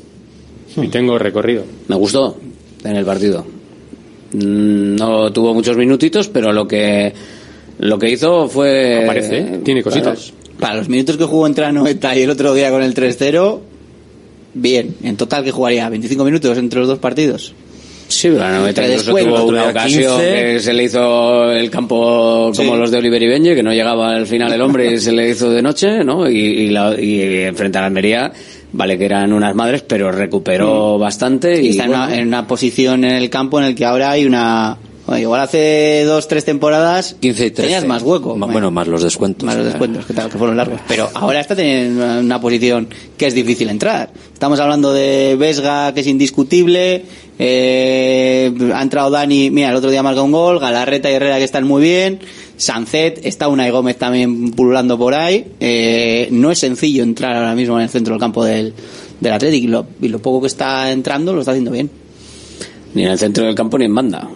Y tengo recorrido. Me gustó en el partido. Mm, No tuvo muchos minutitos, pero lo que lo que hizo fue Aparece, ¿eh? tiene cositas. Para los minutos que jugó entre Anoeta y el otro día con el 3-0, bien. En total que jugaría 25 minutos entre los dos partidos. Sí, incluso descuento, tuvo una ocasión 15. que se le hizo el campo como Sí. los de Oliver y Benji, que no llegaba al final el hombre y se le hizo de noche, ¿no? Y, y, la- y frente a la Almería, vale que eran unas madres, pero recuperó bastante y Y está en, bueno, una, en una posición en el campo en el que ahora hay una... bueno, igual hace dos, tres temporadas 15 y 13 tenías más hueco. Ma- bueno más los descuentos Más los descuentos, que, tal, que fueron largos. Pero ahora está teniendo una, una posición que es difícil entrar. Estamos hablando de Vesga, que es indiscutible. eh, ha entrado Dani, mira, el otro día marca un gol. Galarreta y Herrera, que están muy bien. Sancet, está Unai Gómez también pululando por ahí. Eh, no es sencillo entrar ahora mismo en el centro del campo del, del Athletic. Y lo, y lo poco que está entrando lo está haciendo bien. ni en el centro del campo ni en banda.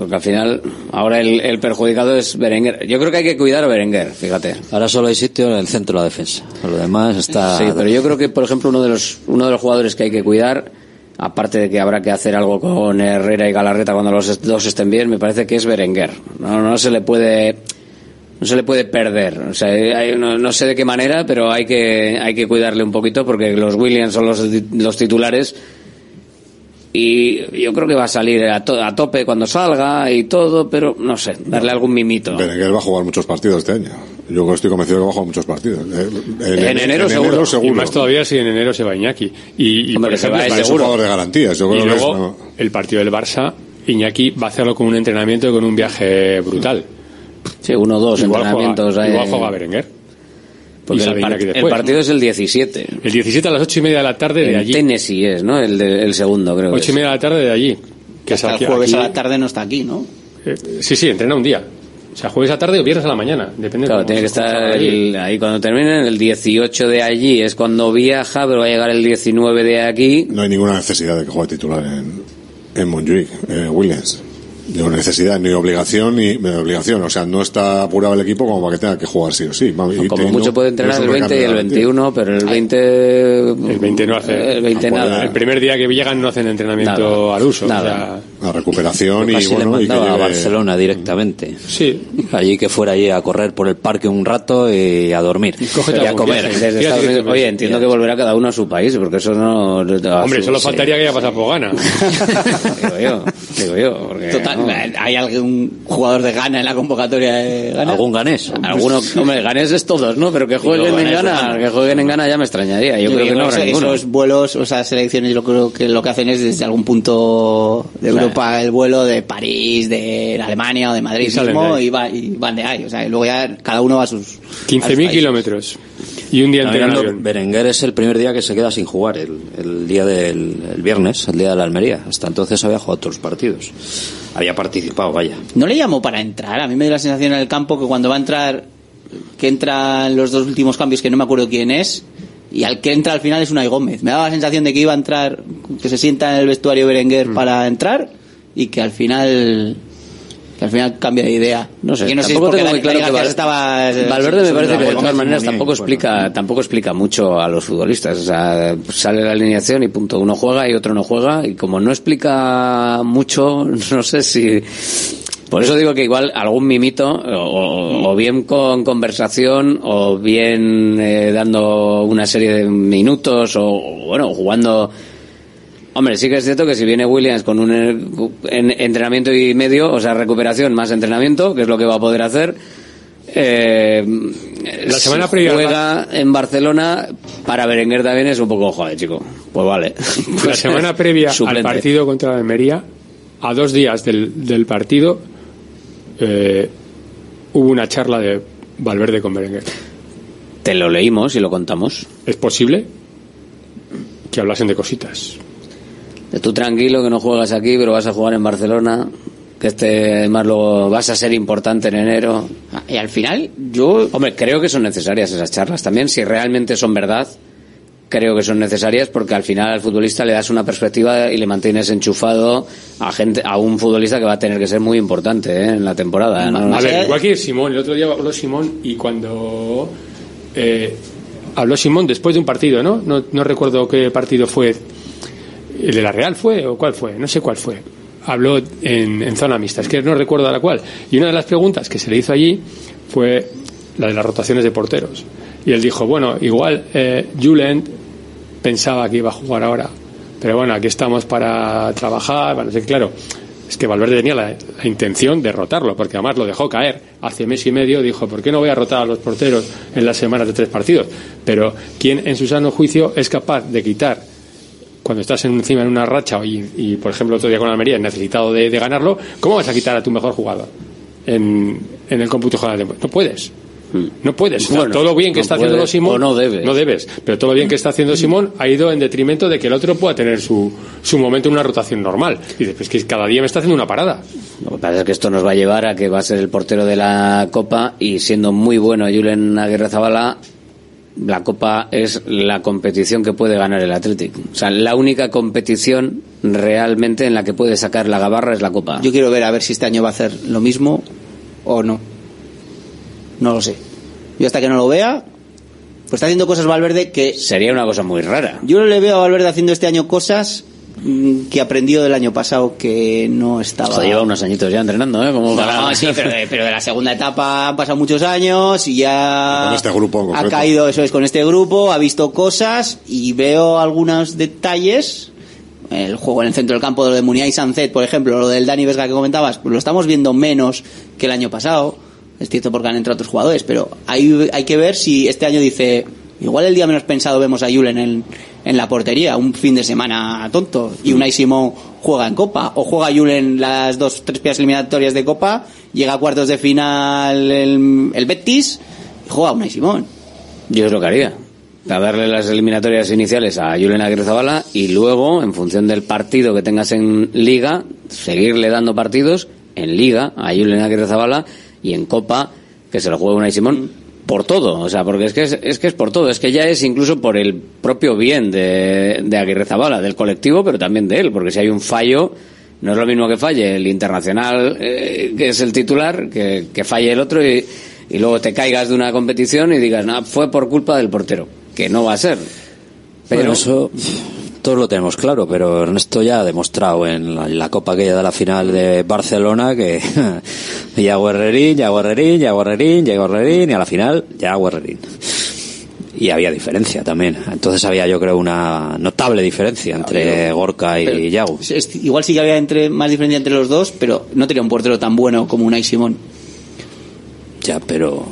Porque al final, ahora el, el perjudicado es Berenguer. Yo creo que hay que cuidar a Berenguer, fíjate. ahora solo hay sitio en el centro de la defensa lo demás está Sí, pero yo creo que, por ejemplo, uno de los uno de los jugadores que hay que cuidar, aparte de que habrá que hacer algo con Herrera y Galarreta cuando los dos estén bien, me parece que es Berenguer. No, no se le puede no se le puede perder. O sea, hay- no, no sé de qué manera, pero hay que hay que cuidarle un poquito porque los Williams son los, los titulares y yo creo que va a salir a, to- a tope cuando salga y todo, pero no sé, darle algún mimito. Berenguer va a jugar muchos partidos este año. Yo estoy convencido que va a jugar muchos partidos. En enero seguro. Y más todavía si en enero se va Iñaki. Y, y Hombre, por se va, es un jugador de garantías. Yo y creo que es, no. el partido del Barça, Iñaki va a hacerlo con un entrenamiento y con un viaje brutal. Sí, uno o dos igual entrenamientos. Juega, ahí. igual juega Berenguer. Porque el, par- partido es el 17. El 17 a las 8 y media de la tarde de En allí. Tennessee es, ¿no? El, de- el segundo, creo. que 8 y media de la tarde de allí. Que es Hasta aquí- el jueves aquí- a la tarde no está aquí, ¿no? eh, sí, sí, entrena un día. O sea, jueves a tarde o viernes a la mañana. Depende Claro, tiene que estar el- ahí cuando terminen. El 18 de allí es cuando viaja, pero va a llegar el 19 de aquí. No hay ninguna necesidad de que juegue titular en, en Montjuic, eh, Williams. Ni necesidad, ni obligación, ni obligación. O sea, no está apurado el equipo como para que tenga que jugar sí o sí. Y Como mucho puede entrenar no el un 20 y el recambio de 21, pero el 20... El 20 no hace. El 20 no puede. nada. El primer día que llegan no hacen entrenamiento Nada. al uso. Nada. O sea, a recuperación y Casi le bueno y que mandaba a lleve- Barcelona directamente. Sí. Allí que fuera allí a correr por el parque un rato y a dormir. Cógete y a comer. Desde Estados Unidos. Oye, entiendo que volverá cada uno a su país, porque eso no... Hombre, su- solo sí. faltaría que haya pasado por gana. [laughs] Digo yo, digo yo. Porque, Total, no. ¿Hay algún jugador de Gana en la convocatoria de Ghana? ¿Algún ganés? Alguno, hombre, ganes es todos, ¿no? Pero que jueguen en Gana, bueno. que jueguen en Gana ya me extrañaría. Yo, Yo creo que no habrá eso- ninguno. esos vuelos, o sea, selecciones, yo creo que lo que hacen es desde algún punto de Claro. Europa el vuelo de París, de Alemania o de Madrid Y mismo y, va- y van de ahí. O sea, y luego ya cada uno va a sus. a sus 15.000 países. kilómetros. Y un día en Hablando, avión. Berenguer es el primer día que se queda sin jugar, el, el día del el viernes, el día de la Almería. Hasta entonces había jugado todos los partidos. Había participado, vaya. No le llamó para entrar. A mí me dio la sensación en el campo que cuando va a entrar, que entran los dos últimos cambios, que no me acuerdo quién es, y al que entra al final es Unai Gómez. Me daba la sensación de que iba a entrar, que se sienta en el vestuario Berenguer Mm. para entrar, y que al final. Que al final cambia de idea. No sé, Que no sé tampoco porque tengo muy claro que García Val- estaba. eh, Valverde me parece que de todas maneras tampoco explica, tampoco explica mucho a los futbolistas. O sea, sale la alineación y punto. Uno juega y otro no juega. Y como no explica mucho, [laughs] no sé si. Por eso digo que igual algún mimito, o, o bien con conversación, o bien eh, dando una serie de minutos, o, bueno, jugando. Hombre, sí que es cierto que si viene Williams con un en- entrenamiento y medio, o sea, recuperación más entrenamiento, que es lo que va a poder hacer, eh, La semana si previa juega en Barcelona para Berenguer también es un poco joder, chico. Pues vale. [laughs] [laughs] La Pues, semana previa al partido contra la Almería, a dos días del, del partido, eh, hubo una charla de Valverde con Berenguer. Te lo leímos y lo contamos. ¿Es posible que hablasen de cositas? Tú tranquilo que no juegas aquí, pero vas a jugar en Barcelona. Que este, además, luego vas a ser importante en enero. Y al final, yo. Hombre, creo que son necesarias esas charlas también. Si realmente son verdad, creo que son necesarias porque al final al futbolista le das una perspectiva y le mantienes enchufado a gente a un futbolista que va a tener que ser muy importante ¿eh? en la temporada. ¿eh? No- A ver, igual que Simón, el otro día habló Simón y cuando eh, habló Simón después de un partido, ¿no? ¿no? No recuerdo qué partido fue. ¿El de la Real fue o cuál fue? No sé cuál fue. Habló en, en zona mixta, es que no recuerdo a la cual. Y una de las preguntas que se le hizo allí fue la de las rotaciones de porteros. Y él dijo, bueno, igual eh, Julen pensaba que iba a jugar ahora, pero bueno, aquí estamos para trabajar, para no sé qué. claro. Es que Valverde tenía la, la intención de rotarlo, porque además lo dejó caer hace mes y medio. Dijo, ¿por qué no voy a rotar a los porteros en las semanas de tres partidos? Pero, ¿quién en su sano juicio es capaz de quitar, cuando estás en- encima en una racha y, y, por ejemplo, otro día con Almería, necesitado de, de ganarlo, ¿cómo vas a quitar a tu mejor jugador en, en el cómputo general No puedes. No puedes. Bueno, todo lo bien que no está puedes haciendo Simón. o no debes. No debes. Pero todo lo bien que está haciendo Simón ha ido en detrimento de que el otro pueda tener su, su momento en una rotación normal. Y dices, pues que cada día me está haciendo una parada. Lo que pasa es que esto nos va a llevar a que va a ser el portero de la Copa y siendo muy bueno Julen Aguirre Zabala, la Copa es la competición que puede ganar el Athletic. O sea, la única competición realmente en la que puede sacar la gabarra es la Copa. Yo quiero ver a ver si este año va a hacer lo mismo o no. No lo sé. Yo hasta que no lo vea, pues está haciendo cosas Valverde que Sería una cosa muy rara. yo no le veo a Valverde haciendo este año cosas que aprendió del año pasado que no estaba. Joder, lleva unos añitos ya entrenando, ¿eh? Como No, para- sí, pero de, pero de la segunda etapa han pasado muchos años y ya Con este grupo en ha caído, eso es, con este grupo, ha visto cosas y veo algunos detalles. El juego en el centro del campo de lo de Muniá y Sancet, por ejemplo, lo del Dani Vesga que comentabas, pues lo estamos viendo menos que el año pasado. Es cierto porque han entrado otros jugadores, pero hay, hay que ver si este año dice, igual el día menos pensado vemos a Julen en, en la portería, un fin de semana tonto, y Unai Simón juega en Copa, o juega Julen las dos, tres piezas eliminatorias de Copa, llega a cuartos de final el, el Betis, y juega Unai Simón. Yo es lo que haría. Darle las eliminatorias iniciales a Julen Aguirre Zabala y luego, en función del partido que tengas en Liga, seguirle dando partidos en Liga a Julen Aguirre Zabala y en Copa, que se lo juegue Unai Simón por todo. O sea, porque es que es, es que es por todo. Es que ya es incluso por el propio bien de, de Aguirre Zabala, del colectivo, pero también de él. Porque si hay un fallo, no es lo mismo que falle el internacional, eh, que es el titular, que, que falle el otro y, y luego te caigas de una competición y digas, no, fue por culpa del portero. Que no va a ser. Pero Bueno, eso todos lo tenemos claro, pero Ernesto ya ha demostrado en la, en la Copa aquella de la final de Barcelona que [laughs] ya Herrerín, ya Herrerín, ya Herrerín, ya Herrerín y a la final ya Herrerín. Y había diferencia también. Entonces había yo creo una notable diferencia entre Gorka y Yago. Es- Igual sí que había entre, más diferencia entre los dos, pero no tenía un portero tan bueno como Unai Simón. Ya, pero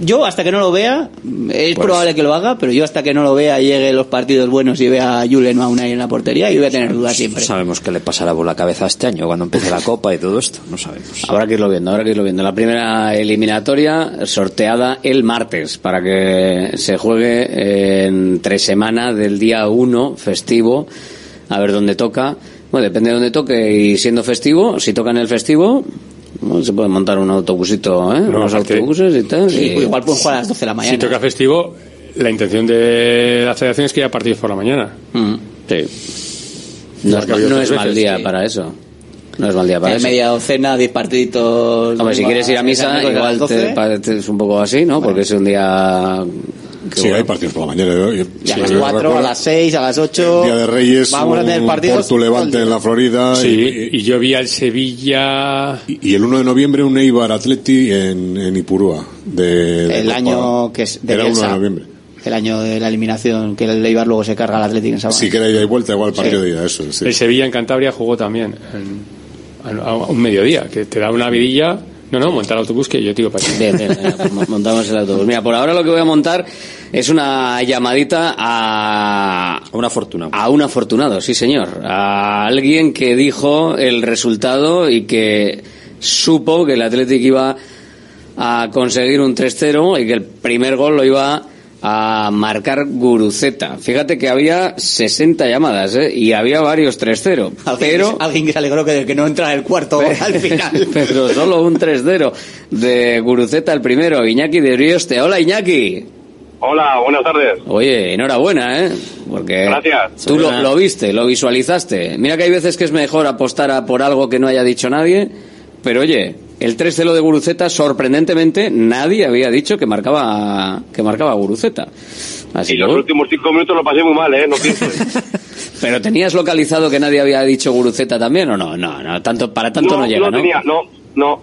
Yo hasta que no lo vea, es Pues- probable que lo haga, pero yo hasta que no lo vea, llegue los partidos buenos y vea a Julen o a Unai en la portería, y voy a tener dudas siempre. no sabemos qué le pasará por la cabeza este año cuando empiece la Copa y todo esto. No sabemos. Habrá que irlo viendo, habrá que irlo viendo. La primera eliminatoria sorteada el martes para que se juegue entre semana del día 1 festivo, a ver dónde toca. Bueno, depende de dónde toque y siendo festivo, si toca en el festivo, bueno, se puede montar un autobusito, ¿eh? No, Unos autobuses y tal. Sí, y- igual pueden jugar a las 12 de la mañana. Si toca festivo, la intención de la federación es que haya partidos por la mañana. Mm, sí. No es, no es mal día sí. para eso. No es mal día para En eso. media docena, 10 partiditos. Hombre, si quieres ir a misa, igual 12. te pareces un poco así, ¿no? Porque es un día... que Sí, bueno. hay partidos por la mañana. Yo- yo- Y a si las yo 4, a las 6, a las 8. Día de Reyes, Vamos a tener partidos. Porto Levante en la Florida. Sí, y, yo vi al Sevilla. Y, y el 1 de noviembre un Eibar Atleti en, en Ipurúa. De, de El Copa. año que es de Era 1 de Bielsa. noviembre. El año de la eliminación, que el Leibar luego se carga al Atlético en sábado. Si queda ida y vuelta, igual partido de ida, eso. sí. El Sevilla en Cantabria jugó también en- a, a un mediodía, que te da una vidilla. No, no, montar el autobús que yo digo para allá. Bien, bien, venga, pues mo- montamos el autobús. Mira, por ahora lo que voy a montar es una llamadita a... A un afortunado. A un afortunado, sí señor. A alguien que dijo el resultado y que supo que el Athletic iba a conseguir un 3-0 y que el primer gol lo iba a marcar Guruceta. Fíjate que había 60 llamadas ¿eh? y había varios 3-0. [laughs] Alguien, Pero alguien que se alegró que, que no entra el cuarto gol al final. [laughs] pero solo un 3-0 de Guruceta el primero, Iñaki de Brioste. Hola Iñaki. Hola, buenas tardes. Oye, enhorabuena, ¿eh? Porque Gracias. tú lo, lo viste, lo visualizaste. Mira que hay veces que es mejor apostar a por algo que no haya dicho nadie, pero oye, el 3-0 de Guruceta, sorprendentemente, nadie había dicho que marcaba que marcaba Guruceta. Así Y que, los últimos cinco minutos lo pasé muy mal, ¿eh? No pienses. [laughs] pero tenías localizado que nadie había dicho Guruceta también o no? No, no, tanto para tanto no, llega, ¿no? tenía, no, no.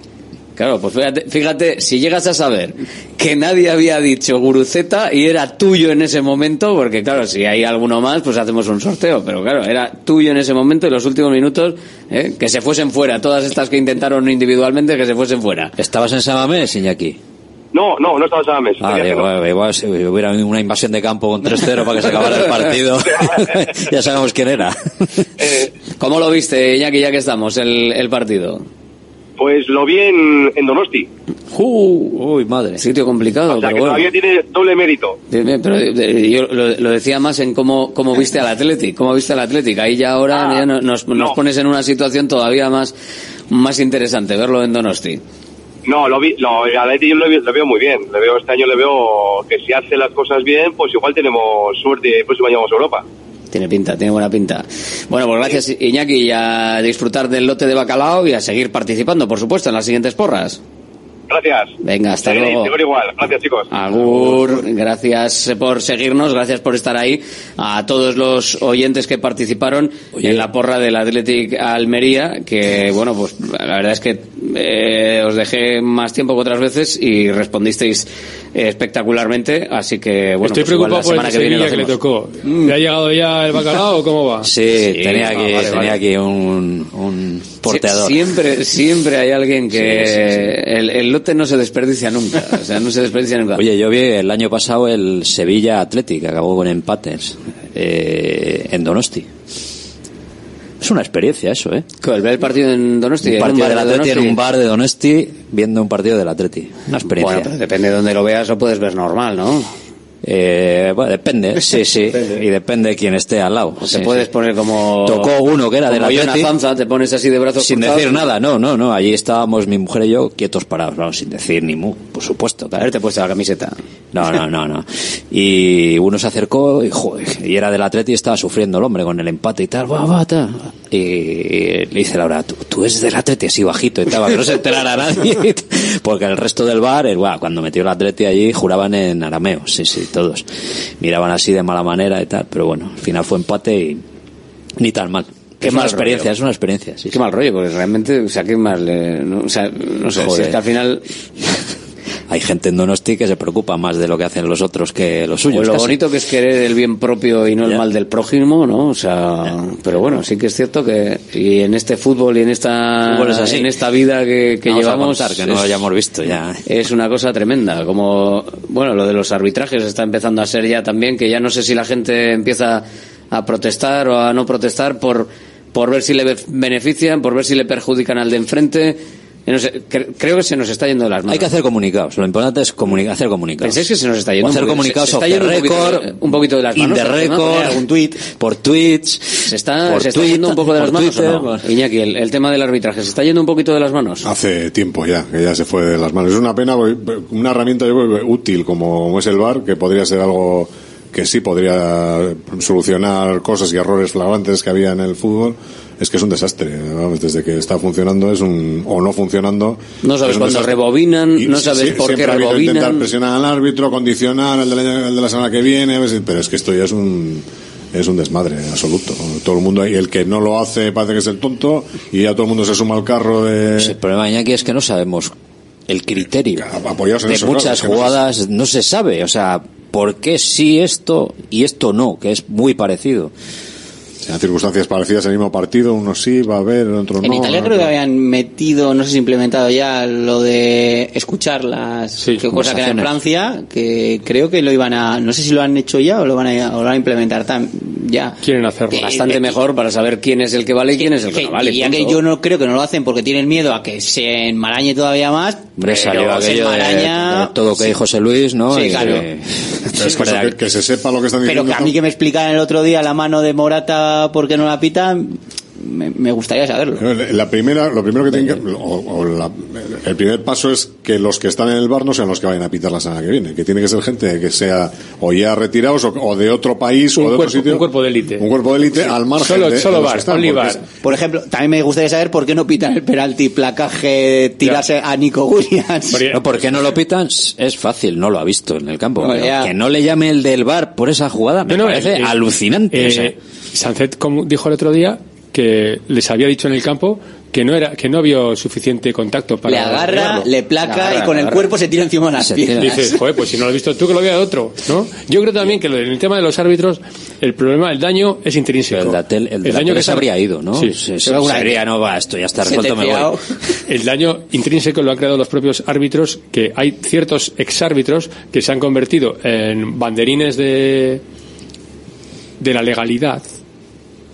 Claro, pues fíjate, fíjate, si llegas a saber que nadie había dicho Guruceta y era tuyo en ese momento, porque claro, si hay alguno más, pues hacemos un sorteo, pero claro, era tuyo en ese momento y los últimos minutos, ¿eh? que se fuesen fuera, todas estas que intentaron individualmente, que se fuesen fuera. ¿Estabas en Samamés, Iñaki? No, no, no estaba Sames. Ah, igual, igual si hubiera una invasión de campo con 3-0 para que se acabara el partido. [laughs] [laughs] ya sabemos quién era. ¿Cómo lo viste, Iñaki, ya que estamos, el, el partido? Pues lo vi en, en Donosti. uy, madre. Sitio complicado, O sea pero que bueno. todavía tiene doble mérito. Pero eh, yo lo, lo decía más en cómo, cómo viste al Athletic, cómo viste al Athletic. Ahí ya ahora Ah, ya no- nos, pones en una situación todavía más, más interesante, verlo en Donosti. No, lo vi, lo, a Leti yo lo veo muy bien. Le veo, este año le veo que si hace las cosas bien, pues igual tenemos suerte y el próximo año vamos a Europa. Tiene pinta, tiene buena pinta. Bueno, pues gracias Iñaki y a disfrutar del lote de bacalao y a seguir participando, por supuesto, en las siguientes porras. Gracias. Venga, hasta Sí, luego. igual. Gracias, chicos. Agur, gracias por seguirnos, gracias por estar ahí. A todos los oyentes que participaron en la porra del Athletic Almería, que bueno, pues la verdad es que eh, os dejé más tiempo que otras veces y respondisteis espectacularmente, así que bueno, Estoy pues igual preocupado la por el semana que viene que le tocó. ¿Le ha llegado ya el bacalao o cómo va? Sí, tenía, ah, aquí, vale, tenía vale. aquí un, un porteador. Siempre, siempre hay alguien que Sí, sí, sí. El, el lote no se desperdicia nunca, o sea, no se desperdicia nunca. Oye, yo vi el año pasado el Sevilla Athletic, acabó con empates eh, en Donosti. Es una experiencia eso, ¿eh? El ver el partido en Donosti, Un en un partido de en Donosti. un bar de Donosti viendo un partido del Atleti. Una experiencia. Bueno, pero depende de donde lo veas, lo puedes ver normal, ¿no? Eh, bueno, depende, [laughs] sí, sí. y depende de quién esté al lado. Te Sí, puedes sí. poner como... Tocó uno que era Atleti. Zanza, te pones así de brazos Sin cruzados. decir nada, no, no, no. Allí estábamos mi mujer y yo quietos parados, vamos, sin decir ni mu, por supuesto. claro. Haberte puesto la camiseta. No, no, no, no. Y uno se acercó y, joder, y era del Atleti y estaba sufriendo el hombre con el empate y tal. "Buah, buah, tal". Y le dice Laura, tú, tú eres del Atleti así bajito y tal, que no se enterara nadie. [laughs] Porque el resto del bar, el, buah, cuando metió el Atleti allí, juraban en arameo. Sí, sí, todos. Miraban así de mala manera y tal. Pero bueno, al final fue empate y ni tan mal. Qué es una mal experiencia, rollo. es una experiencia. Sí, Qué mal rollo, porque realmente, o sea, qué mal, no, o sea, no sé, si es que al final, [laughs] Hay gente en Donosti que se preocupa más de lo que hacen los otros que los suyos. pues lo casi. bonito que es querer el bien propio y no el mal del prójimo, ¿no? O sea, pero bueno, sí que es cierto que y en este fútbol y en esta es así. en esta vida que, que Vamos a llevamos contar, que no lo hayamos visto ya. Es una cosa tremenda, como bueno, lo de los arbitrajes está empezando a ser ya también que ya no sé si la gente empieza a protestar o a no protestar por por ver si le be- benefician, por ver si le perjudican al de enfrente. Cre- creo que se nos está yendo de las manos. Hay que hacer comunicados. Lo importante es comuni- hacer comunicados. ¿Pensáis que se nos está yendo O hacer comunicados se- se está off the yendo un poquito record, de- un poquito de las in manos the record, poner algún tuit. por tweets, ¿Se está, se yendo un poco de las manos Twitter, o no? Iñaki, el, el tema del arbitraje, ¿se está yendo un poquito de las manos? Hace tiempo ya, que ya se fue de las manos. Es una pena, porque una herramienta yo creo que útil como, como es el VAR, que podría ser algo que sí podría solucionar cosas y errores flagrantes que había en el fútbol, es que es un desastre. Desde que está funcionando es un, o no funcionando. No sabes cuándo rebobinan, Y no sabes sí, por qué rebobinan. intentar presionar al árbitro, condicionar al de la, al de la semana que viene, pero es que esto ya es un es un desmadre absoluto. Todo el mundo, y el que no lo hace parece que es el tonto, y ya todo el mundo se suma al carro de... El problema, Iñaki, es que no sabemos el criterio apoyados en de eso, claro, muchas es que no jugadas. No se sabe, o sea, por qué sí esto y esto no, que es muy parecido. En circunstancias parecidas el mismo partido, uno sí va a haber, el otro no. En Italia creo que habían metido, no sé si implementado ya lo de escuchar las que cosa que era en. Francia, que creo que lo iban a, no sé si lo han hecho ya o lo van a, o lo van a implementar tam- ya. Quieren hacerlo. Bastante mejor para saber quién es el que vale y quién es el que, no vale. y ya que punto. yo no creo que no lo hacen porque tienen miedo a que se enmarañe todavía más. Hombre, pero salió aquello de, enmaraña- de todo lo que dijo José Luis, ¿no? Sí, Y claro. que- Pero es que, que, que se sepa lo que están Pero diciendo. que a mí que me explicaran el otro día la mano de Morata porque no la pitan, me, me gustaría saberlo. La primera, lo primero que tienen que, o, o la- el primer paso es que los que están en el bar no sean los que vayan a pitar la semana que viene, que tiene que ser gente que sea o ya retirados o, o de otro país o de cuerpo- otro sitio. un cuerpo de élite. Un cuerpo de élite al margen Solo- de, solo de los bar, están, only porque bar. es- Por ejemplo, también me gustaría saber por qué no pitan el penalti placaje tirarse a Nico Williams. No, ¿Por qué no lo pitan? Es fácil, no lo ha visto en el campo. No, que no le llame el del bar por esa jugada me No, no, parece eh, eh, alucinante. eh, o sea. Sancet como dijo el otro día que les había dicho en el campo que no era que no había suficiente contacto para le agarra, le placa Le agarra, y con el cuerpo se tira encima de las piernas. Dices, joder, pues si no lo has visto tú, que lo vea otro, ¿no? Yo creo también que en el tema de los árbitros, el problema, el daño es intrínseco. el la tele se habría ido, ¿no? Sí, Se- se- se habría, no, va, esto ya está resuelto, me voy. El daño intrínseco lo han creado los propios árbitros, que hay ciertos exárbitros que se han convertido en banderines de, de la legalidad.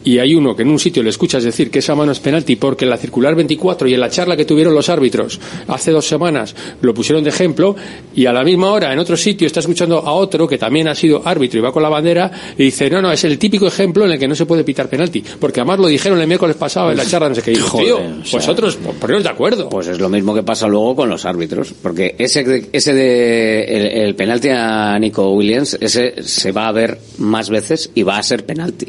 Y hay uno que en un sitio le escuchas decir que esa mano es penalti porque en la circular 24 y en la charla que tuvieron los árbitros hace dos semanas lo pusieron de ejemplo y a la misma hora en otro sitio está escuchando a otro que también ha sido árbitro y va con la bandera y dice no, no, es el típico ejemplo en el que no se puede pitar penalti porque además lo dijeron el miércoles pasado en la charla no sé qué Y digo, Joder, tío, o sea, vosotros poneros de acuerdo Pues es lo mismo que pasa luego con los árbitros, porque ese de, ese de el, el penalti a Nico Williams, ese se va a ver más veces y va a ser penalti.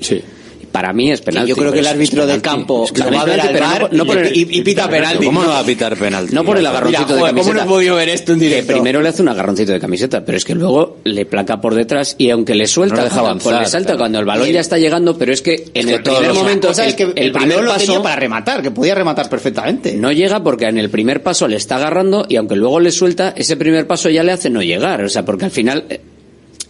Para mí es penalti. yo creo que el árbitro de campo Es que lo va a ver al bar no por el- y, y pita penalti. ¿Cómo no va a pitar penalti? No por el agarroncito Mira, de joder, ¿cómo camiseta. no he podido ver esto en directo? Que primero le hace un agarroncito de camiseta, pero es que luego le placa por detrás y aunque le suelta, No deja cuando- avanzar, le salta claro. cuando el balón ya está llegando, pero es que en que el primer momento, la cosa es que el primer balón lo paso- tenía para rematar, que podía rematar perfectamente. no llega porque en el primer paso le está agarrando y aunque luego le suelta, ese primer paso ya le hace no llegar. O sea, porque al final eh,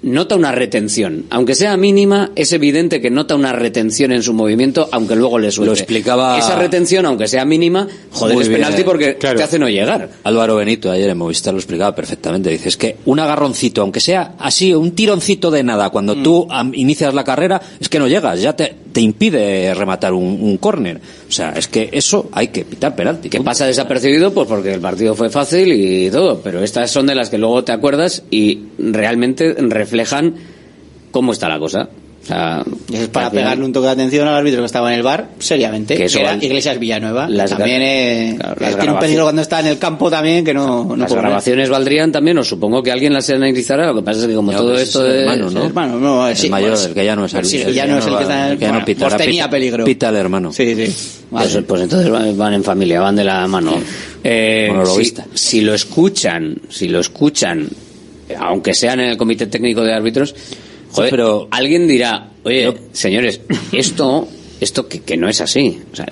nota una retención. Aunque sea mínima, es evidente que nota una retención en su movimiento, aunque luego le suelte. Lo explicaba- Esa retención, aunque sea mínima, joder, Muy es bien. penalti porque Claro. te hace no llegar. Álvaro Benito ayer en Movistar lo explicaba perfectamente. Dices que un agarroncito, aunque sea así, un tironcito de nada, cuando Mm. tú inicias la carrera, es que no llegas, ya te, te impide rematar un, un córner. O sea, es que eso hay que pitar penalti. Que pasa desapercibido, pues porque el partido fue fácil y todo, pero estas son de las que luego te acuerdas y realmente reflejan cómo está la cosa. Sea, Es para al pegarle un toque de atención al árbitro que estaba en el bar, seriamente. Que Que, era van- Iglesias Villanueva. las también gra- eh, Claro, las tiene un peligro cuando está en el campo también que no, no Las grabaciones valdrían también, o supongo que alguien las analizará. Lo que pasa es que como No, todo pues esto es hermano, ¿no? El hermano, no, El sí, mayor, pues- el que ya no es pues sí, árbitro, el ya no es el que está en el- que bueno, pita, pues tenía pita- peligro. Pita el hermano. Sí, sí. Pues, pues entonces van van en familia, van de la mano. Eh, si, Monologuista. si lo escuchan, si lo escuchan, aunque sean en el comité técnico de árbitros, joder, pero- alguien dirá, oye, señores, [laughs] esto, esto que, que no es así. O sea,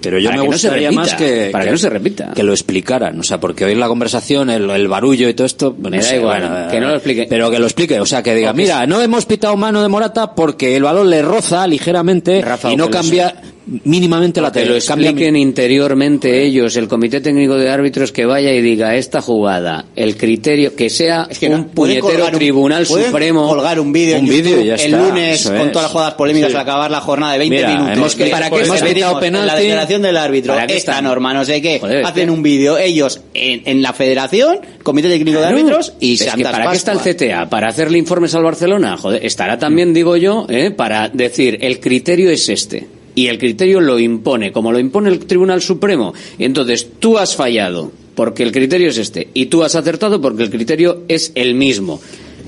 Pero yo me no gustaría repita, más que, para que, no se repita. que lo explicaran, o sea, porque oír la conversación, el, el barullo y todo esto, Me da igual, bueno, que no lo explique. Pero que lo explique, o sea, que diga, mira, no hemos pitado mano de Morata porque el balón le roza ligeramente Rafa, y no cambia mínimamente la que lo tele. expliquen interiormente ellos, el comité técnico de árbitros que vaya y diga esta jugada, el criterio, que sea que no- un puñetero un- tribunal supremo. colgar un vídeo el está, lunes con es. todas las jugadas polémicas Sí. al acabar la jornada de 20 Mira, minutos. hemos- Que ¿para qué hemos hemos pedimos penalti? La declaración del árbitro, ¿Para qué esta están? norma, no sé qué. Joder, es hacen que- un vídeo ellos en, en la federación, comité técnico de árbitros y Es que Santas ¿Para qué está el. CTA? ¿Para hacerle informes al Barcelona? Joder, estará también, digo yo, ¿eh? para decir el criterio es este. Y el criterio lo impone, como lo impone el Tribunal Supremo. Entonces tú has fallado porque el criterio es este. Y tú has acertado porque el criterio es el mismo.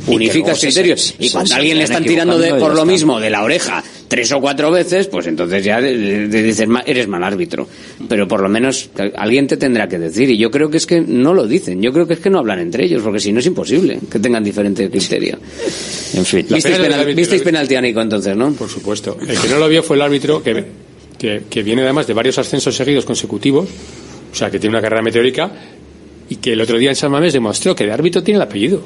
Unificas criterios. se- y cuando a alguien le están tirando de, por lo mismo de la oreja tres o cuatro veces, pues entonces ya dices, "Ma- eres mal árbitro. Pero por lo menos alguien te tendrá que decir. Y yo creo que es que no lo dicen. Yo creo que es que no hablan entre ellos, porque si no es imposible que tengan diferente criterio. [laughs] En fin. ¿Visteis, penal- árbitro- visteis penalti a Nico entonces, no? Por supuesto. El que no lo vio fue el árbitro que, que, que viene además de varios ascensos seguidos consecutivos, o sea, que tiene una carrera meteórica, y que el otro día en San Mamés demostró que de árbitro tiene el apellido.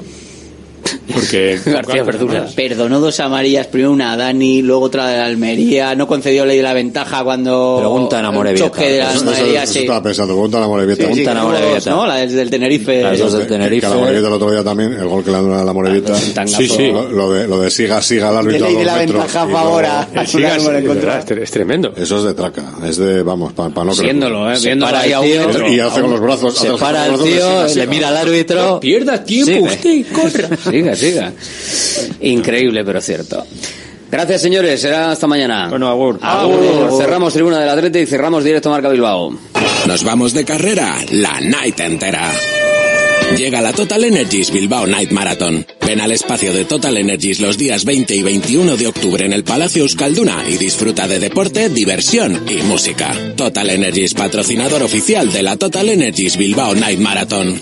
Porque [laughs] García Verdura. Perdonó dos amarillas, primero una a Dani, luego otra de la Almería, no concedió ley de la ventaja cuando Pregunta en Amorebieta. el choque de la Eso, Almería, eso sí. estaba pensando, pregunta a la Morevieta. Sí, sí, Pregunta a ¿no? La del, del Tenerife. Las dos del Tenerife. Que a la Morevieta el otro día también, el gol que le dan a la Morevieta. Tangazo. Sí, sí. Lo, de, lo de siga, siga al árbitro. Ley a de la ventaja a favor a- es, el tremendo. Eso es de traca, es de, vamos, para no creer. Viéndolo, ¿eh? Ahí a el. Y hace con los brazos. Se para el tío, le mira al árbitro. Pierda tiempo usted corra. Siga. Increíble, pero cierto. Gracias, señores. Será hasta mañana. Bueno, agur. Agur. Cerramos Tribuna del Atleti y cerramos directo Marca Bilbao. Nos vamos de carrera la night entera. Llega la Total Energies Bilbao Night Marathon. Ven al espacio de Total Energies los días 20 y 21 de octubre en el Palacio Euskalduna y disfruta de deporte, diversión y música. Total Energies, patrocinador oficial de la Total Energies Bilbao Night Marathon.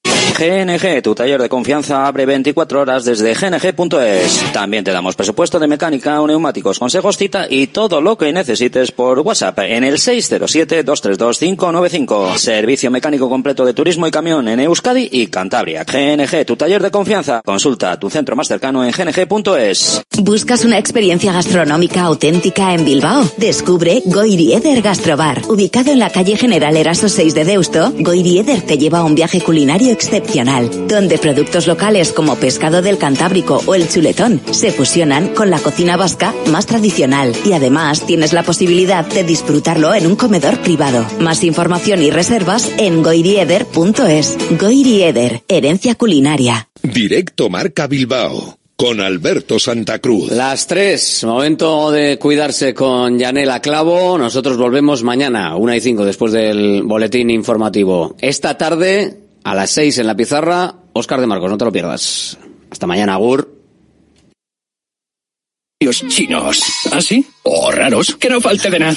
GNG, tu taller de confianza, abre 24 horas desde gng.es. También te damos presupuesto de mecánica, neumáticos, consejos, cita y todo lo que necesites por WhatsApp en el 607-232-595. Servicio mecánico completo de turismo y camión en Euskadi y Cantabria. GNG, tu taller de confianza. Consulta tu centro más cercano en gng.es. ¿Buscas una experiencia gastronómica auténtica en Bilbao? Descubre Goirieder Gastrobar. Ubicado en la calle General Eraso 6 de Deusto, Goirieder te lleva a un viaje culinario excepcional, donde productos locales como pescado del Cantábrico o el chuletón se fusionan con la cocina vasca más tradicional y además tienes la posibilidad de disfrutarlo en un comedor privado. Más información y reservas en goirieder.es. Goirieder, herencia culinaria. Directo Marca Bilbao con Alberto Santa Cruz. Las tres, momento de cuidarse con Yanela Clavo. Nosotros volvemos mañana, una y cinco, después del boletín informativo. Esta tarde, a las seis en la pizarra, Óscar de Marcos, no te lo pierdas. Hasta mañana, Agur. chinos. ¿Ah, sí? O raros, que no falte de nada.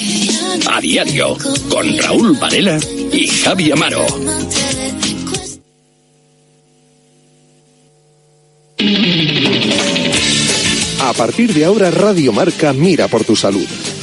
A diario, con Raúl Varela y Javi Amaro. A partir de ahora, Radio Marca mira por tu salud.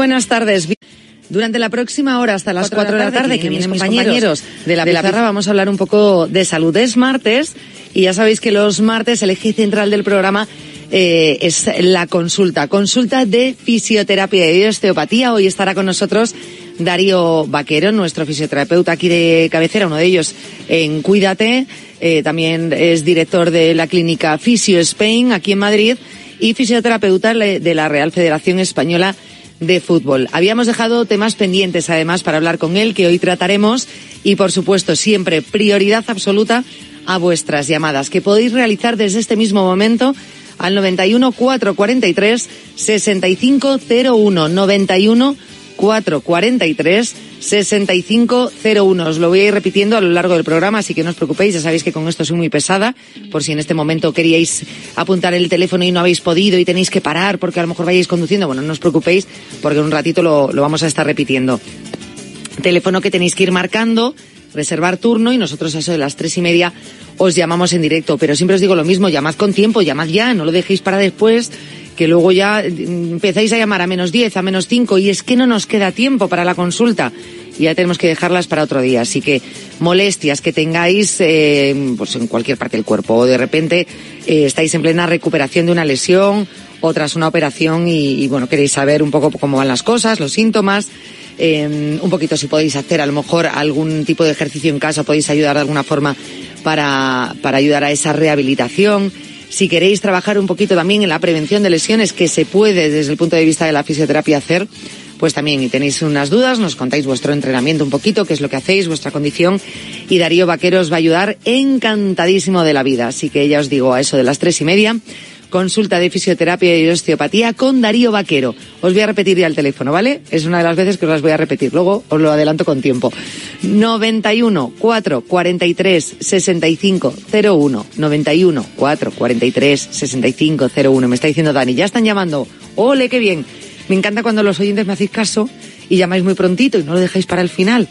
Buenas tardes. Durante la próxima hora, hasta las 4 de la tarde, que vienen mis compañeros de la pizarra, vamos a hablar un poco de salud. Es martes y ya sabéis que los martes el eje central del programa eh, es la consulta. Consulta de fisioterapia y osteopatía. Hoy estará con nosotros Darío Vaquero, nuestro fisioterapeuta aquí de cabecera, uno de ellos en Cuídate. Eh, también es director de la clínica Fisio Spain aquí en Madrid y fisioterapeuta de la Real Federación Española de Fútbol. Habíamos dejado temas pendientes además para hablar con él que hoy trataremos y por supuesto siempre prioridad absoluta a vuestras llamadas que podéis realizar desde este mismo momento al 91 443 6501 91 443 6501. Os lo voy a ir repitiendo a lo largo del programa, así que no os preocupéis, ya sabéis que con esto soy muy pesada, por si en este momento queríais apuntar el teléfono y no habéis podido y tenéis que parar porque a lo mejor vayáis conduciendo, bueno, no os preocupéis porque en un ratito lo, lo vamos a estar repitiendo. Teléfono que tenéis que ir marcando, reservar turno y nosotros a eso de las tres y media os llamamos en directo. Pero siempre os digo lo mismo, llamad con tiempo, llamad ya, no lo dejéis para después que luego ya mm, empezáis a llamar a menos 10, a menos 5 y es que no nos queda tiempo para la consulta y ya tenemos que dejarlas para otro día. Así que molestias que tengáis eh, pues en cualquier parte del cuerpo o de repente eh, estáis en plena recuperación de una lesión o tras una operación y, bueno, queréis saber un poco cómo van las cosas, los síntomas. Eh, un poquito si podéis hacer a lo mejor algún tipo de ejercicio en casa, podéis ayudar de alguna forma para, para ayudar a esa rehabilitación si queréis trabajar un poquito también en la prevención de lesiones, que se puede desde el punto de vista de la fisioterapia hacer, pues también y tenéis unas dudas, nos contáis vuestro entrenamiento un poquito, qué es lo que hacéis, vuestra condición, y Darío Vaquero os va a ayudar encantadísimo de la vida. Así que ya os digo, a eso de las tres y media, consulta de fisioterapia y osteopatía con Darío Vaquero. Os voy a repetir ya el teléfono, ¿vale? Es una de las veces que os las voy a repetir. Luego os lo adelanto con tiempo. 91 4 43 65 01. 91 4 43 65 01. Me está diciendo Dani, ya están llamando. ¡Ole, qué bien! Me encanta cuando los oyentes me hacéis caso y llamáis muy prontito y no lo dejáis para el final.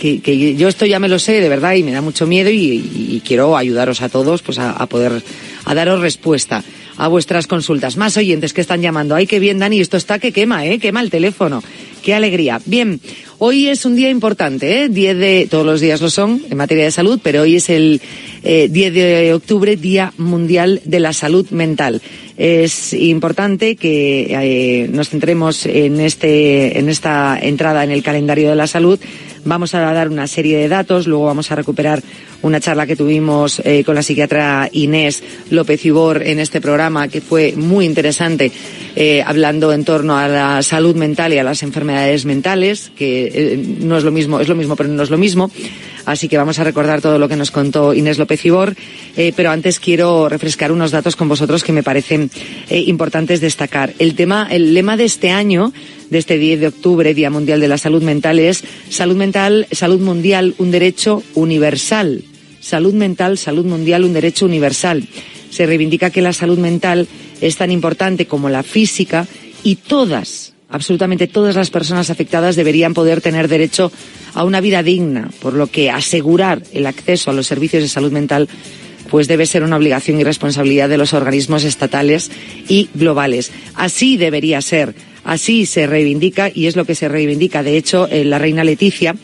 Que, yo esto ya me lo sé, de verdad, y me da mucho miedo y, quiero ayudaros a todos pues a, a poder a daros respuesta a vuestras consultas. Más oyentes que están llamando. Ay, qué bien, Dani, esto está que quema, ¿eh? Quema el teléfono. Qué alegría. Bien, hoy es un día importante, ¿eh? 10 de, todos los días lo son en materia de salud, pero hoy es el eh, 10 de octubre, Día Mundial de la Salud Mental. Es importante que eh, nos centremos en este, en esta entrada en el calendario de la salud. Vamos a dar una serie de datos, luego vamos a recuperar una charla que tuvimos eh, con la psiquiatra Inés López Ibor en este programa, que fue muy interesante, eh, hablando en torno a la salud mental y a las enfermedades mentales, que eh, no es lo mismo, es lo mismo, pero no es lo mismo. Así que vamos a recordar todo lo que nos contó Inés López Ibor, pero antes quiero refrescar unos datos con vosotros que me parecen importantes destacar. El tema, el lema de este año de este 10 de octubre, Día Mundial de la Salud Mental, es salud mental, salud mundial, un derecho universal salud mental, salud mundial, un derecho universal. Se reivindica que la salud mental es tan importante como la física y todas, absolutamente todas las personas afectadas deberían poder tener derecho a una vida digna, por lo que asegurar el acceso a los servicios de salud mental pues debe ser una obligación y responsabilidad de los organismos estatales y globales. Así debería ser, así se reivindica y es lo que se reivindica. De hecho, la reina Leticia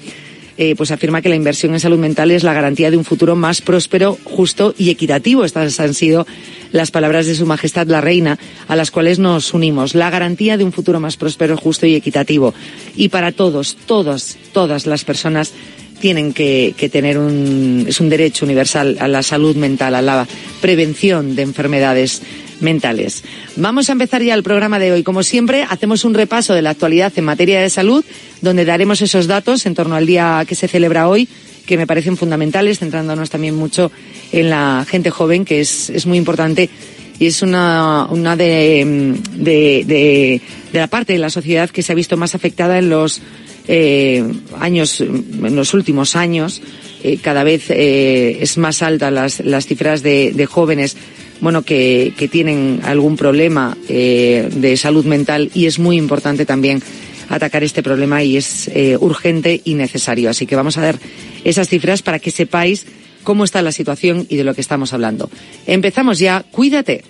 eh, pues afirma que la inversión en salud mental es la garantía de un futuro más próspero, justo y equitativo. Estas han sido las palabras de Su Majestad la Reina, a las cuales nos unimos. La garantía de un futuro más próspero, justo y equitativo. Y para todos, todas, todas las personas tienen que, que, tener un, es un derecho universal a la salud mental, a la prevención de enfermedades mentales. Vamos a empezar ya el programa de hoy. Como siempre, hacemos un repaso de la actualidad en materia de salud, donde daremos esos datos en torno al día que se celebra hoy, que me parecen fundamentales, centrándonos también mucho en la gente joven, que es, es muy importante y es una, una de, de, de, la parte de la sociedad que se ha visto más afectada en los eh, años, en los últimos años. Eh, cada vez eh, es más alta las, las cifras de jóvenes bueno, que, que tienen algún problema eh, de salud mental y es muy importante también atacar este problema y es eh, urgente y necesario. Así que vamos a ver esas cifras para que sepáis cómo está la situación y de lo que estamos hablando. Empezamos ya. Cuídate.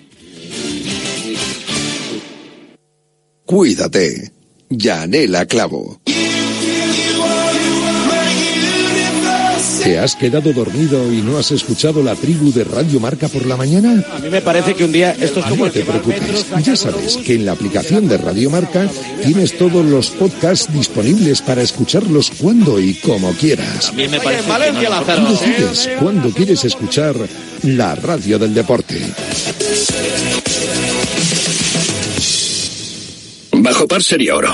cuídate. Yanela Clavo. ¿Te has quedado dormido y no has escuchado la tribu de Radio Marca por la mañana? A mí me parece que un día esto es como No te preocupes, ya sabes que en la aplicación de Radio Marca tienes todos los podcasts disponibles para escucharlos cuando y como quieras. También me parece Valencia, Tú decides cuándo quieres escuchar la radio del deporte. Bajo par sería oro.